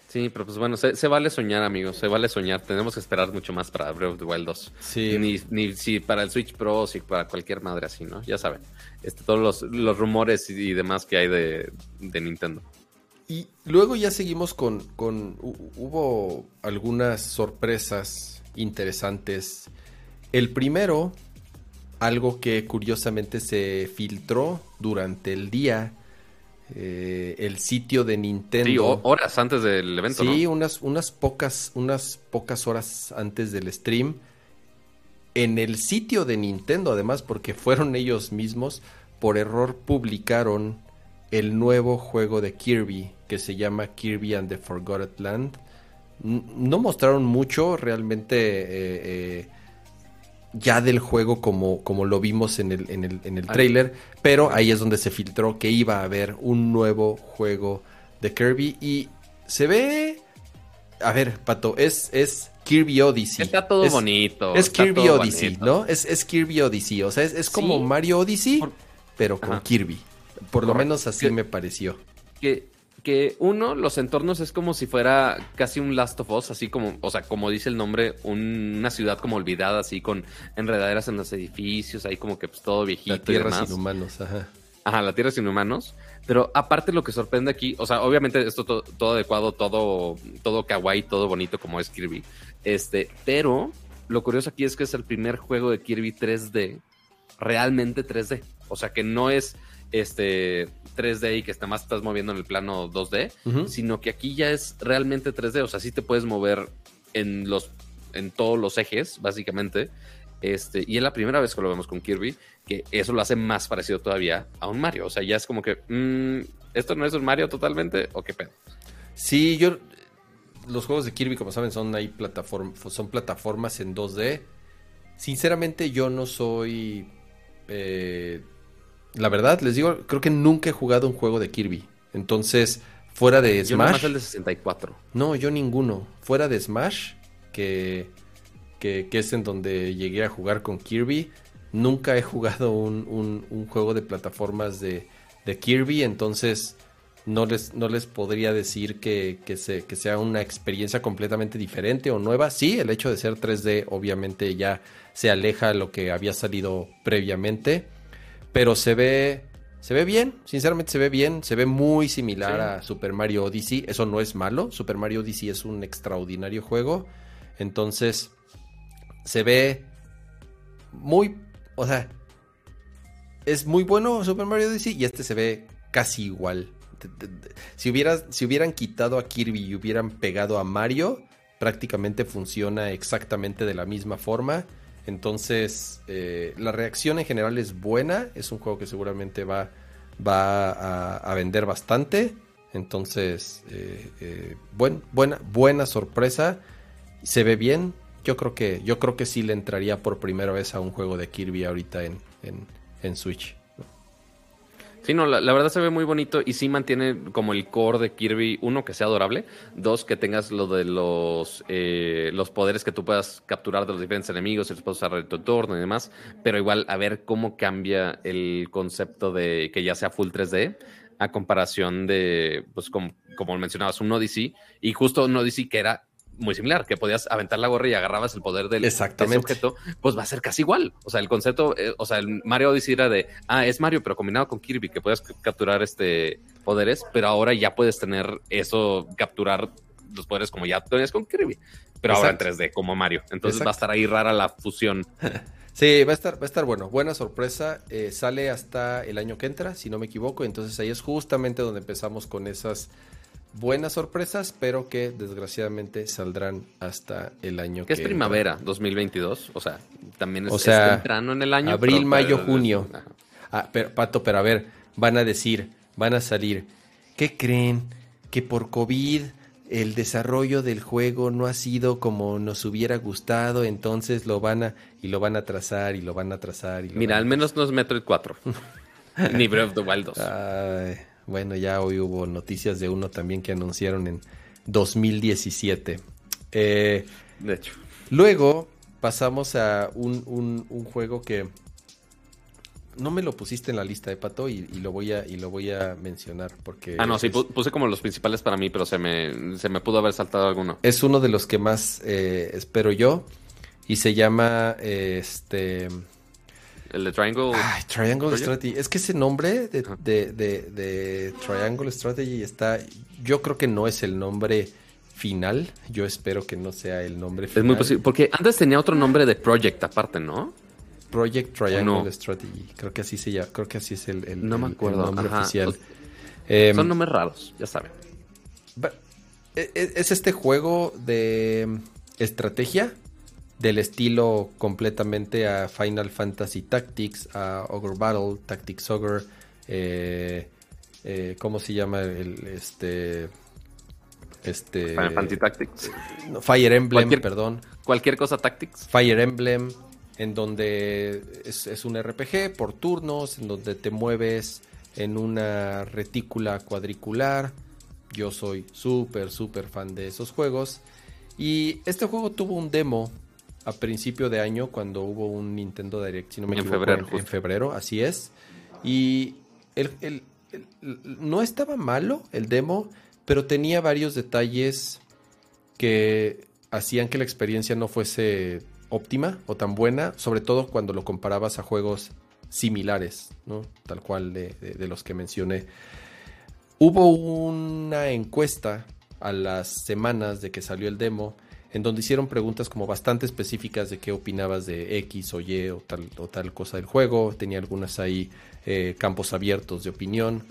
Sí, pero pues bueno, se, vale soñar, amigos, se vale soñar. Tenemos que esperar mucho más para Breath of the Wild 2. Sí. Ni, ni si para el Switch Pro, si para cualquier madre así, ¿no? Ya saben, este, todos los, los rumores y, demás que hay de, de Nintendo. Y luego ya seguimos con, con, hubo algunas sorpresas interesantes. El primero, algo que curiosamente se filtró durante el día, eh, el sitio de Nintendo. horas antes del evento. Sí, unas, unas, pocas, unas pocas horas antes del stream. En el sitio de Nintendo, además, porque fueron ellos mismos, por error publicaron el nuevo juego de Kirby que se llama Kirby and the Forgotten Land no mostraron mucho realmente eh, eh, ya del juego como, como lo vimos en el, en el, en el trailer, pero ahí es donde se filtró que iba a haber un nuevo juego de Kirby y se ve... A ver, Pato, es, es Kirby Odyssey. Está todo bonito. Es Kirby Odyssey, ¿no? Es, es, Kirby Odyssey, o sea, es, como Mario Odyssey, pero con Kirby. Por lo menos así me pareció. Que que uno, los entornos es como si fuera casi un Last of Us, así como, o sea, como dice el nombre, una ciudad como olvidada, así con enredaderas en los edificios, ahí como que pues todo viejito. La tierra sin humanos, ajá. Ajá, la tierra sin humanos. Pero aparte lo que sorprende aquí, o sea, obviamente esto todo, todo adecuado, todo, todo kawaii, todo bonito como es Kirby. Este, pero lo curioso aquí es que es el primer juego de Kirby 3D, realmente 3D. O sea, que no es este 3D y que está más estás moviendo en el plano 2D, sino que aquí ya es realmente 3D, o sea, sí te puedes mover en los en todos los ejes, básicamente. Este, y es la primera vez que lo vemos con Kirby, que eso lo hace más parecido todavía a un Mario. O sea, ya es como que, mm, ¿esto no es un Mario totalmente? ¿O qué pedo? Sí, yo. Los juegos de Kirby, como saben, son ahí son plataformas en 2D. Sinceramente, yo no soy. Eh, la verdad, les digo, creo que nunca he jugado un juego de Kirby. Entonces, fuera de Smash. Yo el de 64. No, yo ninguno. Fuera de Smash, que, que, es en donde llegué a jugar con Kirby. Nunca he jugado un, un, juego de plataformas de, de, Kirby. Entonces, no les, no les podría decir que, que, se, que sea una experiencia completamente diferente o nueva. Sí, el hecho de ser 3D, obviamente, ya se aleja a lo que había salido previamente pero se ve se ve bien, sinceramente se ve bien, se ve muy similar a Super Mario Odyssey, eso no es malo, Super Mario Odyssey es un extraordinario juego, entonces se ve muy, o sea, es muy bueno Super Mario Odyssey y este se ve casi igual. Si, si hubieran quitado a Kirby y hubieran pegado a Mario, prácticamente funciona exactamente de la misma forma. Entonces, eh, la reacción en general es buena. Es un juego que seguramente va, va a, vender bastante. Entonces, eh, eh, buena, buena sorpresa. Se ve bien. Yo creo que, yo creo que sí le entraría por primera vez a un juego de Kirby ahorita en, en Switch. Sí, no, la, verdad se ve muy bonito y sí mantiene como el core de Kirby, uno, que sea adorable, dos, que tengas lo de los, eh, los poderes que tú puedas capturar de los diferentes enemigos y los puedes usar en tu entorno y demás, pero igual a ver cómo cambia el concepto de que ya sea full 3D a comparación de, pues como, como mencionabas, un Odyssey y justo un Odyssey que era muy similar, que podías aventar la gorra y agarrabas el poder del objeto, pues va a ser casi igual. O sea, el concepto, eh, o sea, el Mario Odyssey era de, ah, es Mario, pero combinado con Kirby, que puedes capturar este poderes, pero ahora ya puedes tener eso, capturar los poderes como ya tenías con Kirby, pero ahora en 3D, como Mario. Entonces va a estar ahí rara la fusión. Sí, va a estar, va a estar bueno. Buena sorpresa. Eh, sale hasta el año que entra, si no me equivoco. Entonces ahí es justamente donde empezamos con esas buenas sorpresas, pero que desgraciadamente saldrán hasta el año que es primavera 2022, o sea, también es, o sea, temprano en el año. Abril, mayo, junio. Ah, pero, Pato, pero a ver, van a decir, van a salir, ¿qué creen? Que por COVID el desarrollo del juego no ha sido como nos hubiera gustado, entonces lo van a y lo van a trazar y lo van a trazar y Mira, al menos no es Metroid 4. Ni Breath of the Wild 2. Ay. Bueno, ya hoy hubo noticias de uno también que anunciaron en 2017. Eh, de hecho. Luego pasamos a un, un, juego que no me lo pusiste en la lista de Pato y, lo voy a y lo voy a mencionar porque ah no sí puse como los principales para mí pero se me se me pudo haber saltado alguno es uno de los que más eh, espero yo y se llama este el de Triangle. Ay, Triangle Strategy. Es que ese nombre de, de, Triangle Strategy está. Yo creo que no es el nombre final. Yo espero que no sea el nombre final. Es muy posible. Porque antes tenía otro nombre de Project aparte, ¿no? Project Triangle Strategy. Creo que así se llama. Creo que así es el, no me acuerdo. nombre oficial. Em, son nombres raros, ya saben. E, e, es este juego de estrategia del estilo completamente a Final Fantasy Tactics, a Ogre Battle, Tactics Ogre, eh, eh, ¿cómo se llama el este este Final Fantasy Tactics? Fire Emblem, perdón. Cualquier cosa Tactics. Fire Emblem, en donde es, es un RPG por turnos, en donde te mueves en una retícula cuadricular. Yo soy súper, súper fan de esos juegos. Y este juego tuvo un demo a principio de año cuando hubo un Nintendo Direct, si no me en equivoco, febrero, en, febrero, así es. Y el, no estaba malo el demo, pero tenía varios detalles que hacían que la experiencia no fuese óptima o tan buena, sobre todo cuando lo comparabas a juegos similares, ¿no? Tal cual de, de los que mencioné. Hubo una encuesta a las semanas de que salió el demo en donde hicieron preguntas como bastante específicas de qué opinabas de X o Y o tal, o tal cosa del juego. Tenía algunas ahí eh, campos abiertos de opinión.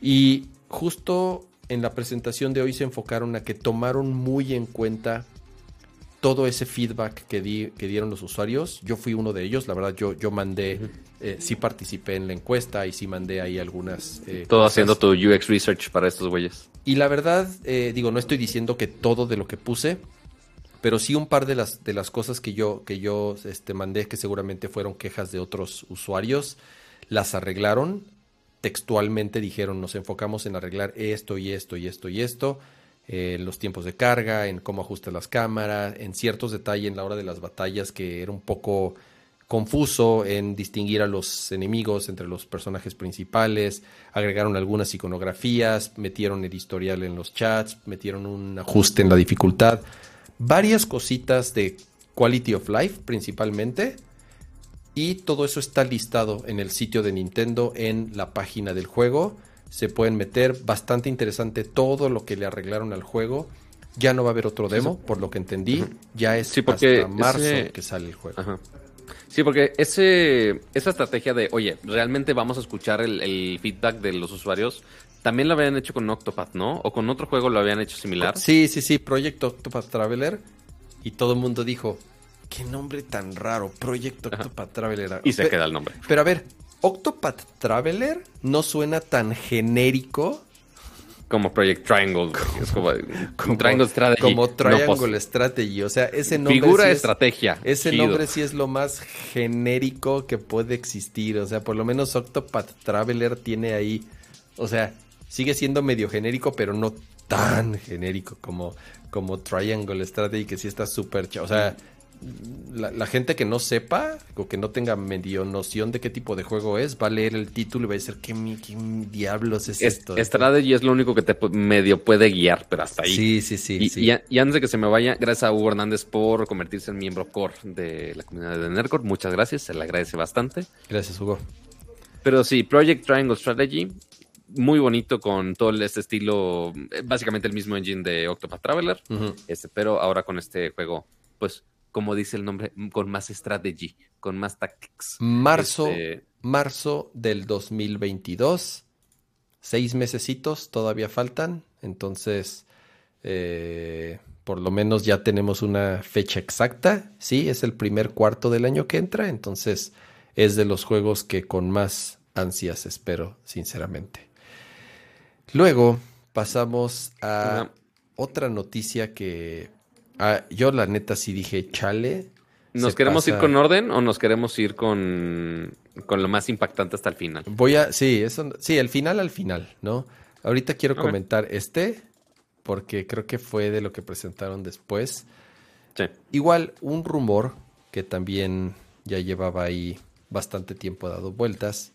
Y justo en la presentación de hoy se enfocaron a que tomaron muy en cuenta todo ese feedback que, di, que dieron los usuarios. Yo fui uno de ellos, la verdad yo, yo mandé, eh, sí participé en la encuesta y sí mandé ahí algunas... Eh, todo haciendo tu UX research para estos güeyes. Y la verdad, digo, no estoy diciendo que todo de lo que puse, pero sí un par de las, de las cosas que yo, que yo este, mandé, que seguramente fueron quejas de otros usuarios, las arreglaron. Textualmente dijeron, nos enfocamos en arreglar esto y esto y esto y esto, en eh, los tiempos de carga, en cómo ajustar las cámaras, en ciertos detalles en la hora de las batallas que era un poco confuso en distinguir a los enemigos entre los personajes principales, agregaron algunas iconografías, metieron el historial en los chats, metieron un ajuste en la dificultad varias cositas de quality of life principalmente. Y todo eso está listado en el sitio de Nintendo en la página del juego. Se pueden meter bastante interesante todo lo que le arreglaron al juego. Ya no va a haber otro demo, por lo que entendí. Ya es hasta marzo que sale el juego. Sí, porque ese, esa estrategia de, oye, realmente vamos a escuchar el, el, feedback de los usuarios, también lo habían hecho con Octopath, ¿no? O con otro juego lo habían hecho similar. Sí, sí, sí, Project Octopath Traveler. Y todo el mundo dijo, qué nombre tan raro, Project Octopath Traveler. Y se queda el nombre. Pero a ver, Octopath Traveler no suena tan genérico como Project Triangle. Es como, Triangle Strategy. Como Triangle Strategy. O sea, ese nombre. Figura estrategia. ese nombre sí es lo más genérico que puede existir. O sea, por lo menos Octopath Traveler tiene ahí. O sea, sigue siendo medio genérico, pero no tan genérico como, como Triangle Strategy, que sí está súper. O sea la, gente que no sepa o que no tenga medio noción de qué tipo de juego es, va a leer el título y va a decir, ¿qué, diablos es, esto? Strategy es lo único que te medio puede guiar, pero hasta ahí. Sí, sí, sí. Y, Y, antes de que se me vaya, gracias a Hugo Hernández por convertirse en miembro core de la comunidad de Nerdcore. Muchas gracias, se le agradece bastante. Gracias, Hugo. Pero sí, Project Triangle Strategy, muy bonito con todo este estilo, básicamente el mismo engine de Octopath Traveler, este, pero ahora con este juego, pues como dice el nombre, con más strategy, con más tactics. Marzo, este, marzo del 2022. Seis mesecitos todavía faltan. Entonces, eh, por lo menos ya tenemos una fecha exacta. Sí, es el primer cuarto del año que entra. Entonces, es de los juegos que con más ansias espero, sinceramente. Luego pasamos a otra noticia que Ah, yo la neta sí dije, chale. ¿Nos queremos ir con orden o nos queremos ir con, con, lo más impactante hasta el final? Voy a, sí, eso, sí, el final al final, ¿no? Ahorita quiero comentar este, porque creo que fue de lo que presentaron después. Sí. Igual, un rumor que también ya llevaba ahí bastante tiempo dado vueltas.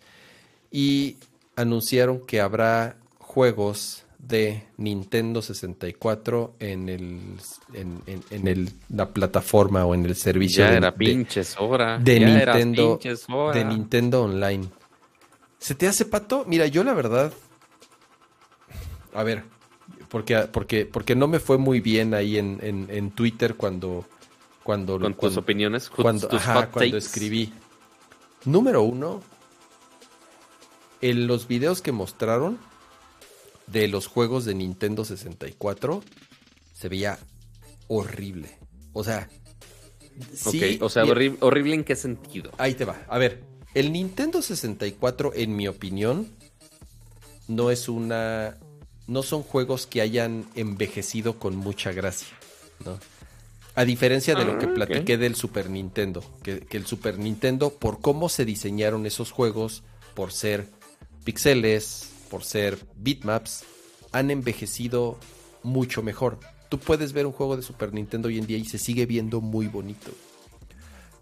Y anunciaron que habrá juegos de Nintendo 64 en el en, el, la plataforma o en el servicio ya de, era pinches hora de Nintendo de Nintendo Online. ¿Se te hace pato? Mira, yo la verdad a ver, porque porque porque no me fue muy bien ahí en, en Twitter cuando cuando con tus opiniones, cuando, cuando escribí. Número uno, en los videos que mostraron de los juegos de Nintendo 64 se veía horrible. O sea, sí, o sea, horrible, en qué sentido. Ahí te va. A ver, el Nintendo 64, en mi opinión, no es una. No son juegos que hayan envejecido con mucha gracia, ¿no? A diferencia de lo que ah, platiqué del Super Nintendo, que, que, el Super Nintendo, por cómo se diseñaron esos juegos, por ser pixeles, por ser bitmaps, han envejecido mucho mejor. Tú puedes ver un juego de Super Nintendo hoy en día y se sigue viendo muy bonito.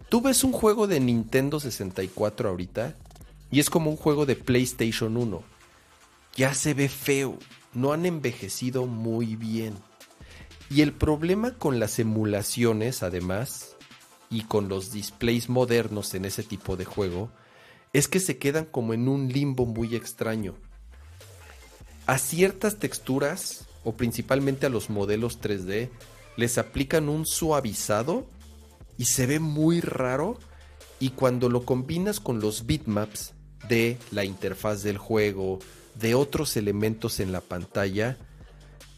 Tú ves un juego de Nintendo 64 ahorita y es como un juego de PlayStation 1. Ya se ve feo, no han envejecido muy bien. Y el problema con las emulaciones, además, y con los displays modernos en ese tipo de juego, es que se quedan como en un limbo muy extraño a ciertas texturas, o principalmente a los modelos 3D, les aplican un suavizado y se ve muy raro. Y cuando lo combinas con los bitmaps de la interfaz del juego, de otros elementos en la pantalla,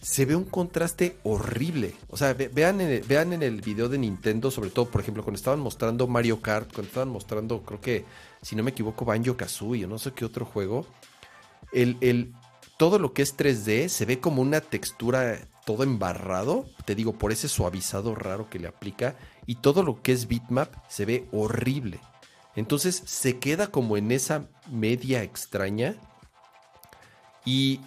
se ve un contraste horrible. O sea, vean, en el, vean en el video de Nintendo, sobre todo, por ejemplo, cuando estaban mostrando Mario Kart, cuando estaban mostrando, creo que, si no me equivoco, Banjo Kazooie, o no sé qué otro juego. El, el, todo lo que es 3D se ve como una textura todo embarrado, te digo, por ese suavizado raro que le aplica, y todo lo que es bitmap se ve horrible. Entonces se queda como en esa media extraña y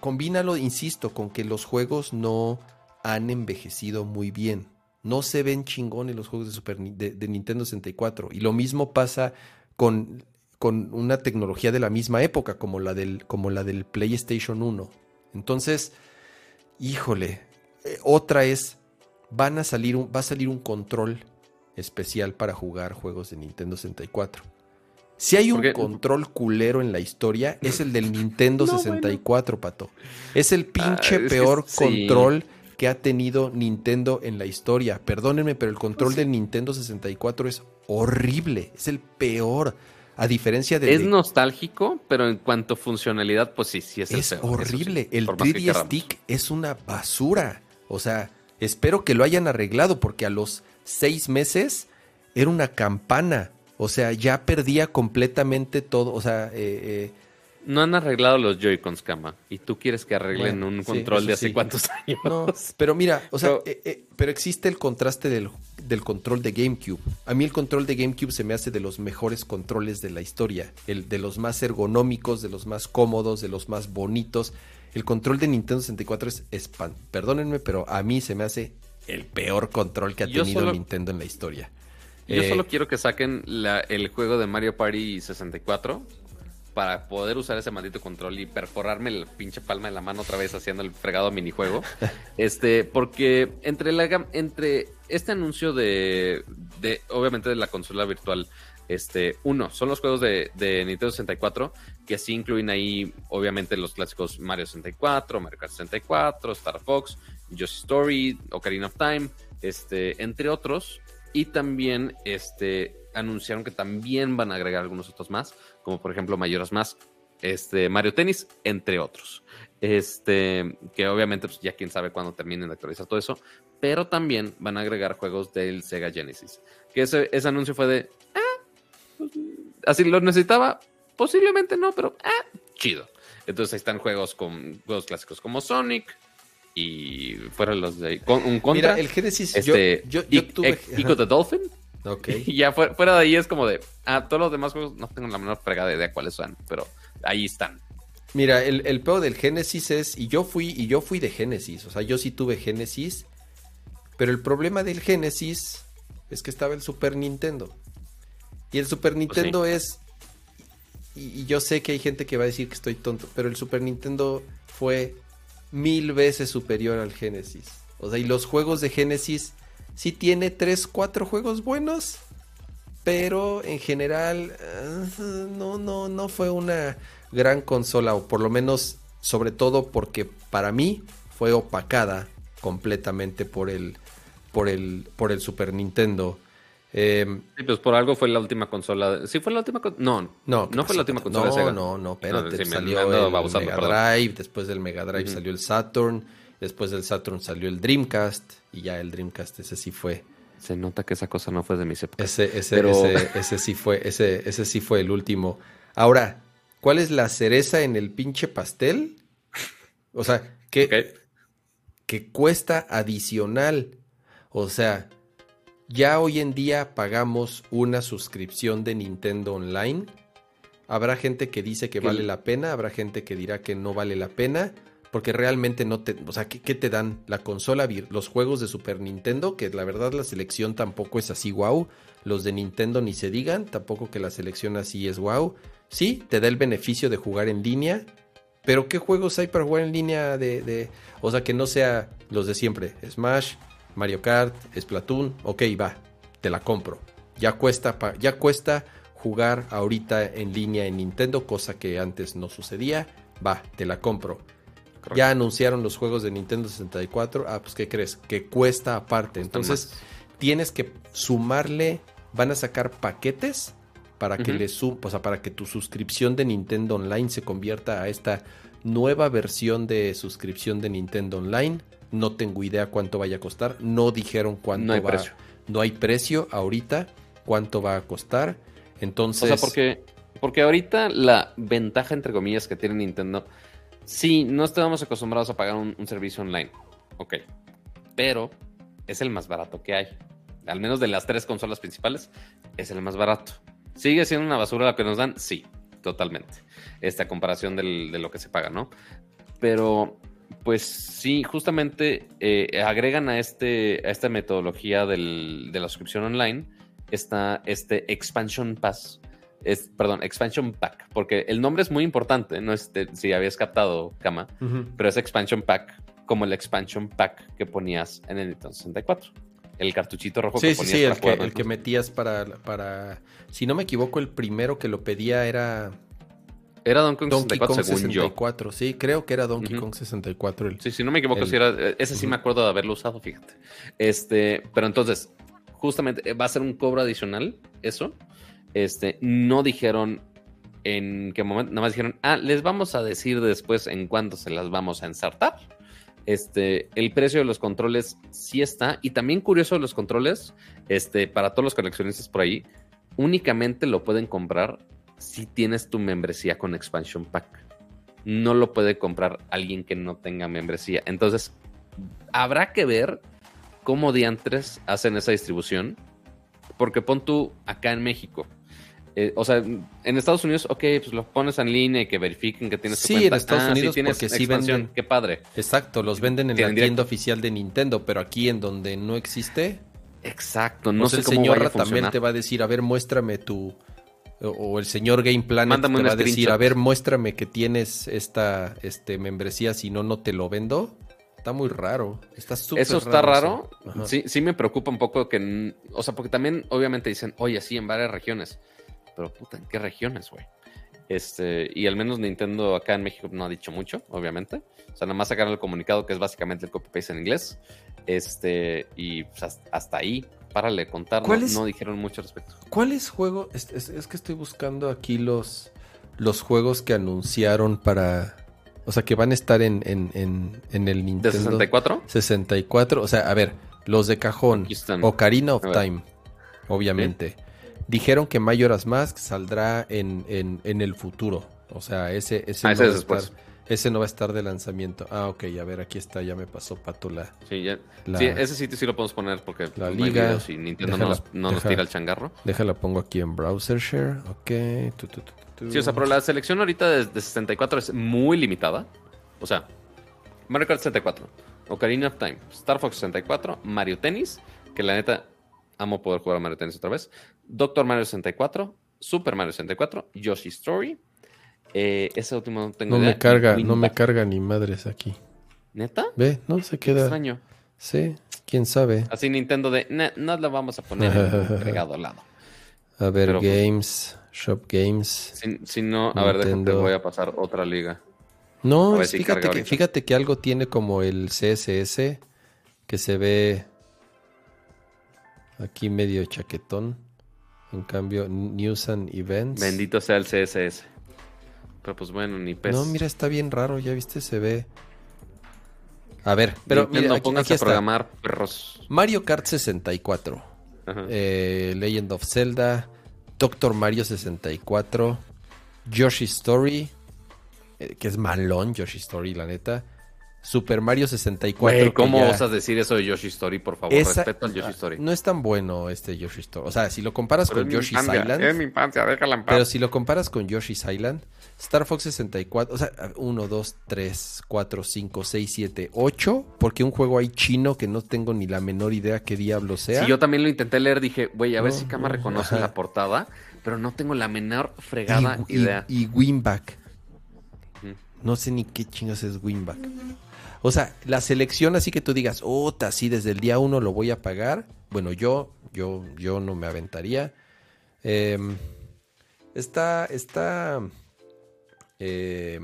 combínalo, insisto, con que los juegos no han envejecido muy bien. No se ven chingones los juegos de, Super, de Nintendo 64. Y lo mismo pasa con con una tecnología de la misma época, como la del, como la del PlayStation 1. Entonces, híjole, eh, otra es, van a salir va a salir un control especial para jugar juegos de Nintendo 64. Si hay un control culero en la historia, es el del Nintendo 64, pato. Es el pinche ah, peor control que ha tenido Nintendo en la historia. Perdónenme, pero el control pues del Nintendo 64 es horrible. Es el peor. A diferencia de. Es nostálgico, pero en cuanto a funcionalidad, pues sí, sí es Es horrible. el 3D Stick es una basura. O sea, espero que lo hayan arreglado, porque a los seis meses, era una campana. O sea, ya perdía completamente todo. O sea, eh, eh, no han arreglado los Joy-Cons, Kama. Y tú quieres que arreglen un control de hace cuántos años. No, pero mira, o sea, pero, eh, pero existe el contraste del, del, control de GameCube. A mí el control de GameCube se me hace de los mejores controles de la historia. El, de los más ergonómicos, de los más cómodos, de los más bonitos. El control de Nintendo 64 es, espan Perdónenme, pero a mí se me hace el peor control que ha tenido Nintendo en la historia. Yo solo eh, quiero que saquen el juego de Mario Party 64 para poder usar ese maldito control y perforarme la pinche palma de la mano otra vez haciendo el fregado minijuego. este, porque entre la entre este anuncio de, de obviamente de la consola virtual este, uno, son los juegos de, de, Nintendo 64, que sí incluyen ahí, obviamente, los clásicos Mario 64, Mario Kart 64, Star Fox, Just Story, Ocarina of Time, este, entre otros. Y también este, anunciaron que también van a agregar algunos otros más, como por ejemplo Mayoras Más, este, Mario Tennis, entre otros. Este, que obviamente pues, ya quién sabe cuándo terminen de actualizar todo eso, pero también van a agregar juegos del Sega Genesis. Que ese, ese anuncio fue de, así lo necesitaba, posiblemente no, pero ah, chido. Entonces ahí están juegos con juegos clásicos como Sonic y fueron los de un contra. Mira, el Genesis este, yo, yo, tuve Ico the Dolphin. Ok. Y ya fuera, de ahí es como de, ah, todos los demás juegos no tengo la menor fregada de idea cuáles son, pero ahí están. Mira, el, el peor del Genesis es, y yo fui, y yo fui de Genesis, o sea, yo sí tuve Genesis, pero el problema del Genesis es que estaba el Super Nintendo. Y el Super pues Nintendo es. Y, yo sé que hay gente que va a decir que estoy tonto, pero el Super Nintendo fue mil veces superior al Genesis. O sea, y los juegos de Genesis sí tiene tres, cuatro juegos buenos, pero en general eh, no, no, no fue una gran consola, o por lo menos, sobre todo porque para mí fue opacada completamente por el, por el, por el Super Nintendo. Eh, sí, pues por algo fue la última consola. ¿Sí fue la última No, no, no fue la última consola no, de Sega. No, no, espérate. salió el Mega Drive, después del Mega Drive salió el Saturn, después del Saturn salió el Dreamcast y ya el Dreamcast ese sí fue. Se nota que esa cosa no fue de mis épocas. Ese, ese, ese, ese, sí fue, ese, ese sí fue el último. Ahora, ¿cuál es la cereza en el pinche pastel? O sea, que, que cuesta adicional. O sea, ya hoy en día pagamos una suscripción de Nintendo Online. Habrá gente que dice que vale la pena, habrá gente que dirá que no vale la pena, porque realmente no te, o sea, ¿qué, te dan? La consola, los juegos de Super Nintendo, que la verdad la selección tampoco es así wow, los de Nintendo ni se digan, tampoco que la selección así es wow. Sí, te da el beneficio de jugar en línea, pero ¿qué juegos hay para jugar en línea de, o sea, que no sea los de siempre? Smash, Mario Kart, Splatoon, ok, va, te la compro. Ya cuesta, ya cuesta jugar ahorita en línea en Nintendo, cosa que antes no sucedía. Va, te la compro. Ya anunciaron los juegos de Nintendo 64. Ah, pues ¿qué crees? Que cuesta aparte. Entonces, tienes que sumarle, van a sacar paquetes para que le o sea, para que tu suscripción de Nintendo Online se convierta a esta nueva versión de suscripción de Nintendo Online no tengo idea cuánto vaya a costar. No dijeron cuánto no hay va. Precio. No hay precio ahorita. Cuánto va a costar. Entonces. O sea, porque, porque ahorita la ventaja, entre comillas, que tiene Nintendo. Sí, no estamos acostumbrados a pagar un, servicio online. Ok. Pero es el más barato que hay. Al menos de las tres consolas principales, es el más barato. ¿Sigue siendo una basura lo que nos dan? Sí, totalmente. Esta comparación de lo que se paga, ¿no? Pero pues sí, justamente eh, agregan a, este, a esta metodología de la suscripción online está este Expansion Pass, es, perdón, Expansion Pack, porque el nombre es muy importante, no es si habías captado, Kama, pero es Expansion Pack como el Expansion Pack que ponías en el Nintendo 64. El cartuchito rojo que ponías sí, sí, el, que, el que metías para, para, si no me equivoco, el primero que lo pedía era era Donkey Kong 64, Kong 64, sí, creo que era Donkey Kong 64. sí, si no me equivoco, sí era, eh, ese sí me acuerdo de haberlo usado, fíjate. Este, pero entonces, justamente eh, va a ser un cobro adicional, eso. Este, no dijeron en qué momento, nada más dijeron, ah, les vamos a decir después en cuánto se las vamos a ensartar. este, el precio de los controles sí está. Y también curioso los controles, este, para todos los coleccionistas por ahí, únicamente lo pueden comprar si tienes tu membresía con Expansion Pack. No lo puede comprar alguien que no tenga membresía. Entonces, habrá que ver cómo diantres hacen esa distribución. Porque pon tú acá en México. Eh, o sea, en Estados Unidos, ok, pues lo pones en línea y que verifiquen que tienes tu sí, en Estados ah, Unidos porque sí venden. Qué padre. Exacto, los venden en la tienda oficial de Nintendo, pero aquí en donde no existe. Exacto, no sé el señor también te va a decir, a ver, muéstrame tu o el señor Game Planet te va a decir, a ver, muéstrame que tienes esta este membresía, si no no te lo vendo. Está muy raro. Está súper Eso está raro. Sí, sí me preocupa un poco que, o sea, porque también obviamente dicen, "Oye, sí en varias regiones." Pero puta, ¿en qué regiones, güey? Este, y al menos Nintendo acá en México no ha dicho mucho, obviamente. O sea, nada más sacaron el comunicado que es básicamente el copy-paste en inglés. Este, y pues, hasta ahí, párale contar, no, dijeron mucho al respecto. ¿Cuál es juego? Es, que estoy buscando aquí los, los juegos que anunciaron para. O sea, que van a estar en, en, en, el Nintendo. ¿De 64? 64. O sea, a ver, los de cajón. Ocarina of Time, obviamente. Dijeron que Majora's Mask saldrá en, en, el futuro. O sea, ese, ese, ah, no después. ese no va a estar de lanzamiento. Ah, ok, a ver, aquí está, ya me pasó Pato la. Sí, ya. sí, ese sitio sí lo podemos poner porque la liga. si Nintendo no, nos, tira el changarro. Déjala, pongo aquí en Browser Share. Ok. sí, o sea, pero la selección ahorita de, 64 es muy limitada. O sea, Mario Kart 64, Ocarina of Time, Star Fox 64, Mario Tennis, que la neta amo poder jugar a Mario Tennis otra vez. Doctor Mario 64, Super Mario 64, Yoshi Story. Eh, ese último no tengo no Me carga, no me carga ni madres aquí. ¿Neta? Ve, no se queda. Extraño. Sí, quién sabe. Así Nintendo de, no lo vamos a poner agregado al lado. A ver, pues, Games, Shop Games. Si, no, a ver, déjate, voy a pasar otra liga. No, fíjate, que, fíjate que algo tiene como el CSS que se ve aquí medio chaquetón. En cambio, News and Events. Bendito sea el CSS. Pero pues bueno, ni peso. No, mira, está bien raro, ya viste, se ve. A ver, pero mira, no pongas a programar perros. Mario Kart 64. Eh, Legend of Zelda. Doctor Mario 64. Yoshi Story. Eh, que es malón, Yoshi Story, la neta. Super Mario 64. ¿Cómo osas decir eso de Yoshi Story, por favor? Respeto al Yoshi Story. No es tan bueno este Yoshi Story. O sea, si lo comparas con Yoshi's Island. Es mi infancia, déjala en paz. Pero si lo comparas con Yoshi's Island, Star Fox 64, o sea, 1, 2, 3, 4, 5, 6, 7, 8, porque un juego ahí chino que no tengo ni la menor idea qué diablo sea. Si yo también lo intenté leer, dije, güey, a ver si Kama reconoce la portada, pero no tengo la menor fregada idea. Y, y Winback. No sé ni qué chingas es Winback. O sea, la selección así que tú digas, oh, sí, desde el día uno lo voy a pagar. Bueno, yo, yo, yo no me aventaría. Em, está, está. Eh,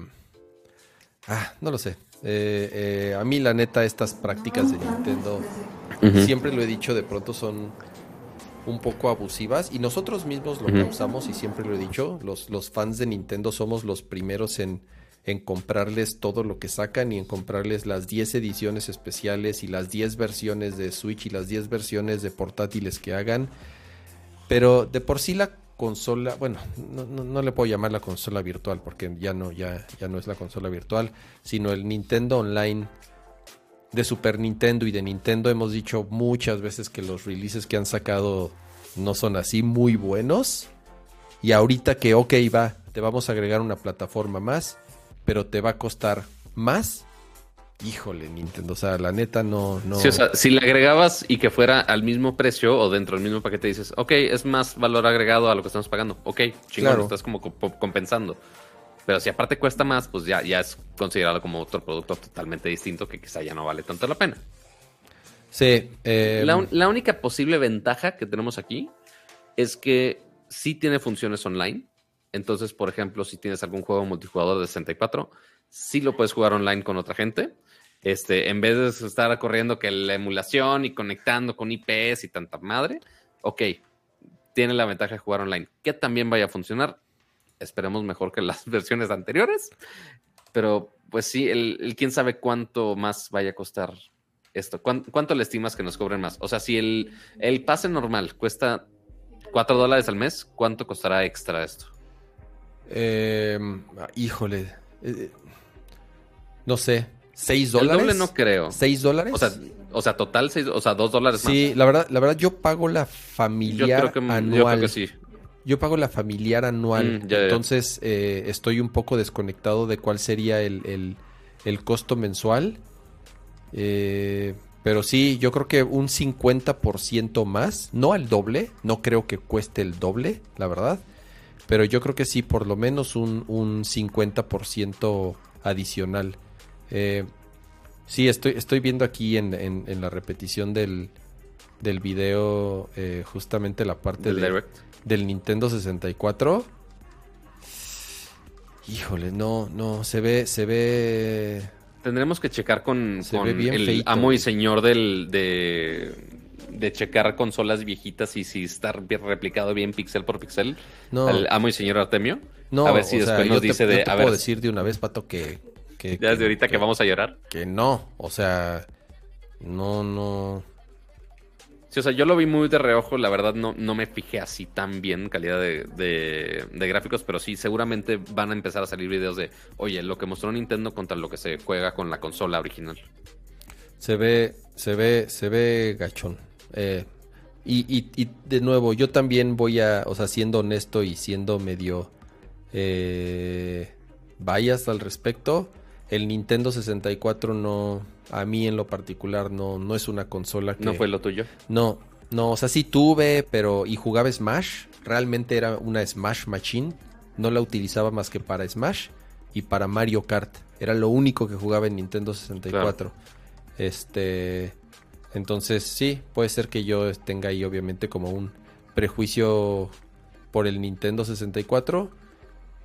ah, no lo sé. Eh, eh, a mí, la neta, estas prácticas de Nintendo, siempre lo he dicho, de pronto son un poco abusivas y nosotros mismos lo causamos y siempre lo he dicho, los, los fans de Nintendo somos los primeros en en comprarles todo lo que sacan y en comprarles las 10 ediciones especiales y las 10 versiones de Switch y las 10 versiones de portátiles que hagan. Pero de por sí la consola, bueno, no, le puedo llamar la consola virtual porque ya no, ya, ya no es la consola virtual, sino el Nintendo Online de Super Nintendo y de Nintendo. Hemos dicho muchas veces que los releases que han sacado no son así muy buenos. Y ahorita que, ok, va, te vamos a agregar una plataforma más pero te va a costar más. Híjole, Nintendo, o sea, la neta no, no. Sí, o sea, si le agregabas y que fuera al mismo precio o dentro del mismo paquete, dices, ok, es más valor agregado a lo que estamos pagando. Ok, chingón, estás como compensando. Pero si aparte cuesta más, pues ya, ya es considerado como otro producto totalmente distinto que quizá ya no vale tanto la pena. Sí. Eh... La, la, única posible ventaja que tenemos aquí es que sí tiene funciones online. Entonces, por ejemplo, si tienes algún juego multijugador de 64, sí lo puedes jugar online con otra gente. Este, en vez de estar corriendo que la emulación y conectando con IPs y tanta madre, ok, tiene la ventaja de jugar online. Que también vaya a funcionar. Esperemos mejor que las versiones anteriores. pero pues sí, el, quién sabe cuánto más vaya a costar esto. ¿Cuánto, le estimas que nos cobren más? O sea, si el, el pase normal cuesta 4 dólares al mes, ¿cuánto costará extra esto? Em, híjole, eh, no sé, ¿6 dólares? El doble no creo. ¿6 dólares? O sea, o sea total, seis, o sea, 2 dólares más. Sí, la verdad, la verdad, yo pago la familiar yo creo que, anual. Yo creo que sí. Yo pago la familiar anual, mm, entonces eh, estoy un poco desconectado de cuál sería el, el, costo mensual. Eh, pero sí, yo creo que un 50% más, no al doble, no creo que cueste el doble, la verdad. Pero yo creo que sí, por lo menos un, un 50% adicional. Eh, sí, estoy, estoy viendo aquí en, en, la repetición del, del video eh, justamente la parte del, del Nintendo 64. Híjole, no, no, se ve, se ve Tendremos que checar con, el amo y señor del, de, de, checar consolas viejitas y si está replicado bien pixel por pixel. No. El amo y señor Artemio. No, a ver si después nos dice de. a puedo decir de una vez, Pato, que. que ya desde ahorita que vamos a llorar. Que no, o sea. No, no. Sí, o sea, yo lo vi muy de reojo, la verdad no, no me fijé así tan bien calidad de, gráficos, pero sí, seguramente van a empezar a salir videos de, oye, lo que mostró Nintendo contra lo que se juega con la consola original. Se ve, se ve, se ve gachón. Eh, y, y, de nuevo, yo también voy a, o sea, siendo honesto y siendo medio eh, bias al respecto, el Nintendo 64 no a mí en lo particular no, no es una consola que... ¿No fue lo tuyo? No, no, o sea, sí tuve, pero... Y jugaba Smash. Realmente era una Smash Machine. No la utilizaba más que para Smash y para Mario Kart. Era lo único que jugaba en Nintendo 64. Este... Entonces sí, puede ser que yo tenga ahí obviamente como un prejuicio por el Nintendo 64,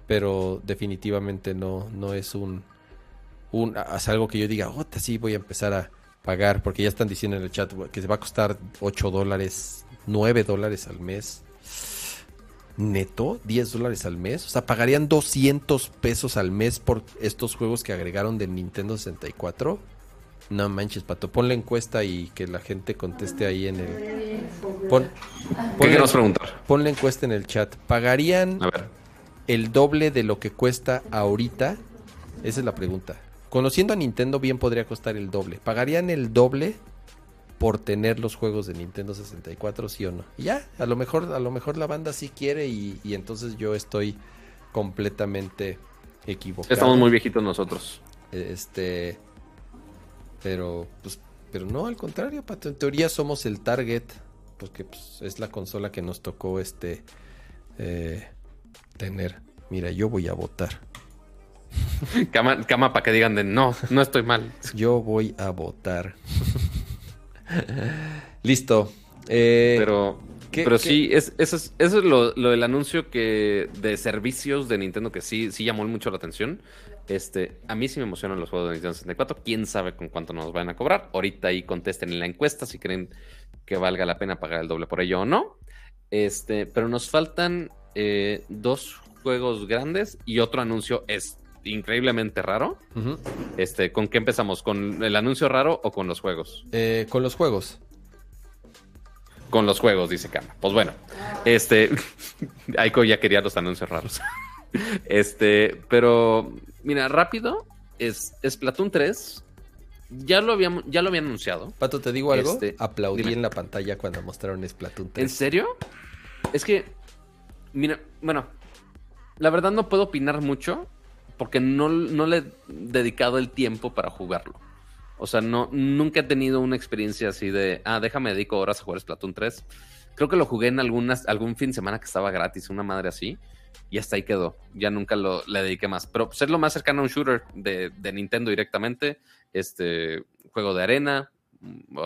pero definitivamente no, no es un un, algo que yo diga, oh, sí voy a empezar a pagar, porque ya están diciendo en el chat que se va a costar 8 dólares, 9 dólares al mes. Neto, 10 dólares al mes. O sea, pagarían 200 pesos al mes por estos juegos que agregaron del Nintendo 64. No manches, pato. Pon la encuesta y que la gente conteste ahí en el. Pon, ¿Qué queremos preguntar? Pon la encuesta en el chat. ¿Pagarían el doble de lo que cuesta ahorita? Esa es la pregunta. Conociendo a Nintendo bien podría costar el doble. ¿Pagarían el doble por tener los juegos de Nintendo 64, sí o no? ya, a lo mejor, a lo mejor la banda sí quiere y, entonces yo estoy completamente equivocado. Estamos muy viejitos nosotros. Este, pero, pues, pero no, al contrario, Pato. En teoría somos el target, porque pues, es la consola que nos tocó este eh, tener. Mira, yo voy a votar. cama, cama para que digan de no, no estoy mal. Yo voy a votar. Listo. Eh, pero pero sí, es, eso es, eso es lo, del anuncio que de servicios de Nintendo que sí, sí llamó mucho la atención. Este, a mí sí me emocionan los juegos de Nintendo 64. Quién sabe con cuánto nos van a cobrar. Ahorita ahí contesten en la encuesta si creen que valga la pena pagar el doble por ello o no. Este, pero nos faltan eh, dos juegos grandes y otro anuncio es increíblemente raro. Este, ¿con qué empezamos? ¿Con el anuncio raro o con los juegos? Eh, con los juegos. Con los juegos, dice Kama. Pues bueno, este, Aiko ya quería los anuncios raros. este, pero mira, rápido, es Splatoon 3. Ya lo habíamos, ya lo había anunciado. Pato, te digo algo. Este, Aplaudí en la pantalla cuando mostraron Splatoon 3. ¿En serio? Es que, mira, bueno, la verdad no puedo opinar mucho porque no, le he dedicado el tiempo para jugarlo. O sea, no, nunca he tenido una experiencia así de, ah, déjame dedico horas a jugar Splatoon 3. Creo que lo jugué en algunas, algún fin de semana que estaba gratis, una madre así, y hasta ahí quedó. Ya nunca lo, le dediqué más. Pero ser lo más cercano a un shooter de, de Nintendo directamente, este juego de arena,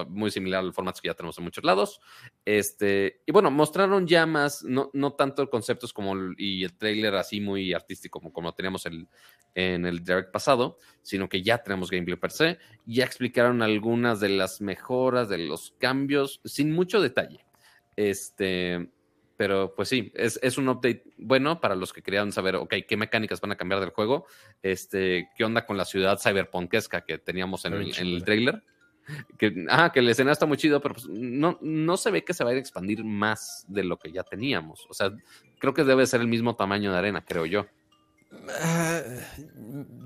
muy similar al formato que ya tenemos en muchos lados. Este, y bueno, mostraron ya más, no, no tanto conceptos como el, y el trailer así muy artístico como, como teníamos el, en el direct pasado, sino que ya tenemos gameplay per se. Ya explicaron algunas de las mejoras, de los cambios, sin mucho detalle. Este, pero pues sí, es, un update bueno para los que querían saber, ok, qué mecánicas van a cambiar del juego, este, qué onda con la ciudad cyberpunkesca que teníamos en, el trailer. Que, ah, que el escenario está muy chido, pero pues no, no se ve que se va a expandir más de lo que ya teníamos. O sea, creo que debe ser el mismo tamaño de arena, creo yo. Ah,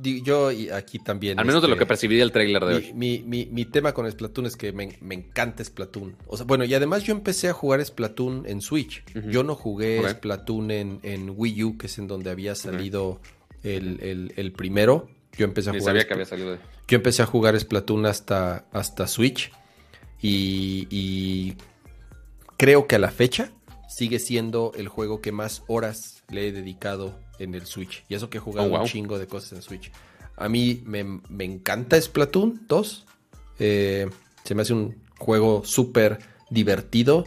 yo aquí también. Al menos de lo que este, percibí del trailer de hoy. Mi, tema con Splatoon es que me, encanta Splatoon. O sea, bueno, y además yo empecé a jugar Splatoon en Switch. Yo no jugué Splatoon en, en, Wii U, que es en donde había salido el, primero. Yo empecé a jugar. Yo empecé a jugar Splatoon hasta, hasta Switch. Y, y creo que a la fecha sigue siendo el juego que más horas le he dedicado en el Switch. Y eso que he jugado oh, un chingo de cosas en Switch. A mí me, encanta Splatoon 2. Eh, se me hace un juego súper divertido.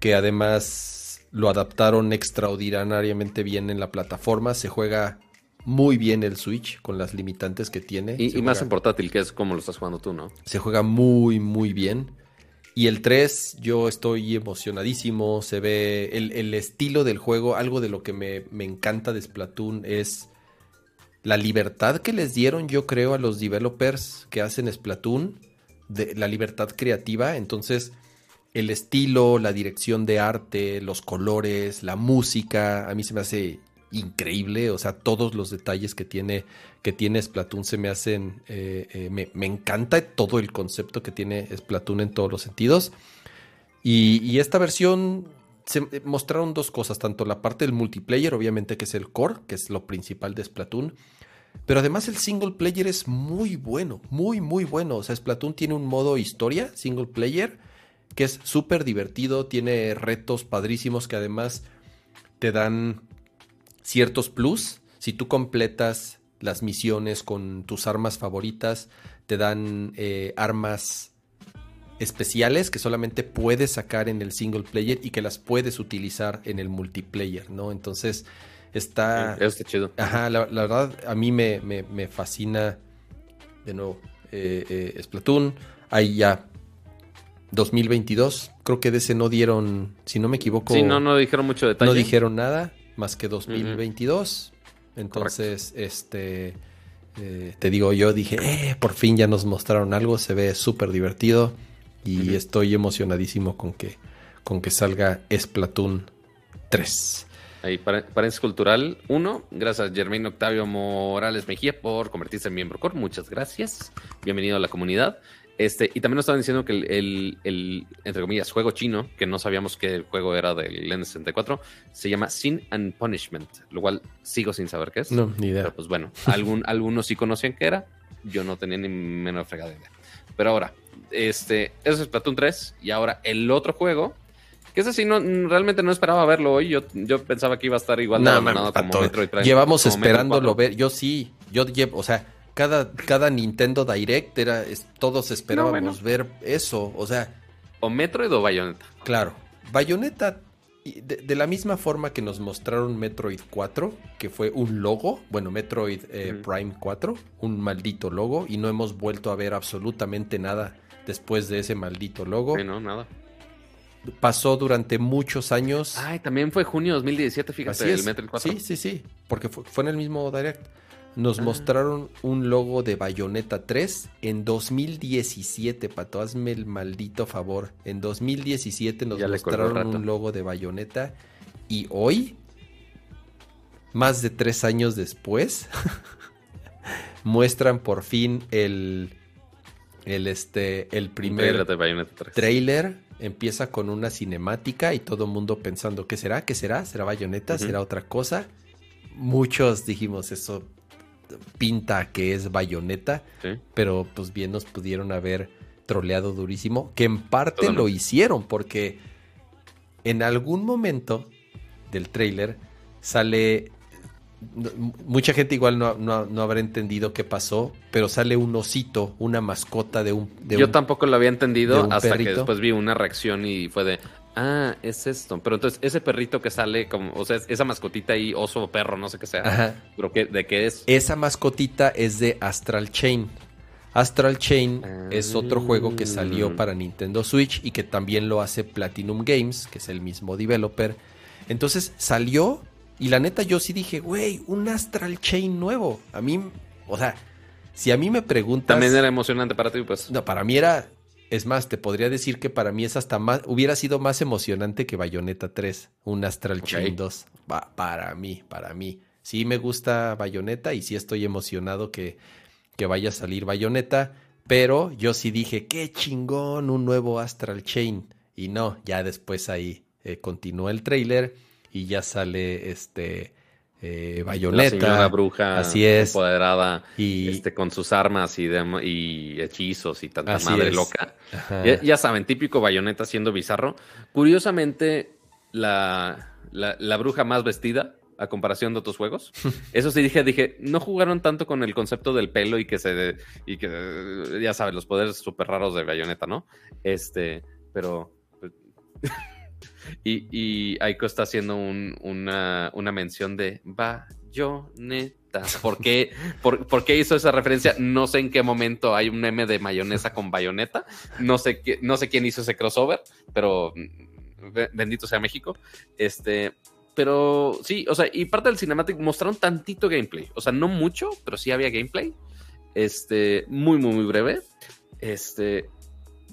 Que además lo adaptaron extraordinariamente bien en la plataforma. Se juega muy bien el Switch con las limitantes que tiene. Y, más en portátil, que es como lo estás jugando tú, ¿no? Se juega muy, muy bien. Y el 3, yo estoy emocionadísimo. Se ve el, estilo del juego. Algo de lo que me, encanta de Splatoon es la libertad que les dieron, yo creo, a los developers que hacen Splatoon. La libertad creativa. Entonces, el estilo, la dirección de arte, los colores, la música, a mí se me hace increíble. O sea, todos los detalles que tiene, que tiene Splatoon se me hacen. Eh, eh, me, encanta todo el concepto que tiene Splatoon en todos los sentidos. Y, esta versión se mostraron dos cosas: tanto la parte del multiplayer, obviamente, que es el core, que es lo principal de Splatoon. Pero además el single player es muy bueno, muy, muy bueno. O sea, Splatoon tiene un modo historia, single player, que es súper divertido, tiene retos padrísimos que además te dan ciertos plus. Si tú completas las misiones con tus armas favoritas, te dan eh, armas especiales que solamente puedes sacar en el single player y que las puedes utilizar en el multiplayer, ¿no? Entonces está... está chido. Ajá, la, verdad a mí me, fascina de nuevo eh, eh, Splatoon. Ahí ya 2022, creo que de ese no dieron, si no me equivoco... Sí, no, no dijeron mucho detalle. No dijeron nada más que 2022. Entonces, este, eh, te digo, yo dije, eh, por fin ya nos mostraron algo, se ve súper divertido y estoy emocionadísimo con que, con que salga Splatoon 3. Ahí, paréntesis cultural 1. Gracias, Germain Octavio Morales Mejía, por convertirse en miembro core. Muchas gracias. Bienvenido a la comunidad. Este, y también nos estaban diciendo que el, entre comillas, juego chino, que no sabíamos que el juego era del N64, se llama Sin and Punishment, lo cual sigo sin saber qué es. No, ni idea. Pero pues bueno, algún, algunos sí conocían qué era, yo no tenía ni menos fregada idea. Pero ahora, este, eso es Platoon 3, y ahora el otro juego, que ese sí no, realmente no esperaba verlo hoy, yo, yo pensaba que iba a estar igual de como Metroid. Llevamos esperándolo ver, yo sí, yo llevo, o sea cada, cada Nintendo Direct era, todos esperábamos ver eso, o sea... O Metroid o Bayonetta. Claro, Bayonetta, de, la misma forma que nos mostraron Metroid 4, que fue un logo, bueno, Metroid eh, Prime 4, un maldito logo, y no hemos vuelto a ver absolutamente nada después de ese maldito logo. Sí, no, nada. Pasó durante muchos años. Ay, también fue junio 2017, fíjate, el Metroid 4. Sí, sí, sí, porque fue, fue en el mismo Direct nos ah. mostraron un logo de Bayonetta 3 en 2017, Pato, hazme el maldito favor. En 2017 nos mostraron un logo de Bayonetta y hoy, más de tres años después, muestran por fin el, el, este, el primer trailer, Empieza con una cinemática y todo el mundo pensando, ¿qué será? ¿Qué será? ¿Será Bayonetta? ¿Será otra cosa? Muchos dijimos eso pinta que es bayoneta, pero pues bien nos pudieron haber troleado durísimo, que en parte lo hicieron, porque en algún momento del trailer sale mucha gente igual no, habrá entendido qué pasó, pero sale un osito, una mascota de un... Yo tampoco lo había entendido hasta que después vi una reacción y fue de, Ah, es esto. Pero entonces, ese perrito que sale, como, o sea, esa mascotita ahí, oso o perro, no sé qué sea. Ajá. Pero ¿de qué es? Esa mascotita es de Astral Chain. Astral Chain es otro juego que salió para Nintendo Switch y que también lo hace Platinum Games, que es el mismo developer. Entonces salió y la neta yo sí dije, güey, un Astral Chain nuevo. A mí, o sea, si a mí me preguntas... También era emocionante para ti, pues. No, para mí era... Es más, te podría decir que para mí es hasta más... Hubiera sido más emocionante que Bayonetta 3, un Astral Chain 2. para mí, para mí. Sí me gusta Bayonetta y sí estoy emocionado que que vaya a salir Bayonetta, pero yo sí dije, qué chingón, un nuevo Astral Chain. Y no, ya después ahí eh, continúa el trailer y ya sale este eh, Bayonetta. La bruja así es. empoderada y, este, con sus armas y, y hechizos y tanta madre loca. Ya, saben, típico Bayonetta siendo bizarro. Curiosamente, la, la, la bruja más vestida a comparación de otros juegos. Eso sí dije, dije, no jugaron tanto con el concepto del pelo y que se y que ya sabes, los poderes súper raros de Bayonetta, ¿no? Este, pero pues, y, y Aiko está haciendo una, mención de Bayonetta. ¿Por qué, por, qué, hizo esa referencia? No sé en qué momento hay un meme de mayonesa con bayoneta. No sé, no sé quién hizo ese crossover, pero mm, bendito sea México. Este, pero sí, o sea, y parte del cinematic mostraron tantito gameplay. O sea, no mucho, pero sí había gameplay. Este, muy, muy, muy breve. Este,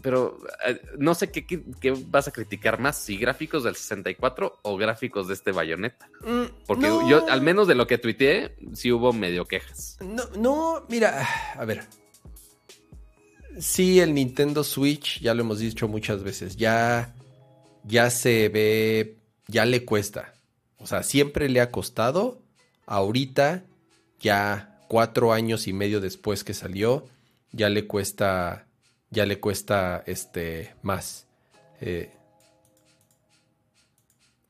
pero eh, no sé qué, vas a criticar más, si gráficos del 64 o gráficos de este bayoneta. Mm, Porque yo, al menos de lo que tuiteé, sí hubo medio quejas. No, no, mira, a ver. Sí, el Nintendo Switch, ya lo hemos dicho muchas veces, ya, ya se ve, ya le cuesta. O sea, siempre le ha costado. Ahorita, ya cuatro años y medio después que salió, ya le cuesta, ya le cuesta este más. Eh,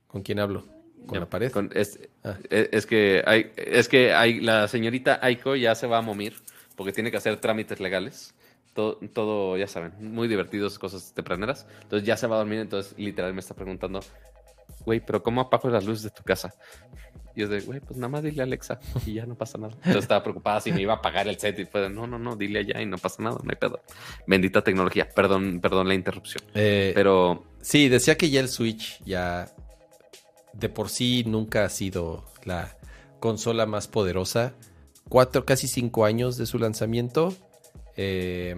¿Con quién hablo? ¿Con la pared? Ah. E, es, que hay, es que hay, la señorita Aiko ya se va a momir porque tiene que hacer trámites legales. Todo, todo, ya saben, muy divertidos, cosas tempraneras. Entonces ya se va a dormir, entonces literal me está preguntando, güey, pero ¿cómo apago las luces de tu casa? Y yo de, güey, pues nada más dile a Alexa y ya no pasa nada. Yo estaba preocupada si me iba a apagar el set y fue de, no, no, no, dile allá y no pasa nada, no hay pedo. Bendita tecnología, perdón, perdón la interrupción. Eh, pero... Sí, decía que ya el Switch ya de por sí nunca ha sido la consola más poderosa. Cuatro, casi cinco años de su lanzamiento. Eh,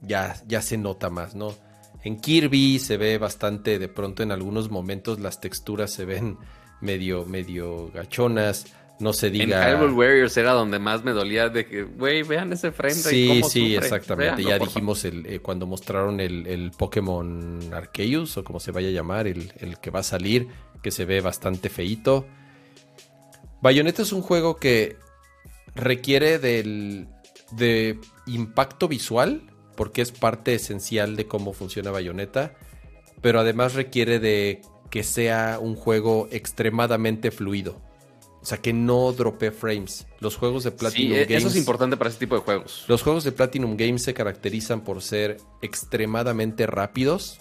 ya, ya se nota más, ¿no? En Kirby se ve bastante, de pronto en algunos momentos las texturas se ven medio, medio gachonas. No se diga. En Hyrule Warriors era donde más me dolía de que, güey, vean ese frame Sí, sí, exactamente. ya dijimos el, eh, cuando mostraron el, el, Pokémon Arceus, o como se vaya a llamar, el, el, que va a salir, que se ve bastante feito. Bayonetta es un juego que requiere del de impacto visual porque es parte esencial de cómo funciona Bayonetta, pero además requiere de que sea un juego extremadamente fluido. O sea, que no dropee frames. Los juegos de Platinum sí, Games. Eso es importante para ese tipo de juegos. Los juegos de Platinum Games se caracterizan por ser extremadamente rápidos.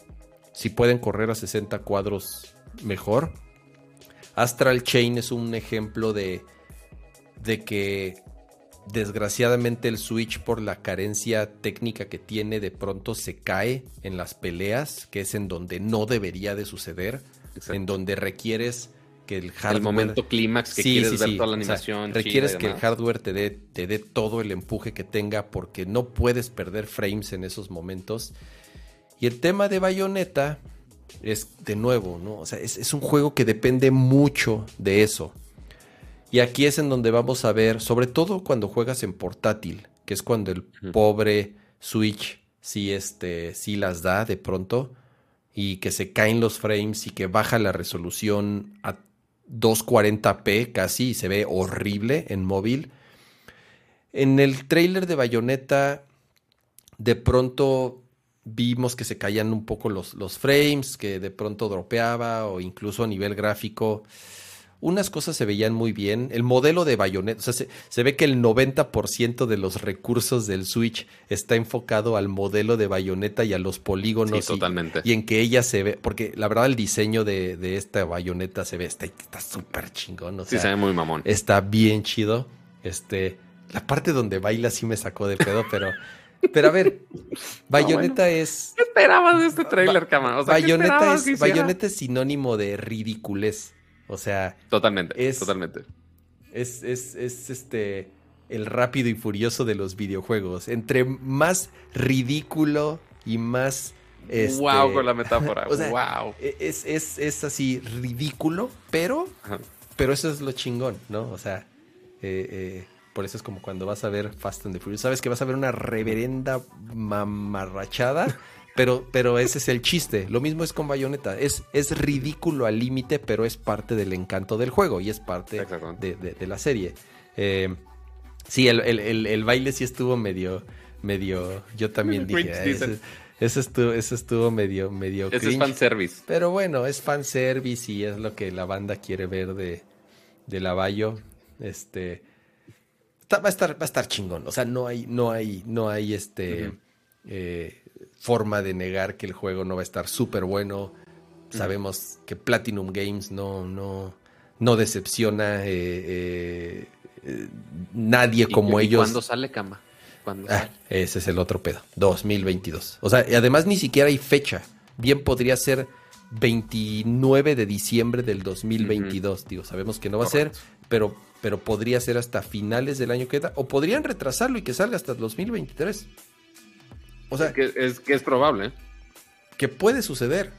Si pueden correr a 60 cuadros, mejor. Astral Chain es un ejemplo de, de que Desgraciadamente el Switch por la carencia técnica que tiene de pronto se cae en las peleas, que es en donde no debería de suceder, en donde requieres que el hardware... El momento clímax que quieres ver toda la animación. requieres que el hardware te dé, te dé todo el empuje que tenga porque no puedes perder frames en esos momentos. Y el tema de Bayonetta es de nuevo, ¿no? O sea, es, es un juego que depende mucho de eso. Y aquí es en donde vamos a ver, sobre todo cuando juegas en portátil, que es cuando el pobre Switch sí, este, sí las da de pronto y que se caen los frames y que baja la resolución a 240p casi y se ve horrible en móvil. En el trailer de Bayonetta de pronto vimos que se caían un poco los, los frames, que de pronto dropeaba o incluso a nivel gráfico unas cosas se veían muy bien. El modelo de Bayonetta, o sea, se, ve que el 90% de los recursos del Switch está enfocado al modelo de Bayonetta y a los polígonos. Sí, totalmente. Y, en que ella se ve, porque la verdad el diseño de, esta Bayonetta se ve, está súper chingón. O sí, se ve muy mamón. Está bien chido. Este, la parte donde baila sí me sacó de pedo, pero Pero a ver, Bayonetta es. ¿Qué esperabas de este trailer, cama? O sea, Bayonetta, es, Bayonetta es sinónimo de ridiculez. O sea. Totalmente. Es, totalmente. Es, es, es este. El rápido y furioso de los videojuegos. Entre más ridículo y más. Este, wow con la metáfora. wow. E, es, es, es, así ridículo, pero. Pero eso es lo chingón, ¿no? O sea. Eh, eh, por eso es como cuando vas a ver Fast and the Furious. Sabes que vas a ver una reverenda mamarrachada, pero, pero ese es el chiste. Lo mismo es con Bayonetta. Es, es ridículo al límite, pero es parte del encanto del juego y es parte de, la serie. Eh, sí, el, baile sí estuvo medio. medio yo también dije. Ah, ese, estuvo, estuvo medio, medio Ese es fanservice. Pero bueno, es fanservice y es lo que la banda quiere ver de, de la Bayo. Este va a estar, va a estar chingón. O sea, no hay, no hay, no hay este eh, forma de negar que el juego no va a estar súper bueno. Sabemos que Platinum Games no, no, no decepciona. Eh, eh, nadie como ellos. ¿Cuándo sale Cama? Ah, ese es el otro pedo. 2022. O sea, y además ni siquiera hay fecha. Bien podría ser 29 de diciembre del 2022. Digo, sabemos que no va a ser, pero pero podría ser hasta finales del año que da, o podrían retrasarlo y que salga hasta 2023. O sea, que es, que es probable. Que puede suceder.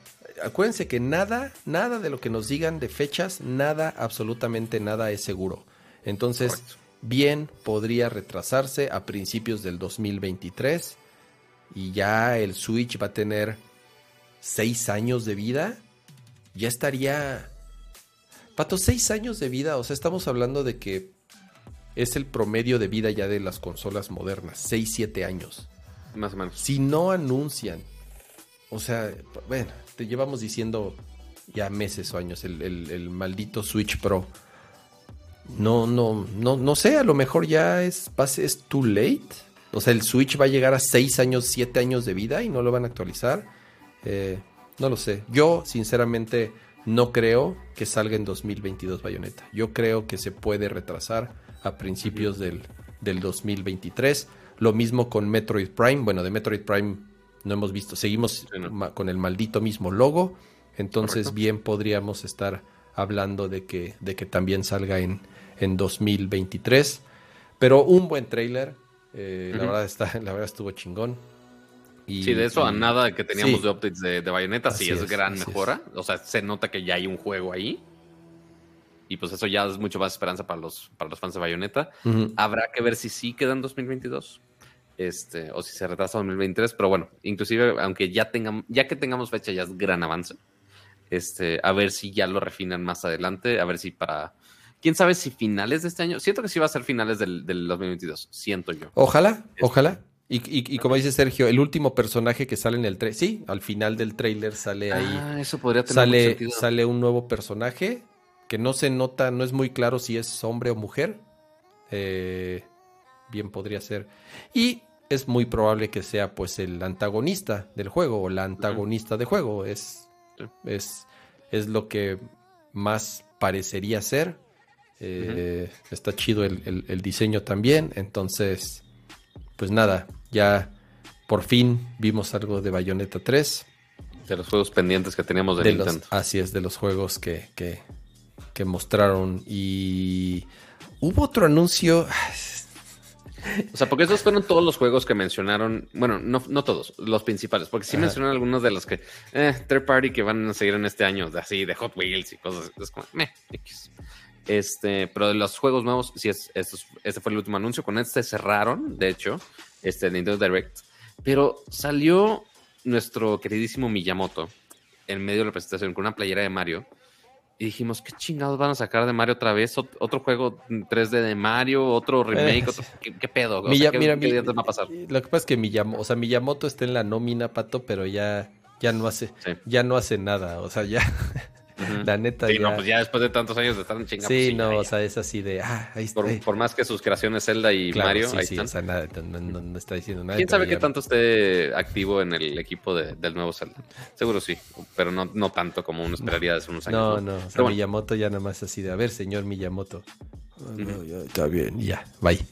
Acuérdense que nada, nada de lo que nos digan de fechas, nada, absolutamente nada es seguro. Entonces, bien podría retrasarse a principios del 2023 y ya el Switch va a tener seis años de vida. Ya estaría Pato, seis años de vida, o sea, estamos hablando de que es el promedio de vida ya de las consolas modernas, seis, siete años. Más o menos. Si no anuncian, o sea, bueno, te llevamos diciendo ya meses o años el, maldito Switch Pro. No, no, no, no sé, a lo mejor ya es, es too late. O sea, el Switch va a llegar a seis años, siete años de vida y no lo van a actualizar. Eh, no lo sé. Yo, sinceramente, no creo que salga en 2022 Bayonetta. Yo creo que se puede retrasar a principios del, 2023. Lo mismo con Metroid Prime. Bueno, de Metroid Prime no hemos visto. Seguimos con el maldito mismo logo. Entonces bien podríamos estar hablando de que, de que también salga en, en 2023. Pero un buen trailer. Eh, la, verdad está, la verdad estuvo chingón sí, de eso a nada que teníamos de updates de, de Bayonetta, sí es, gran mejora. O sea, se nota que ya hay un juego ahí. Y pues eso ya es mucho más esperanza para los, para los fans de Bayonetta. Habrá que ver si sí queda en 2022. Este, o si se retrasa 2023, pero bueno, inclusive aunque ya tengamos, ya que tengamos fecha ya es gran avance. Este, a ver si ya lo refinan más adelante, a ver si para quién sabe si finales de este año, siento que sí va a ser finales del, del 2022, siento yo. Ojalá, ojalá. Y, como dice Sergio, el último personaje que sale en el trailer, sí, al final del trailer sale ahí. Ah, eso podría tener sale, sale un nuevo personaje que no se nota, no es muy claro si es hombre o mujer. Eh, bien podría ser. Y es muy probable que sea pues el antagonista del juego o la antagonista de juego. Es, es, es lo que más parecería ser. Eh, está chido el diseño también. Entonces pues nada, ya por fin vimos algo de Bayonetta 3. De los juegos pendientes que teníamos de, Nintendo. así es, de los juegos que, que, mostraron. Y hubo otro anuncio. O sea, porque esos fueron todos los juegos que mencionaron. Bueno, no, no todos, los principales. Porque sí mencionaron algunos de los que. Eh, third party que van a seguir en este año. De así, de Hot Wheels y cosas. Es como, meh, este, pero de los juegos nuevos, sí, es, este fue el último anuncio. Con este cerraron, de hecho, este Nintendo Direct. Pero salió nuestro queridísimo Miyamoto en medio de la presentación con una playera de Mario. Y dijimos, ¿qué chingados van a sacar de Mario otra vez? ¿Otro juego 3D de Mario? ¿Otro remake? Eh, ¿qué, pedo? ¿qué, va a pasar? Lo que pasa es que Miyamoto, o sea, Miyamoto está en la nómina, Pato, pero ya, ya no hace, ya no hace nada. O sea, ya La neta. Sí, no, pues ya después de tantos años de estar en chingada. Sí, pues no, o sea, es así de. Ah, ahí está. Por, más que sus creaciones Zelda y Mario, ahí sí, están. O sea, nada, no, está diciendo nada. ¿Quién sabe qué tanto esté activo en el equipo del nuevo Zelda? Seguro sí, pero no, no tanto como uno esperaría hace unos años. No, no, o sea, Miyamoto ya nada más así de. A ver, señor Miyamoto. está bien, ya, bye.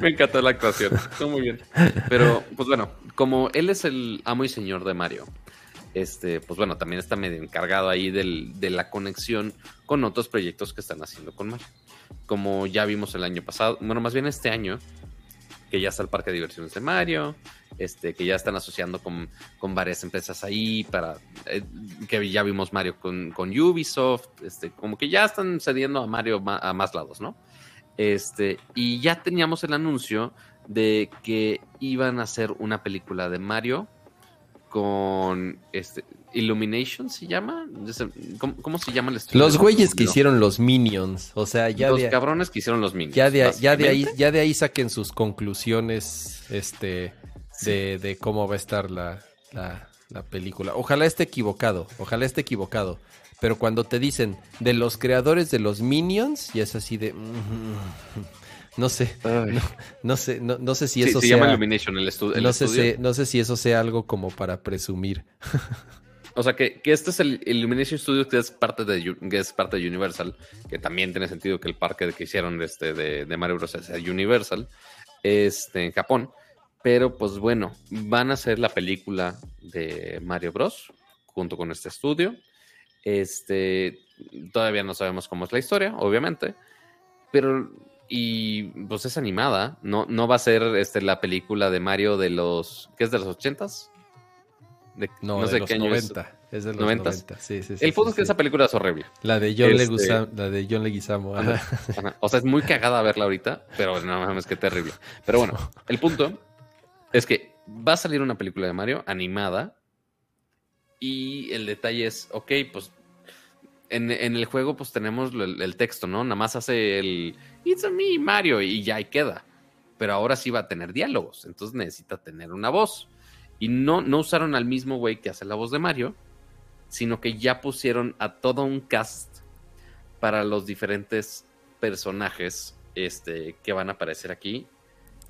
Me encantó la actuación. Muy bien. Pero, pues bueno, como él es el amo y señor de Mario, este, pues bueno, también está medio encargado ahí de la conexión con otros proyectos que están haciendo con Mario. Como ya vimos el año pasado, bueno, más bien este año, que ya está el parque de diversiones de Mario, este, que ya están asociando con, varias empresas ahí para eh, que ya vimos Mario con, Ubisoft, este, como que ya están cediendo a Mario a más lados, ¿no? Este, y ya teníamos el anuncio de que iban a hacer una película de Mario con este Illumination se llama ¿Cómo, se llama el estudio? Los güeyes que hicieron los Minions, o sea, ya los cabrones que hicieron los Minions. Ya de, ya de ahí ya de ahí saquen sus conclusiones este de, cómo va a estar la, la, película. Ojalá esté equivocado, ojalá esté equivocado. Pero cuando te dicen de los creadores de los Minions, y es así de... No sé, no, sé, no, sé si eso se sea... llama Illumination el, estudio. no Sé, no sé si eso sea algo como para presumir. O sea, que, este es el Illumination Studios que es parte de que es parte de Universal, que también tiene sentido que el parque que hicieron este de, de Mario Bros. sea Universal, este, en Japón. Pero pues bueno, van a hacer la película de Mario Bros. junto con este estudio. Este, todavía no sabemos cómo es la historia, obviamente. Pero, y pues es animada. No, no va a ser este, la película de Mario de los, ¿qué es de los ochentas? no, no sé qué año 90. Es. de los 90. Sí, sí, el punto es que esa película es horrible. La de John, este... la de John Leguizamo. O sea, es muy cagada verla ahorita, pero no mames, qué terrible. Pero bueno, el punto es que va a salir una película de Mario animada y el detalle es, ok, pues en, el juego pues tenemos el, texto, ¿no? Nada más hace el It's a me, Mario y ya ahí queda. Pero ahora sí va a tener diálogos, entonces necesita tener una voz. Y no, no usaron al mismo güey que hace la voz de Mario, sino que ya pusieron a todo un cast para los diferentes personajes este, que van a aparecer aquí.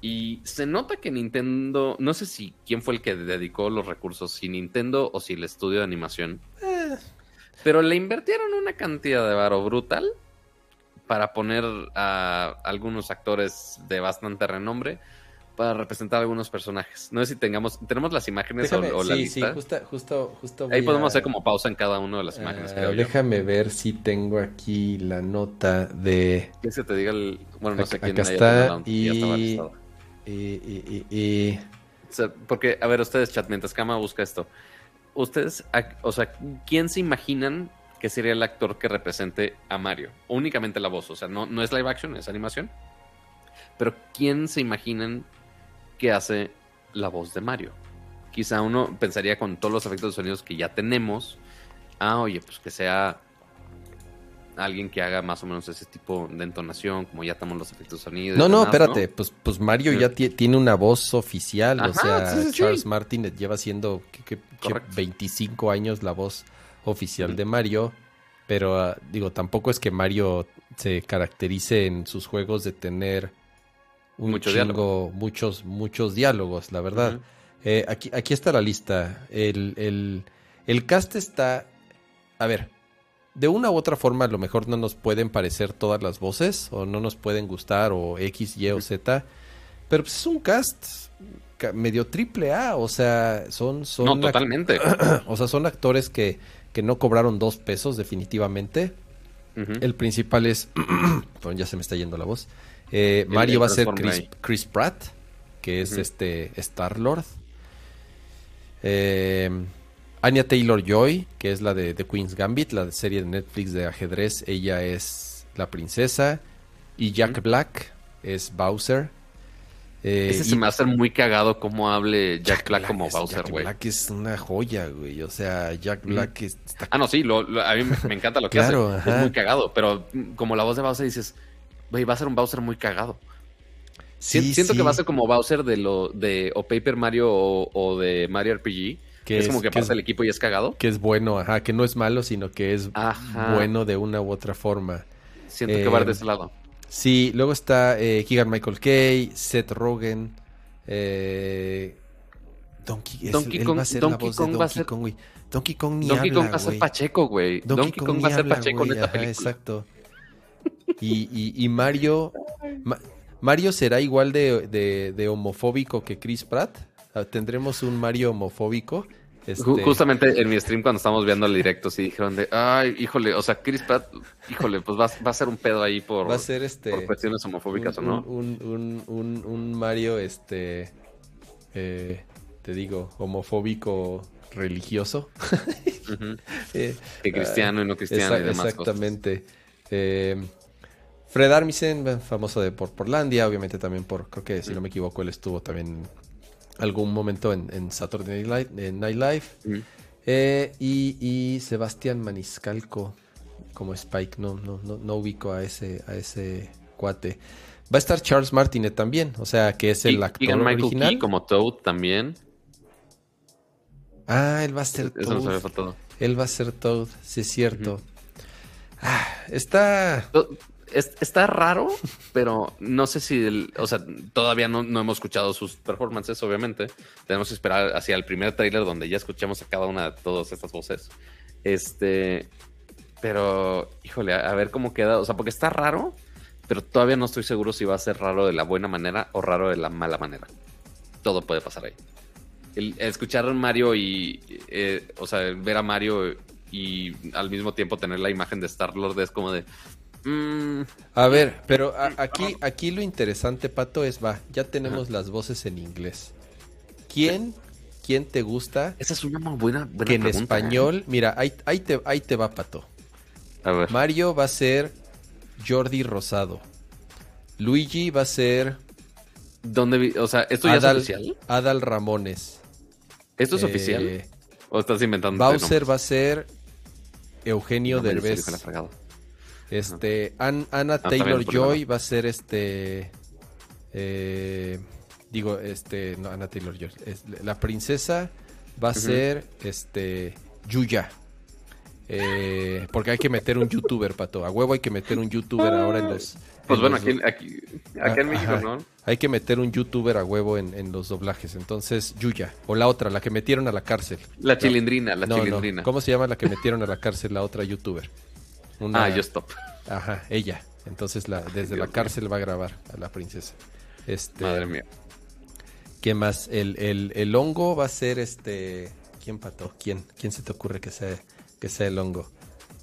Y se nota que Nintendo, no sé si quién fue el que dedicó los recursos, si Nintendo o si el estudio de animación. Eh. Pero le invirtieron una cantidad de varo brutal para poner a algunos actores de bastante renombre para representar algunos personajes. No sé si tengamos, tenemos las imágenes o, la lista. Sí, justo, justo, justo Ahí podemos hacer como pausa en cada una de las imágenes. Uh, déjame ver si tengo aquí la nota de. Que se te diga el, bueno, no sé quién acá está y y, porque, a ver, ustedes, chat, mientras Kama busca esto, ustedes, o sea, ¿quién se imaginan que sería el actor que represente a Mario? Únicamente la voz, o sea, no, no es live action, es animación. Pero ¿quién se imaginan que hace la voz de Mario? Quizá uno pensaría con todos los efectos de sonidos que ya tenemos, ah, oye, pues que sea alguien que haga más o menos ese tipo de entonación, como ya estamos los efectos de sonido. No, no, espérate, pues, pues Mario ya tiene una voz oficial, o sea, Charles Martin lleva siendo 25 años la voz oficial de Mario, pero ah, digo, tampoco es que Mario se caracterice en sus juegos de tener un Mucho muchos, muchos diálogos, la verdad. Eh, aquí, aquí está la lista. El, el, el cast está... A ver, de una u otra forma a lo mejor no nos pueden parecer todas las voces o no nos pueden gustar o X, Y o Z, pero pues es un cast medio triple A, o sea, son... son no, totalmente. o sea, son actores que, que no cobraron dos pesos definitivamente. El principal es... ya se me está yendo la voz. Eh, Mario va a ser Chris, Pratt, que es este Star-Lord. Eh, Anya Taylor Joy, que es la de The Queen's Gambit, la serie de Netflix de ajedrez, ella es la princesa. Y Jack Black es Bowser. Eh, Ese se me hace muy cagado cómo hable Jack, Black, como Bowser, güey. Jack Black es una joya, güey. O sea, Jack Black está... Ah, no, sí, a mí me, encanta lo que hace. Es muy cagado, pero como la voz de Bowser dices, güey, va a ser un Bowser muy cagado. Sí, Siento que va a ser como Bowser de lo de o Paper Mario o de Mario RPG que es, como que pasa el equipo y es cagado. Que es bueno, ajá, que no es malo, sino que es bueno de una u otra forma. Siento que va de eh, ese lado. Sí, luego está eh, Keegan Michael Kay, Seth Rogen, eh, Donkey, Kong, va a ser Donkey Kong va a ser... Kong, Donkey Kong ni Donkey Kong va a ser Pacheco, güey. Donkey, Kong, va a ser Pacheco en esta película. Exacto. Y, y, y Mario... Mario será igual de, homofóbico que Chris Pratt. Ah, Tendremos un Mario homofóbico. Este... Justamente en mi stream cuando estamos viendo el directo, sí dijeron de, ay, híjole, o sea, Chris Pratt, híjole, pues va, a ser un pedo ahí por, va a ser este, por cuestiones homofóbicas o no. Un, un, Mario, este, eh, te digo, homofóbico religioso. Eh, que cristiano y no cristiano y demás Exactamente. Eh, Fred Armisen, famoso de por Portlandia, obviamente también por, creo que si no me equivoco, él estuvo también algún momento en, Saturday Night, Live. Eh, y, Sebastián Maniscalco como Spike, no, no, no, ubico a ese, a ese cuate. Va a estar Charles Martinet también, o sea que es el actor original. como Toad también. Ah, él va a ser Toad. Él va a ser Toad, sí es cierto. ah, está está raro, pero no sé si, o sea, todavía no, hemos escuchado sus performances, obviamente. Tenemos que esperar hacia el primer tráiler donde ya escuchamos a cada una de todas estas voces. Este, pero, híjole, a, ver cómo queda, o sea, porque está raro, pero todavía no estoy seguro si va a ser raro de la buena manera o raro de la mala manera. Todo puede pasar ahí. Escuchar a Mario y, eh, o sea, ver a Mario y al mismo tiempo tener la imagen de Star Lord es como de, Mm. A ver, pero aquí, aquí lo interesante, Pato, es, va, ya tenemos las voces en inglés. ¿Quién, quién te gusta? Esa es una buena, buena Que en español, ¿eh? mira, ahí, ahí, te, ahí te va, Pato. A ver. Mario va a ser Jordi Rosado. Luigi va a ser... ¿Dónde O sea, ¿esto ya es oficial? Adal Ramones. ¿Esto es eh, oficial? ¿O estás inventando? Bowser va a ser Eugenio Derbez. Este, Anna ah, Taylor Joy va a ser este. Eh, digo, este. No, Anna Taylor Joy. la princesa va a ser este. Yuya. Eh, porque hay que meter un youtuber, pato. A huevo hay que meter un youtuber ahora en los. Pues bueno, aquí, aquí, en México, ¿no? Hay que meter un youtuber a huevo en, los doblajes. Entonces, Yuya. O la otra, la que metieron a la cárcel. La chilindrina, la chilindrina. ¿Cómo se llama la que metieron a la cárcel, la otra youtuber? Ah, yo stop. Ajá, ella. Entonces la, desde la cárcel va a grabar a la princesa. Este, Madre mía. ¿Qué más? El, el, hongo va a ser este. ¿Quién pató? ¿Quién? ¿Quién se te ocurre que sea, que sea el hongo?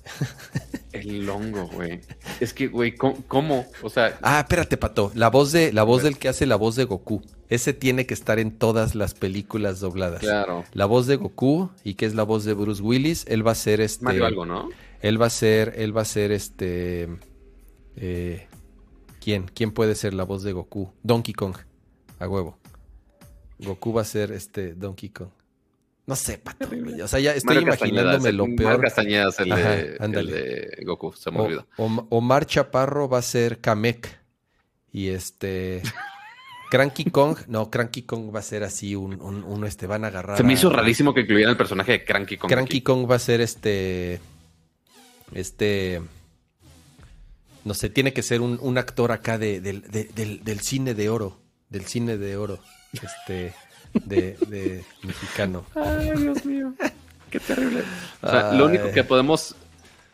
El hongo, güey. Es que, güey, ¿cómo, O sea. Ah, espérate, pato. La voz de, la voz del que hace la voz de Goku. Ese tiene que estar en todas las películas dobladas. Claro. La voz de Goku y que es la voz de Bruce Willis. Él va a ser este. Mario algo, ¿no? Él va a ser, él va a ser este. Eh, ¿Quién? ¿Quién puede ser la voz de Goku? Donkey Kong. A huevo. Goku va a ser este Donkey Kong. No sé, pato. O sea, ya estoy imaginándome lo peor. Castañeda es el, de, el, de, Goku, se me olvidó. Omar Chaparro va a ser Kamek. Y este. Cranky Kong, no, Cranky Kong va a ser así, un, un, este, van a agarrar. Se me hizo rarísimo que incluyeran el personaje de Cranky Kong. Cranky Kong va a ser este este, no sé, tiene que ser un, actor acá de, del, cine de oro, del cine de oro, este, de, mexicano. Ay, Dios mío, qué terrible. O sea, lo único que podemos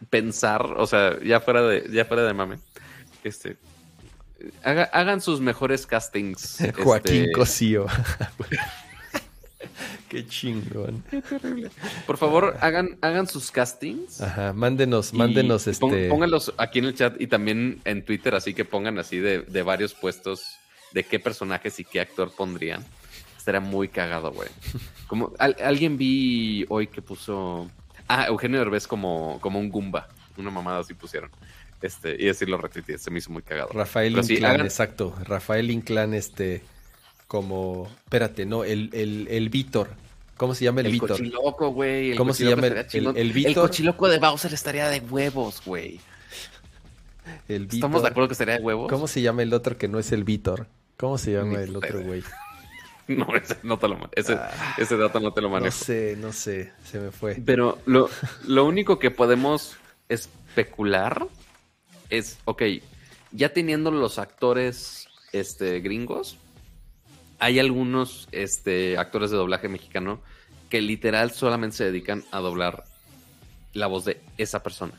pensar, o sea, ya fuera de, ya fuera de mame, este, hagan sus mejores castings. Joaquín este... Cosío. Qué chingón. Qué terrible. Por favor, hagan, hagan sus castings. Ajá, mándenos, mándenos este. Pónganlos aquí en el chat y también en Twitter, así que pongan así de, varios puestos de qué personajes y qué actor pondrían. Estaría muy cagado, güey. Como alguien vi hoy que puso. Ah, Eugenio Derbez como, como un Goomba. Una mamada así pusieron. Este, y así lo retuiteé, se me hizo muy cagado. Rafael Inclán, exacto. Rafael Inclán, este como, espérate, no, el, el, el Víctor. ¿Cómo se llama el? El cochiloco, güey. ¿Cómo se llama el, el? El cochiloco de Bowser estaría de huevos, güey. El ¿Estamos de acuerdo que estaría de huevos? ¿Cómo se llama el otro que no es el Víctor? ¿Cómo se llama el otro güey? No, ese, no te lo, ese, ah, ese dato no te lo manejo. No sé, no sé, se me fue. Pero lo, lo único que podemos especular es, ok, ya teniendo los actores este, gringos, hay algunos este, actores de doblaje mexicano que literal solamente se dedican a doblar la voz de esa persona.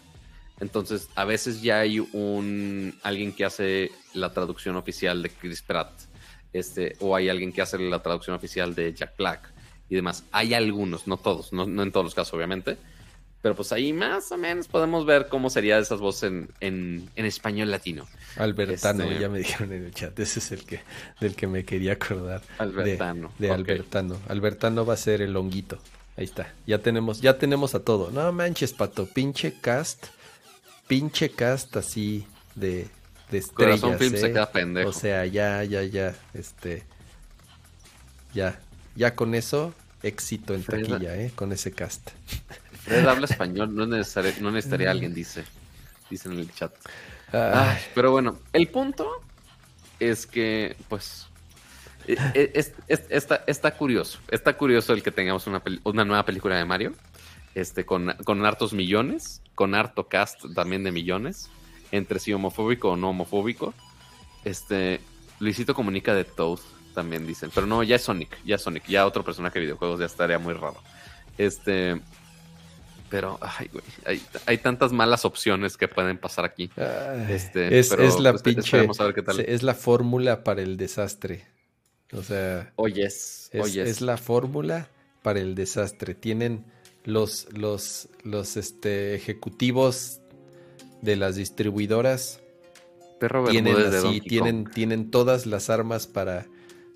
Entonces, a veces ya hay un alguien que hace la traducción oficial de Chris Pratt, este, o hay alguien que hace la traducción oficial de Jack Black y demás. Hay algunos, no todos, no, en todos los casos, obviamente. Pero pues ahí más o menos podemos ver cómo sería esas voces en, español latino. Albertano, este, ya me dijeron en el chat, ese es el que del que me quería acordar. Albertano. De, Albertano. Albertano va a ser el honguito. Ahí está. Ya tenemos, ya tenemos a todo. No manches, pato, pinche cast pinche cast así de, de estrellas. Corazón Film se ¿eh? queda pendejo. O sea, ya, ya, ya, este, ya, ya con eso, éxito en taquilla, ¿eh? Con ese cast. Fred habla español, no, necesaria, no necesitaría alguien, dice, dice en el chat. pero bueno, el punto es que, pues, e, e, está, está curioso, está curioso el que tengamos una, una nueva película de Mario este, con, con hartos millones, con harto cast también de millones, entre sí homofóbico o no homofóbico. Este, Luisito comunica de Toad, también dicen, pero no, ya es Sonic, ya es Sonic, ya otro personaje de videojuegos ya estaría muy raro. Este, pero ay, güey, hay, tantas malas opciones que pueden pasar aquí. este, es, la pues, pinche, es la fórmula para el desastre. O sea, oyes, es, es la fórmula para el desastre. Tienen los, los, los este, ejecutivos de las distribuidoras tienen así, tienen, tienen todas las armas para,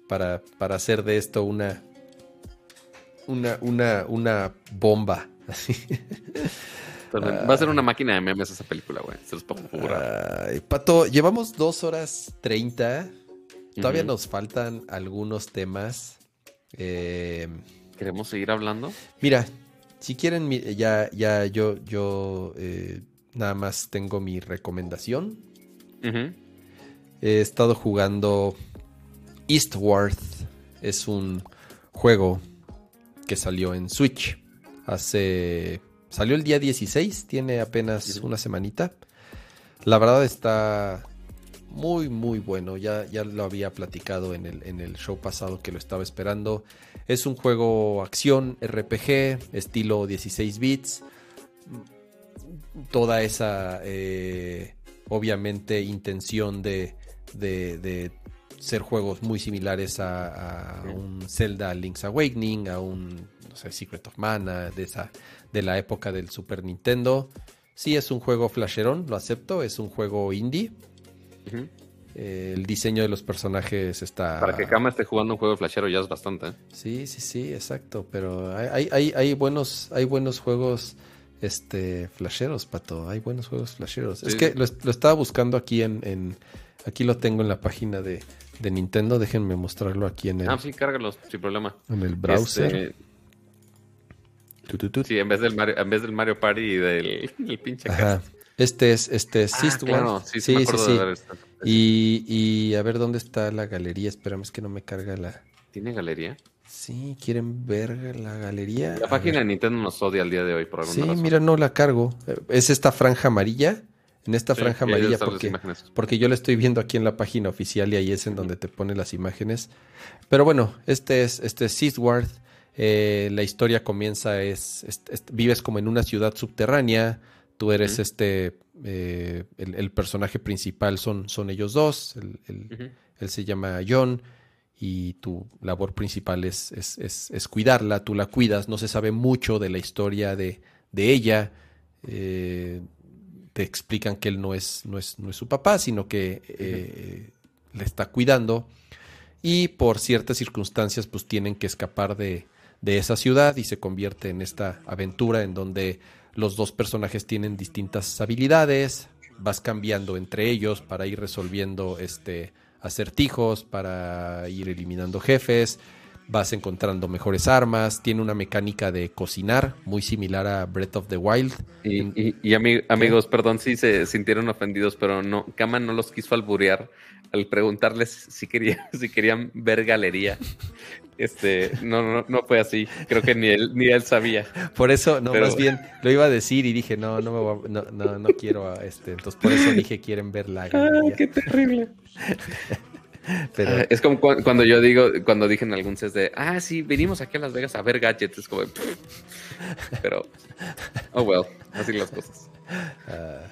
para, para hacer de esto una, una, una, una bomba. Va a ser una máquina de memes esa película, güey. Se los puedo Pato, llevamos dos horas treinta. Todavía nos faltan algunos temas. Eh, ¿Queremos seguir hablando? Mira, si quieren, ya, ya yo, yo eh, nada más tengo mi recomendación. He estado jugando Eastward. Es un juego que salió en Switch. Hace. Salió el día 16, tiene apenas una semanita. La verdad está muy, muy bueno. Ya, ya lo había platicado en el, en el show pasado que lo estaba esperando. Es un juego acción, RPG, estilo 16 bits. Toda esa, eh, obviamente, intención de, de, ser juegos muy similares a, un Zelda Link's Awakening, a un no sé, Secret of Mana, de, esa, de la época del Super Nintendo. Sí, es un juego flasherón, lo acepto, es un juego indie. Eh, el diseño de los personajes está. Para que Kama esté jugando un juego flashero ya es bastante. ¿eh? Sí, sí, sí, exacto. Pero hay, hay, hay, buenos, hay buenos juegos este flasheros, pato. Hay buenos juegos flasheros. Es que lo, estaba buscando aquí en, Aquí lo tengo en la página de, Nintendo. Déjenme mostrarlo aquí en el. Ah, sí, cárgalo, sin problema. En el browser. Este, sí, en vez del Mario, en vez del Mario Party y del, pinche Este es, este es ah, sí, sí, sí, sí. Y, y, a ver dónde está la galería. Espérame, es que no me carga la. ¿Tiene galería? Sí, ¿quieren ver la galería? La página de Nintendo nos odia al día de hoy por alguna Sí, mira, no la cargo. Es esta franja amarilla. En esta franja amarilla, porque, porque yo la estoy viendo aquí en la página oficial y ahí es en donde te pone las imágenes. Pero bueno, este es, este es. Eh, la historia comienza, es, vives como en una ciudad subterránea. Tú eres este, eh, el, personaje principal son, son ellos dos, él se llama John y tu labor principal es, es, cuidarla, tú la cuidas, no se sabe mucho de la historia de, ella, eh, te explican que él no es, no es, no es su papá, sino que eh, le está cuidando y por ciertas circunstancias pues tienen que escapar de, de esa ciudad y se convierte en esta aventura en donde los dos personajes tienen distintas habilidades, vas cambiando entre ellos para ir resolviendo este acertijos, para ir eliminando jefes, vas encontrando mejores armas, tiene una mecánica de cocinar muy similar a Breath of the Wild. Y, amigos, perdón si se sintieron ofendidos, pero no, Kama no los quiso alburear al preguntarles si, quería, si querían ver galería. Este, no, no, no fue así. Creo que ni él, ni él sabía. Por eso, no, más bien lo iba a decir y dije, no, no me voy no, no, no, quiero este. Entonces por eso dije, quieren ver la galería. qué terrible. Pero... Es como cuando yo digo, cuando dije en algún CES de, ah, sí, venimos aquí a Las Vegas a ver gadgets, es como, pero, oh well, así las cosas. Ah,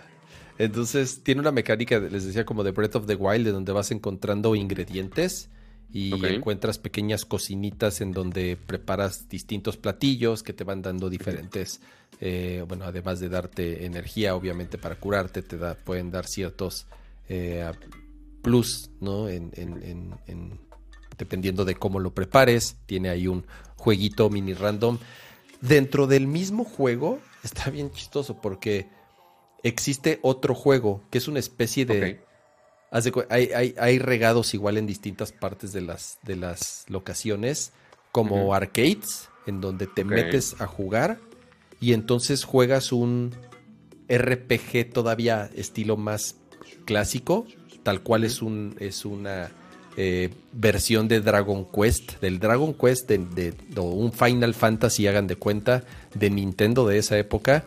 entonces, tiene una mecánica, les decía, como de Breath of the Wild, de donde vas encontrando ingredientes y encuentras pequeñas cocinitas en donde preparas distintos platillos que te van dando diferentes, eh, bueno, además de darte energía, obviamente para curarte, te da, pueden dar ciertos eh, plus, ¿no? En, dependiendo de cómo lo prepares, tiene ahí un jueguito mini random. Dentro del mismo juego, está bien chistoso porque existe otro juego que es una especie de hay, regados igual en distintas partes de las, de las locaciones, como arcades, en donde te metes a jugar y entonces juegas un RPG todavía estilo más clásico, tal cual es, un, es una eh, versión de Dragon Quest, del Dragon Quest de, un Final Fantasy, hagan de cuenta, de Nintendo de esa época,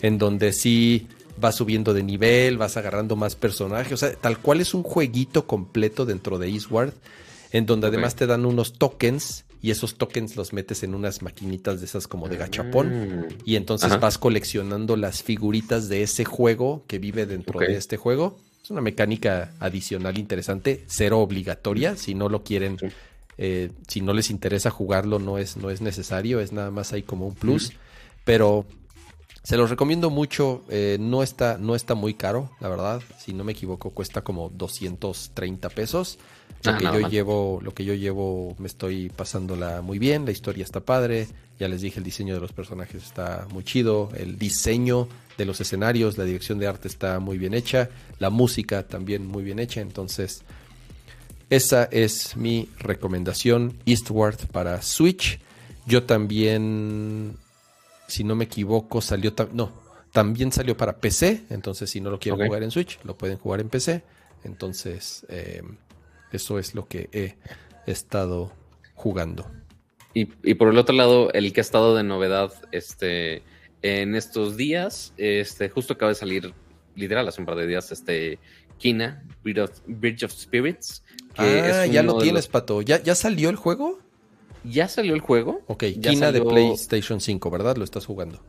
en donde sí vas subiendo de nivel, vas agarrando más personajes, o sea, tal cual es un jueguito completo dentro de Eastward, en donde además te dan unos tokens y esos tokens los metes en unas maquinitas de esas como de gachapón mm. y entonces vas coleccionando las figuritas de ese juego que vive dentro de este juego. Es una mecánica adicional interesante, cero obligatoria, si no lo quieren, eh, si no les interesa jugarlo no es, no es necesario, es nada más ahí como un plus, pero se los recomiendo mucho. Eh, no, está, no está muy caro, la verdad. Si no me equivoco, cuesta como 230 pesos. Lo ah, que yo llevo, lo que yo llevo, me estoy pasándola muy bien. La historia está padre. Ya les dije, el diseño de los personajes está muy chido. El diseño de los escenarios, la dirección de arte está muy bien hecha. La música también muy bien hecha. Entonces, esa es mi recomendación. Eastward para Switch. Yo también si no me equivoco, salió, no, también salió para PC, entonces si no lo quieren jugar en Switch, lo pueden jugar en PC. Entonces, eh, eso es lo que he estado jugando. Y, por el otro lado, el que ha estado de novedad este, en estos días, este, justo acaba de salir, literal, hace un par de días, este, Kina, Bridge of, Spirits. ah, ya lo tienes, Pato. ¿Ya, ¿Ya salió el juego? ya salió el juego. Ok, Kina de PlayStation 5, ¿verdad? Lo estás jugando.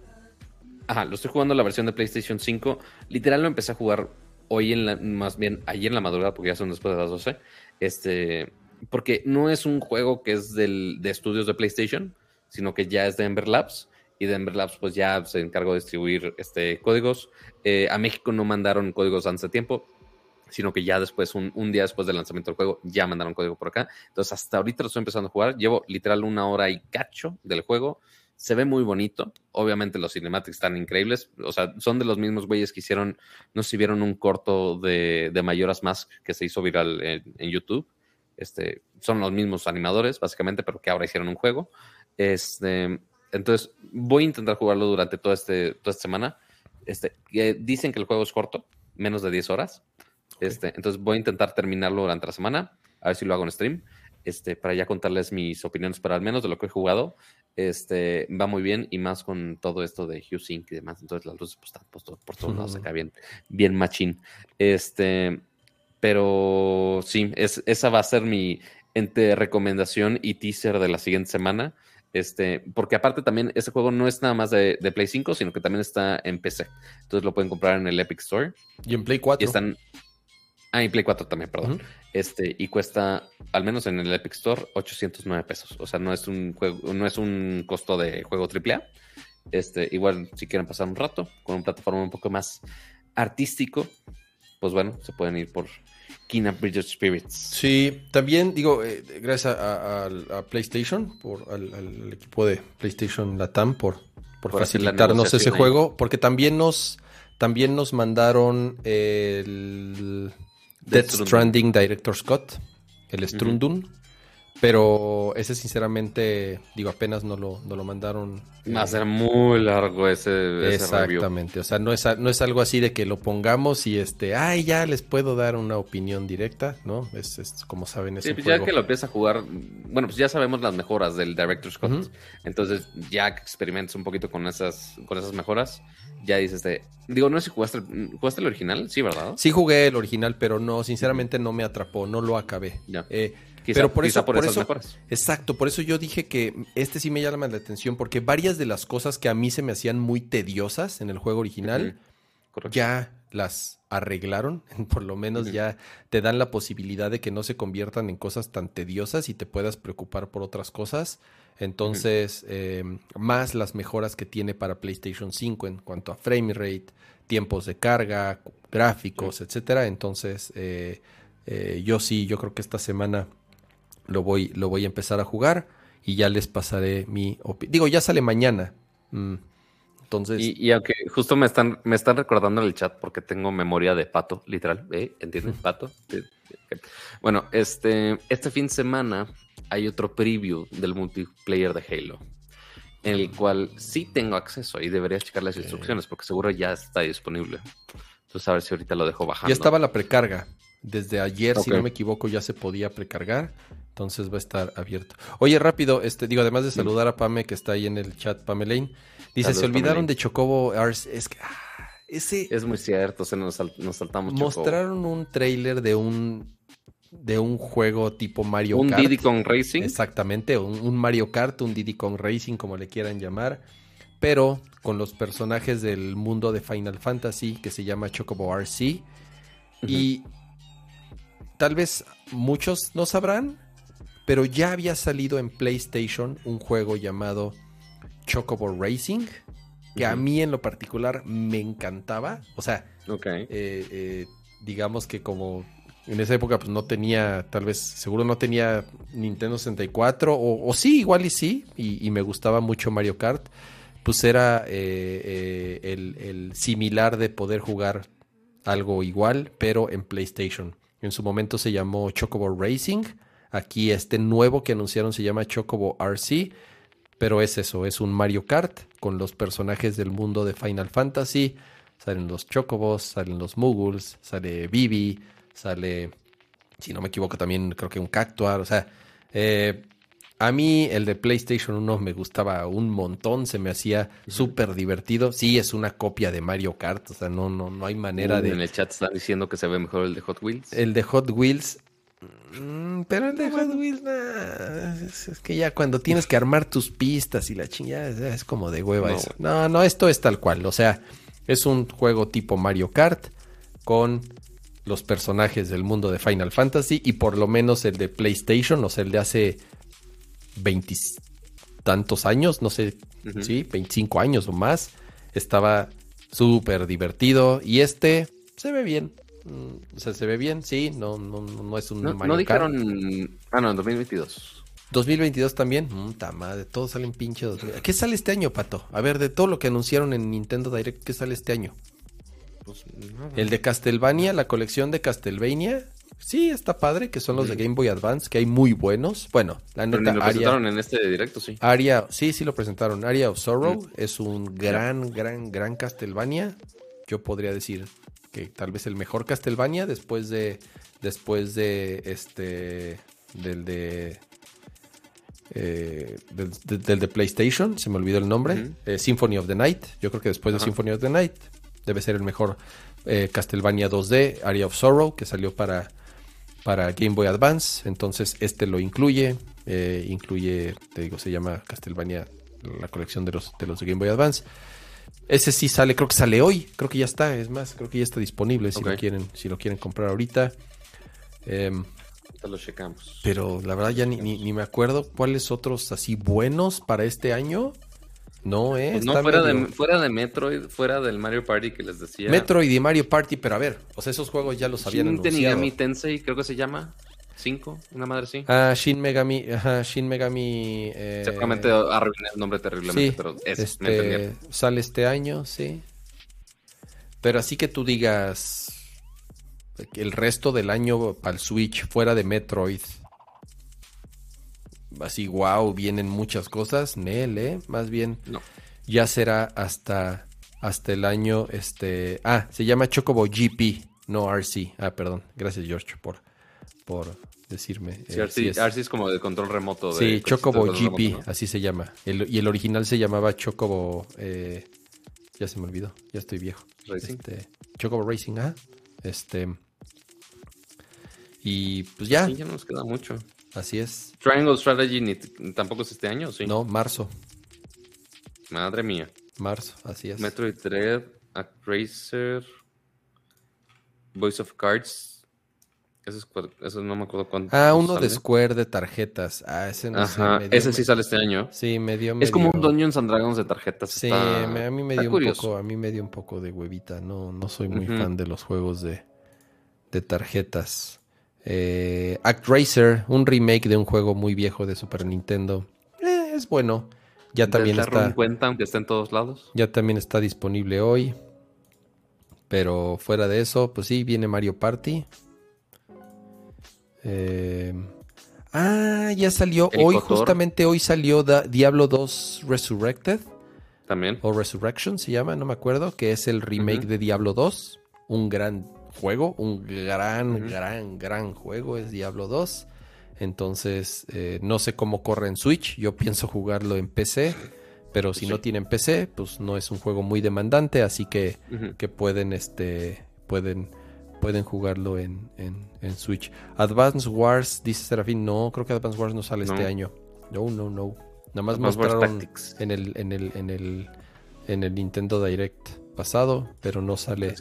Ajá, lo estoy jugando la versión de PlayStation 5. Literal lo empecé a jugar hoy en la, más bien ayer en la madrugada, porque ya son después de las 12. Este, porque no es un juego que es del, de estudios de PlayStation, sino que ya es de Ember Labs. Y de Ember Labs, pues ya se encargó de distribuir este, códigos. Eh, a México no mandaron códigos antes de tiempo sino que ya después, un, día después del lanzamiento del juego, ya mandaron código por acá. Entonces, hasta ahorita lo estoy empezando a jugar. Llevo literal una hora y cacho del juego. Se ve muy bonito. Obviamente los cinematics están increíbles. O sea, son de los mismos güeyes que hicieron, no sé si vieron un corto de, de Mayoras Mask que se hizo viral en, YouTube. Este, son los mismos animadores, básicamente, pero que ahora hicieron un juego. Este, entonces, voy a intentar jugarlo durante toda, este, toda esta semana. Este, dicen que el juego es corto, menos de 10 horas. Este, entonces voy a intentar terminarlo durante la semana, a ver si lo hago en stream, este, para ya contarles mis opiniones, pero al menos de lo que he jugado, este, va muy bien y más con todo esto de Hugh Sync y demás. Entonces las luces pues, están por, por todos lados acá bien, bien machín. Este, pero sí, es, esa va a ser mi entre recomendación y teaser de la siguiente semana. Este, porque aparte también ese juego no es nada más de, Play 5, sino que también está en PC. Entonces lo pueden comprar en el Epic Store. Y en Play 4. Y están, Ah, y Play 4 también, perdón. Este, y cuesta, al menos en el Epic Store, 809 pesos. O sea, no es un juego, no es un costo de juego AAA. Este, igual, si quieren pasar un rato con una plataforma un poco más artístico, pues bueno, se pueden ir por Kina Bridge Spirits. Sí, también digo, eh, gracias a, PlayStation, por al, equipo de PlayStation Latam, por, por, facilitarnos ese juego, porque también nos, también nos mandaron el Death Stranding Director Scott, el Strundun. Pero ese sinceramente, digo, apenas no lo, no lo mandaron. Va a ser muy largo ese, Exactamente, o sea, no es, no es algo así de que lo pongamos y este, ay, ya les puedo dar una opinión directa, ¿no? Es, como saben, es sí, pues ya que lo empieza a jugar, bueno, pues ya sabemos las mejoras del Director Scott. Entonces, ya que experimentes un poquito con esas, con esas mejoras, ya dices, de, digo, no sé si jugaste, jugaste el original, sí, ¿verdad? Sí jugué el original, pero no, sinceramente no me atrapó, no lo acabé. Ya. Eh, pero por eso, por, eso, exacto, por eso yo dije que este sí me llama la atención, porque varias de las cosas que a mí se me hacían muy tediosas en el juego original, ya las arreglaron, por lo menos ya te dan la posibilidad de que no se conviertan en cosas tan tediosas y te puedas preocupar por otras cosas. Entonces, eh, más las mejoras que tiene para PlayStation 5 en cuanto a frame rate, tiempos de carga, gráficos, etcétera. Entonces, eh, eh, yo sí, yo creo que esta semana lo voy, lo voy a empezar a jugar y ya les pasaré mi opinión. Digo, ya sale mañana. Mm, entonces. Y, aunque justo me están, me están recordando en el chat porque tengo memoria de pato, literal, ¿eh? ¿Entienden? Pato. Bueno, este, este fin de semana hay otro preview del multiplayer de Halo, en el cual sí tengo acceso y debería checar las instrucciones porque seguro ya está disponible. Entonces a ver si ahorita lo dejo bajando. Ya estaba la precarga. Desde ayer, si no me equivoco, ya se podía precargar. Entonces va a estar abierto. Oye, rápido, este, digo, además de saludar a Pame, que está ahí en el chat, Pamelaine. Dice, se olvidaron de Chocobo Es que ah, ese. Es muy cierto, se nos, saltamos. Mostraron un trailer de un de un juego tipo Mario Kart. Un Diddy Kong Racing. Exactamente, un, Mario Kart, un Diddy Kong Racing, como le quieran llamar, pero con los personajes del mundo de Final Fantasy que se llama Chocobo RC. Y tal vez muchos no sabrán, pero ya había salido en PlayStation un juego llamado Chocobo Racing, que a mí en lo particular me encantaba. O sea, eh, eh, digamos que como en esa época pues no tenía, tal vez, seguro no tenía Nintendo 64, o, sí, igual y sí, y, me gustaba mucho Mario Kart, pues era eh, el, el, similar de poder jugar algo igual, pero en PlayStation. En su momento se llamó Chocobo Racing. Aquí este nuevo que anunciaron se llama Chocobo RC. Pero es eso, es un Mario Kart con los personajes del mundo de Final Fantasy. Salen los Chocobos, salen los Muggles, sale Vivi, sale, si no me equivoco, también creo que un Cactuar. O sea, eh, a mí el de PlayStation 1 me gustaba un montón, se me hacía súper divertido. Sí, es una copia de Mario Kart, o sea, no, no, no hay manera de... En el chat están diciendo que se ve mejor el de Hot Wheels. El de Hot Wheels Mm, pero el de Hot Wheels, es, que ya cuando tienes que armar tus pistas y la chingada es, como de hueva no. eso. No, no, esto es tal cual. O sea, es un juego tipo Mario Kart con los personajes del mundo de Final Fantasy y por lo menos el de PlayStation, o sea, el de hace veintitantos años, no sé, sí, 25 años o más, estaba súper divertido y este se ve bien. Mm, o sea, se ve bien, sí, no, no, no es un no, no dijeron. Ah, no, en 2022. 2022 también. Puta madre, todos salen pinches. ¿Qué sale este año, Pato? A ver, de todo lo que anunciaron en Nintendo Direct, ¿qué sale este año? Pues, El de Castlevania, la colección de Castlevania. Sí, está padre, que son los de Game Boy Advance, que hay muy buenos. Bueno, la neta. lo presentaron en este directo, sí. Aria, sí, sí lo presentaron. Aria of Sorrow es un gran, gran, gran Castlevania. Yo podría decir que tal vez el mejor Castlevania después de después de este del de eh, del, de PlayStation, se me olvidó el nombre, eh, Symphony of the Night. Yo creo que después de Symphony of the Night debe ser el mejor eh, Castlevania 2D, Area of Sorrow, que salió para, para Game Boy Advance. Entonces este lo incluye, incluye, te digo, se llama Castlevania, la colección de los de los de Game Boy Advance. Ese sí sale, creo que sale hoy, creo que ya está, es más, creo que ya está disponible si lo quieren, si lo quieren comprar ahorita. Eh, lo checamos. Pero la verdad ya ni, ni, me acuerdo cuáles otros así buenos para este año. No, eh. Pues no, fuera, de, fuera de Metroid, fuera del Mario Party que les decía. Metroid y Mario Party, pero a ver, o sea, esos juegos ya los habían Shin anunciado. mi Tensei, creo que se llama. 5, una madre sí. Ah, Shin Megami, ajá, Shin Megami. Eh, Seguramente arruiné el nombre terriblemente, pero es, este, sale este año, sí. Pero así que tú digas que el resto del año al Switch fuera de Metroid. Así, wow, vienen muchas cosas. Nel, ¿eh? Más bien. No. Ya será hasta, hasta el año. Este. Ah, se llama Chocobo GP, no RC. Ah, perdón. Gracias, George, por, por decirme. Sí, eh, RC, es, como de control remoto. De sí, Chocobo GP, así se llama. y el original se llamaba Chocobo. Eh, ya se me olvidó, ya estoy viejo. Racing. Este, Chocobo Racing, ah. Este. Y pues ya. Sí, ya nos queda mucho. Así es. Triangle Strategy ni tampoco es este año, ¿sí? No, marzo. Madre mía. Marzo, así es. Metroid Dread, Actracer, Voice of Cards. Eso, no me acuerdo cuánto. Ah, uno de Square de tarjetas. Ah, ese no Ajá, ese sí sale este año. Sí, me dio. Es como un Dungeons and Dragons de tarjetas. Sí, a mí me dio un poco, a mí me dio un poco de huevita. No, no soy muy fan de los juegos de, de tarjetas. Eh, Actracer, un remake de un juego muy viejo de Super Nintendo. Eh, es bueno. Ya también está. en cuenta, está en todos lados. Ya también está disponible hoy. Pero fuera de eso, pues sí, viene Mario Party. Eh, ah, ya salió. Hoy, justamente hoy salió Diablo 2 Resurrected. También. O Resurrection se llama, no me acuerdo. Que es el remake de Diablo 2. Un gran juego. Un gran, gran, gran juego es Diablo 2. Entonces, eh, no sé cómo corre en Switch. Yo pienso jugarlo en PC. Pero si no tienen PC, pues no es un juego muy demandante. Así que, que pueden, este, pueden, pueden jugarlo en, en, Switch. Advance Wars, dice Serafín. No, creo que Advance Wars no sale este año. No, no, no. Nada más mostraron en el, en el, en el, en el Nintendo Direct pasado, pero no sale,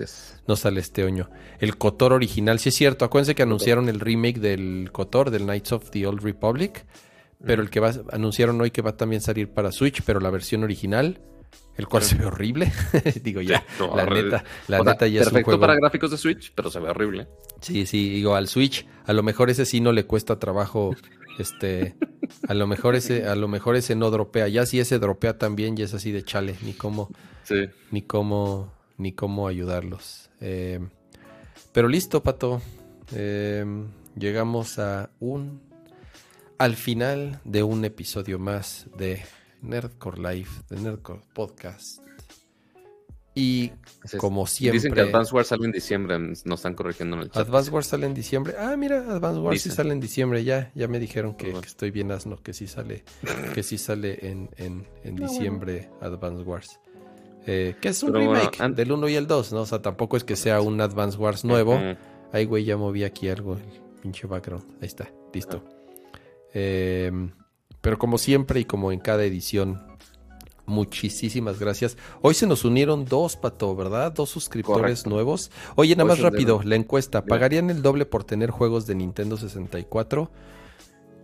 no sale este año. El Cotor original, sí es cierto, acuérdense que anunciaron el remake del Cotor, del Knights of the Old Republic, pero el que va, anunciaron hoy que va a también salir para Switch, pero la versión original, el cual se ve horrible. digo ya, la neta, la neta ya es un juego... para gráficos de Switch, pero se ve horrible. Sí, sí, digo, al Switch, a lo mejor ese sí no le cuesta trabajo, este, a lo mejor ese, a lo mejor ese no dropea. Ya si ese dropea también, ya es así de chale, ni cómo, ni cómo, ni cómo ayudarlos. Eh, pero listo, Pato. Eh, llegamos a un al final de un episodio más de Nerdcore Life, de Nerdcore Podcast. Y como siempre. Dicen que Advance Wars sale en diciembre, nos están corrigiendo en el chat. Advance Wars sale en diciembre. Ah, mira, Advance Wars sí sale en diciembre, ya, ya me dijeron que, estoy bien asno, que sí sale, que sí sale en, en, en ah, diciembre Advance Wars. Eh, que es un remake del 1 y el 2, ¿no? O sea, tampoco es que sea un Advance Wars nuevo. Ay, güey, ya moví aquí algo, el pinche background. Ahí está, listo. Eh, pero como siempre y como en cada edición, muchísimas gracias. Hoy se nos unieron dos, Pato, ¿verdad? Dos suscriptores nuevos. Oye, nada más rápido, la encuesta. ¿Pagarían el doble por tener juegos de Nintendo 64?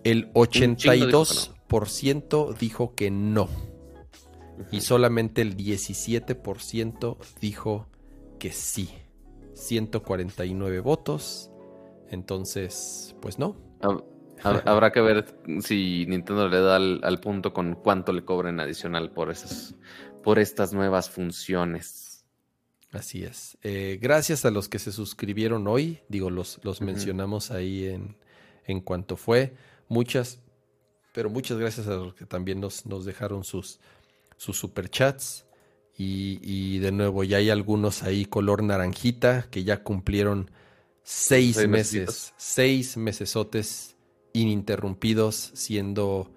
El 82% dijo que no y solamente el 17% dijo que sí. 149 votos. Entonces, pues no. Habrá que ver si Nintendo le da al, punto con cuánto le cobren adicional por esas, por estas nuevas funciones. Así es. Eh, gracias a los que se suscribieron hoy. Digo, los, los mencionamos ahí en, en cuanto fue. Muchas, pero muchas gracias a los que también nos, nos dejaron sus, sus superchats. Y, y de nuevo, ya hay algunos ahí color naranjita que ya cumplieron seis, meses, seis mesesotes ininterrumpidos siendo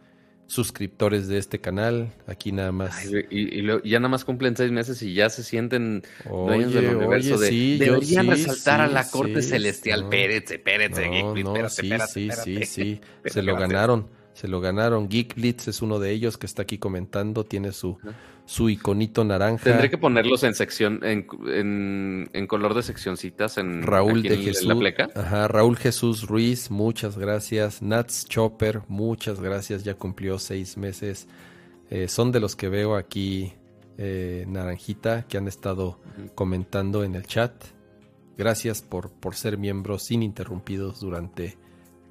suscriptores de este canal. Aquí nada más. y, ya nada más cumplen seis meses y ya se sienten dueños del universo de. Sí, deberían resaltar a la corte celestial. No, espérense, espérense, no, sí, sí, sí, sí, Se lo ganaron se lo ganaron. Geek Blitz es uno de ellos que está aquí comentando, tiene su, su iconito naranja. Tendré que ponerlos en sección, en, en, color de seccioncitas en Raúl de Jesús. Ajá, Raúl Jesús Ruiz, muchas gracias. Nats Chopper, muchas gracias, ya cumplió seis meses. Eh, son de los que veo aquí eh, naranjita que han estado comentando en el chat. Gracias por, por ser miembros ininterrumpidos durante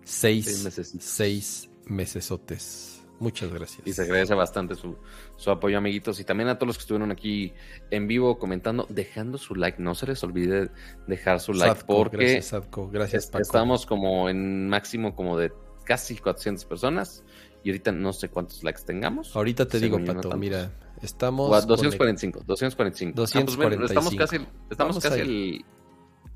seis, meses. seis mesesotes. Muchas gracias. Y se agradece bastante su, apoyo, amiguitos. Y también a todos los que estuvieron aquí en vivo comentando, dejando su like. No se les olvide dejar su like porque gracias, Gracias, estamos como en máximo como de casi 400 personas. Y ahorita no sé cuántos likes tengamos. Ahorita te digo, Pato, mira, estamos... 245, 245. 245. estamos casi, estamos casi el,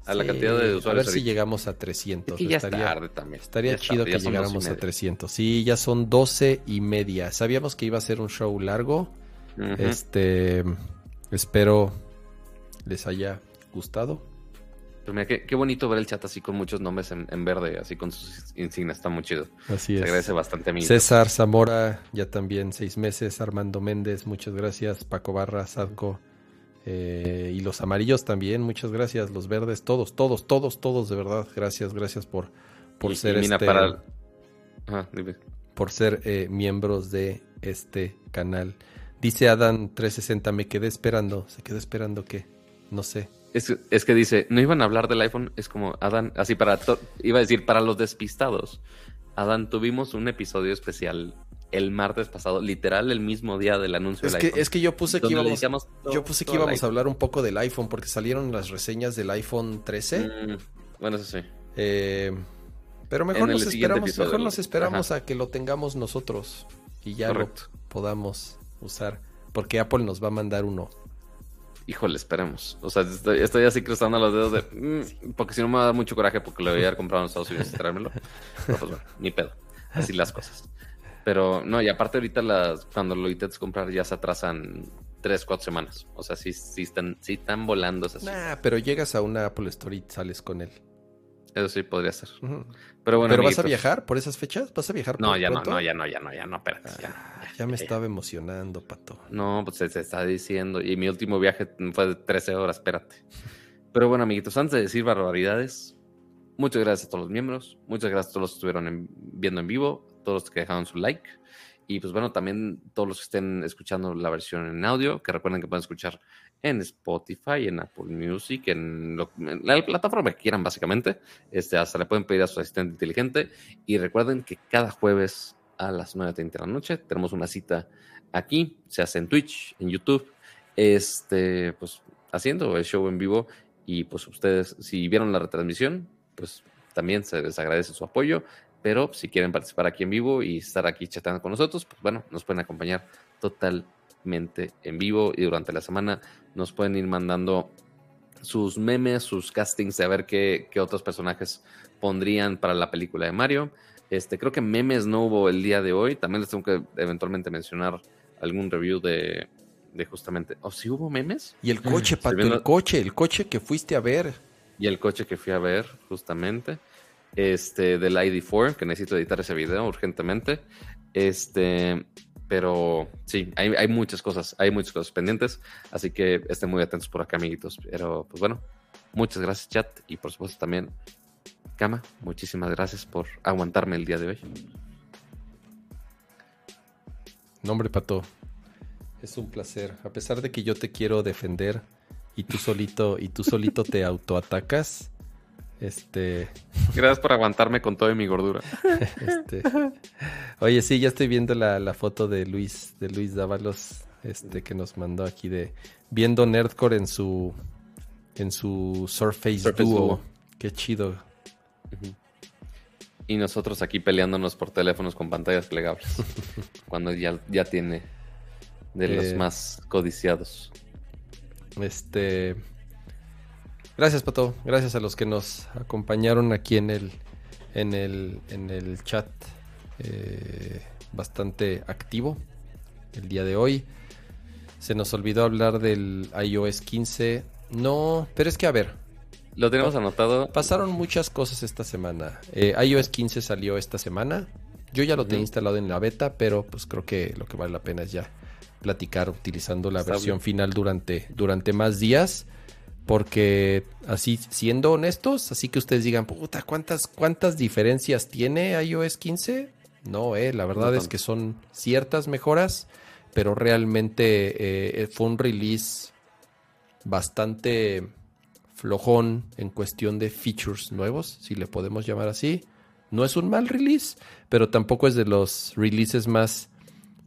a la cantidad de usuarios. A ver si llegamos a 300. ya estaría, tarde también. Estaría chido que llegáramos a 300. Sí, ya son 12 y media. Sabíamos que iba a ser un show largo. Este, espero les haya gustado. Pero mira, qué, bonito ver el chat así con muchos nombres en, verde, así con sus insignias, está muy chido. Así es. Se agradece bastante a mí. César Zamora, ya también seis meses. Armando Méndez, muchas gracias. Paco Barra, Sadko, Eh, y los amarillos también, muchas gracias. Los verdes, todos, todos, todos, todos, de verdad. Gracias, gracias por, por ser este, por ser eh, miembros de este canal. Dice Adam 360, me quedé esperando. ¿Se quedó esperando qué? No sé. Es, es, que dice, no iban a hablar del iPhone, es como Adán, así para, iba a decir, para los despistados. Adán, tuvimos un episodio especial el martes pasado, literal el mismo día del anuncio es del que, iPhone. Es que yo puse que íbamos, yo puse que íbamos a hablar un poco del iPhone porque salieron las reseñas del iPhone 13. Mm, bueno, eso sí. Eh, pero mejor nos esperamos, mejor nos esperamos a que lo tengamos nosotros y ya lo podamos usar. Porque Apple nos va a mandar uno. Híjole, esperemos. O sea, estoy, así cruzando los dedos de. Mm, porque si no me va a dar mucho coraje porque lo voy a haber comprado en Estados Unidos y traérmelo. Pues bueno, ni pedo. Así las cosas. Pero no, y aparte ahorita las, cuando lo intentas comprar ya se atrasan tres, cuatro semanas. O sea, sí, sí están, sí están volando esas. Nah, pero llegas a una Apple Store y sales con él. Eso sí podría ser. Pero bueno. ¿Pero vas a viajar por esas fechas? ¿Vas a viajar No, ya no, no, ya no, ya no, ya no, espérate. ya, ah, ya, me estaba emocionando, pato. No, pues se, se, está diciendo. Y mi último viaje fue de 13 horas, espérate. Pero bueno, amiguitos, antes de decir barbaridades, muchas gracias a todos los miembros. Muchas gracias a todos los que estuvieron viendo en vivo todos los que dejaron su like. Y pues bueno, también todos los que estén escuchando la versión en audio, que recuerden que pueden escuchar en Spotify, en Apple Music, en, la plataforma que quieran básicamente. Este, hasta le pueden pedir a su asistente inteligente. Y recuerden que cada jueves a las 9.30 de la noche tenemos una cita aquí, se hace en Twitch, en YouTube, este, pues haciendo el show en vivo. Y pues ustedes, si vieron la retransmisión, pues también se les agradece su apoyo. Pero si quieren participar aquí en vivo y estar aquí chatando con nosotros, pues bueno, nos pueden acompañar totalmente en vivo y durante la semana nos pueden ir mandando sus memes, sus castings de a ver qué, otros personajes pondrían para la película de Mario. Este, creo que memes no hubo el día de hoy. También les tengo que eventualmente mencionar algún review de, de justamente. ¿O si hubo memes? Y el coche, Pato, el coche, el coche que fuiste a ver. Y el coche que fui a ver, justamente este, del ID4, que necesito editar ese video urgentemente. Este, pero sí, hay, hay, muchas cosas, hay muchas cosas pendientes, así que estén muy atentos por acá, amiguitos. Pero pues bueno, muchas gracias, chat, y por supuesto también, Cama, muchísimas gracias por aguantarme el día de hoy. Nombre, Pato, es un placer. A pesar de que yo te quiero defender y tú solito, y tú solito te autoatacas, este. Gracias por aguantarme con toda mi gordura. Este, oye, sí, ya estoy viendo la, foto de Luis, de Luis Dávalos, este, que nos mandó aquí de viendo Nerdcore en su en su Surface, Duo. Qué chido. Y nosotros aquí peleándonos por teléfonos con pantallas plegables. cuando ya, ya tiene de los eh, más codiciados. Este. Gracias, Pato. Gracias a los que nos acompañaron aquí en el, en el, en el chat. Eh, bastante activo el día de hoy. Se nos olvidó hablar del iOS 15. No, pero es que a ver. Lo tenemos anotado. Pasaron muchas cosas esta semana. Eh, iOS 15 salió esta semana. Yo ya lo tenía instalado en la beta, pero pues creo que lo que vale la pena es ya platicar utilizando la versión final durante, durante más días. Porque así, siendo honestos, así que ustedes digan, puta, ¿cuántas, cuántas diferencias tiene iOS 15? No, eh, la verdad es que son ciertas mejoras, pero realmente eh, fue un release bastante flojón en cuestión de features nuevos, si le podemos llamar así. No es un mal release, pero tampoco es de los releases más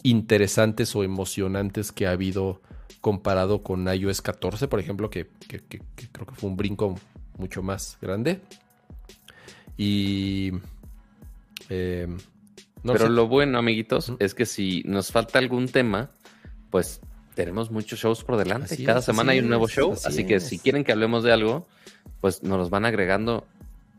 interesantes o emocionantes que ha habido comparado con iOS 14, por ejemplo, que, creo que fue un brinco mucho más grande. Y... Eh, Pero lo bueno, amiguitos, es que si nos falta algún tema, pues tenemos muchos shows por delante. Cada semana hay un nuevo show. Así, que si quieren que hablemos de algo, pues nos los van agregando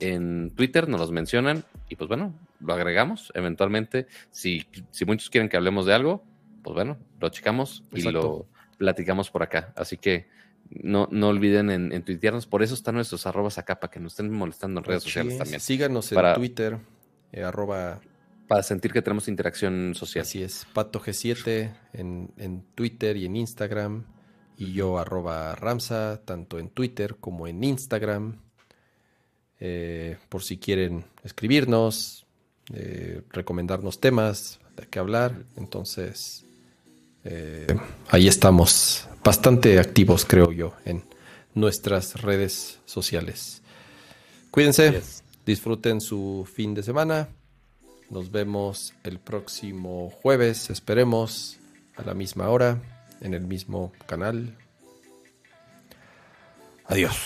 en Twitter, nos los mencionan y pues bueno, lo agregamos eventualmente. Si, si muchos quieren que hablemos de algo, pues bueno, lo checamos y lo, platicamos por acá. Así que no, no olviden en, tuitearnos. Por eso están nuestros arrobas acá, para que nos estén molestando en redes sociales también. Síganos en Twitter, eh, arroba... Para sentir que tenemos interacción social. Así es, Pato G7 en, en Twitter y en Instagram. y yo arroba Ramsa, tanto en Twitter como en Instagram. Eh, por si quieren escribirnos, eh, recomendarnos temas de qué hablar. Entonces, eh, ahí estamos bastante activos, creo yo, en nuestras redes sociales. Cuídense, disfruten su fin de semana. Nos vemos el próximo jueves, esperemos, a la misma hora, en el mismo canal. Adiós.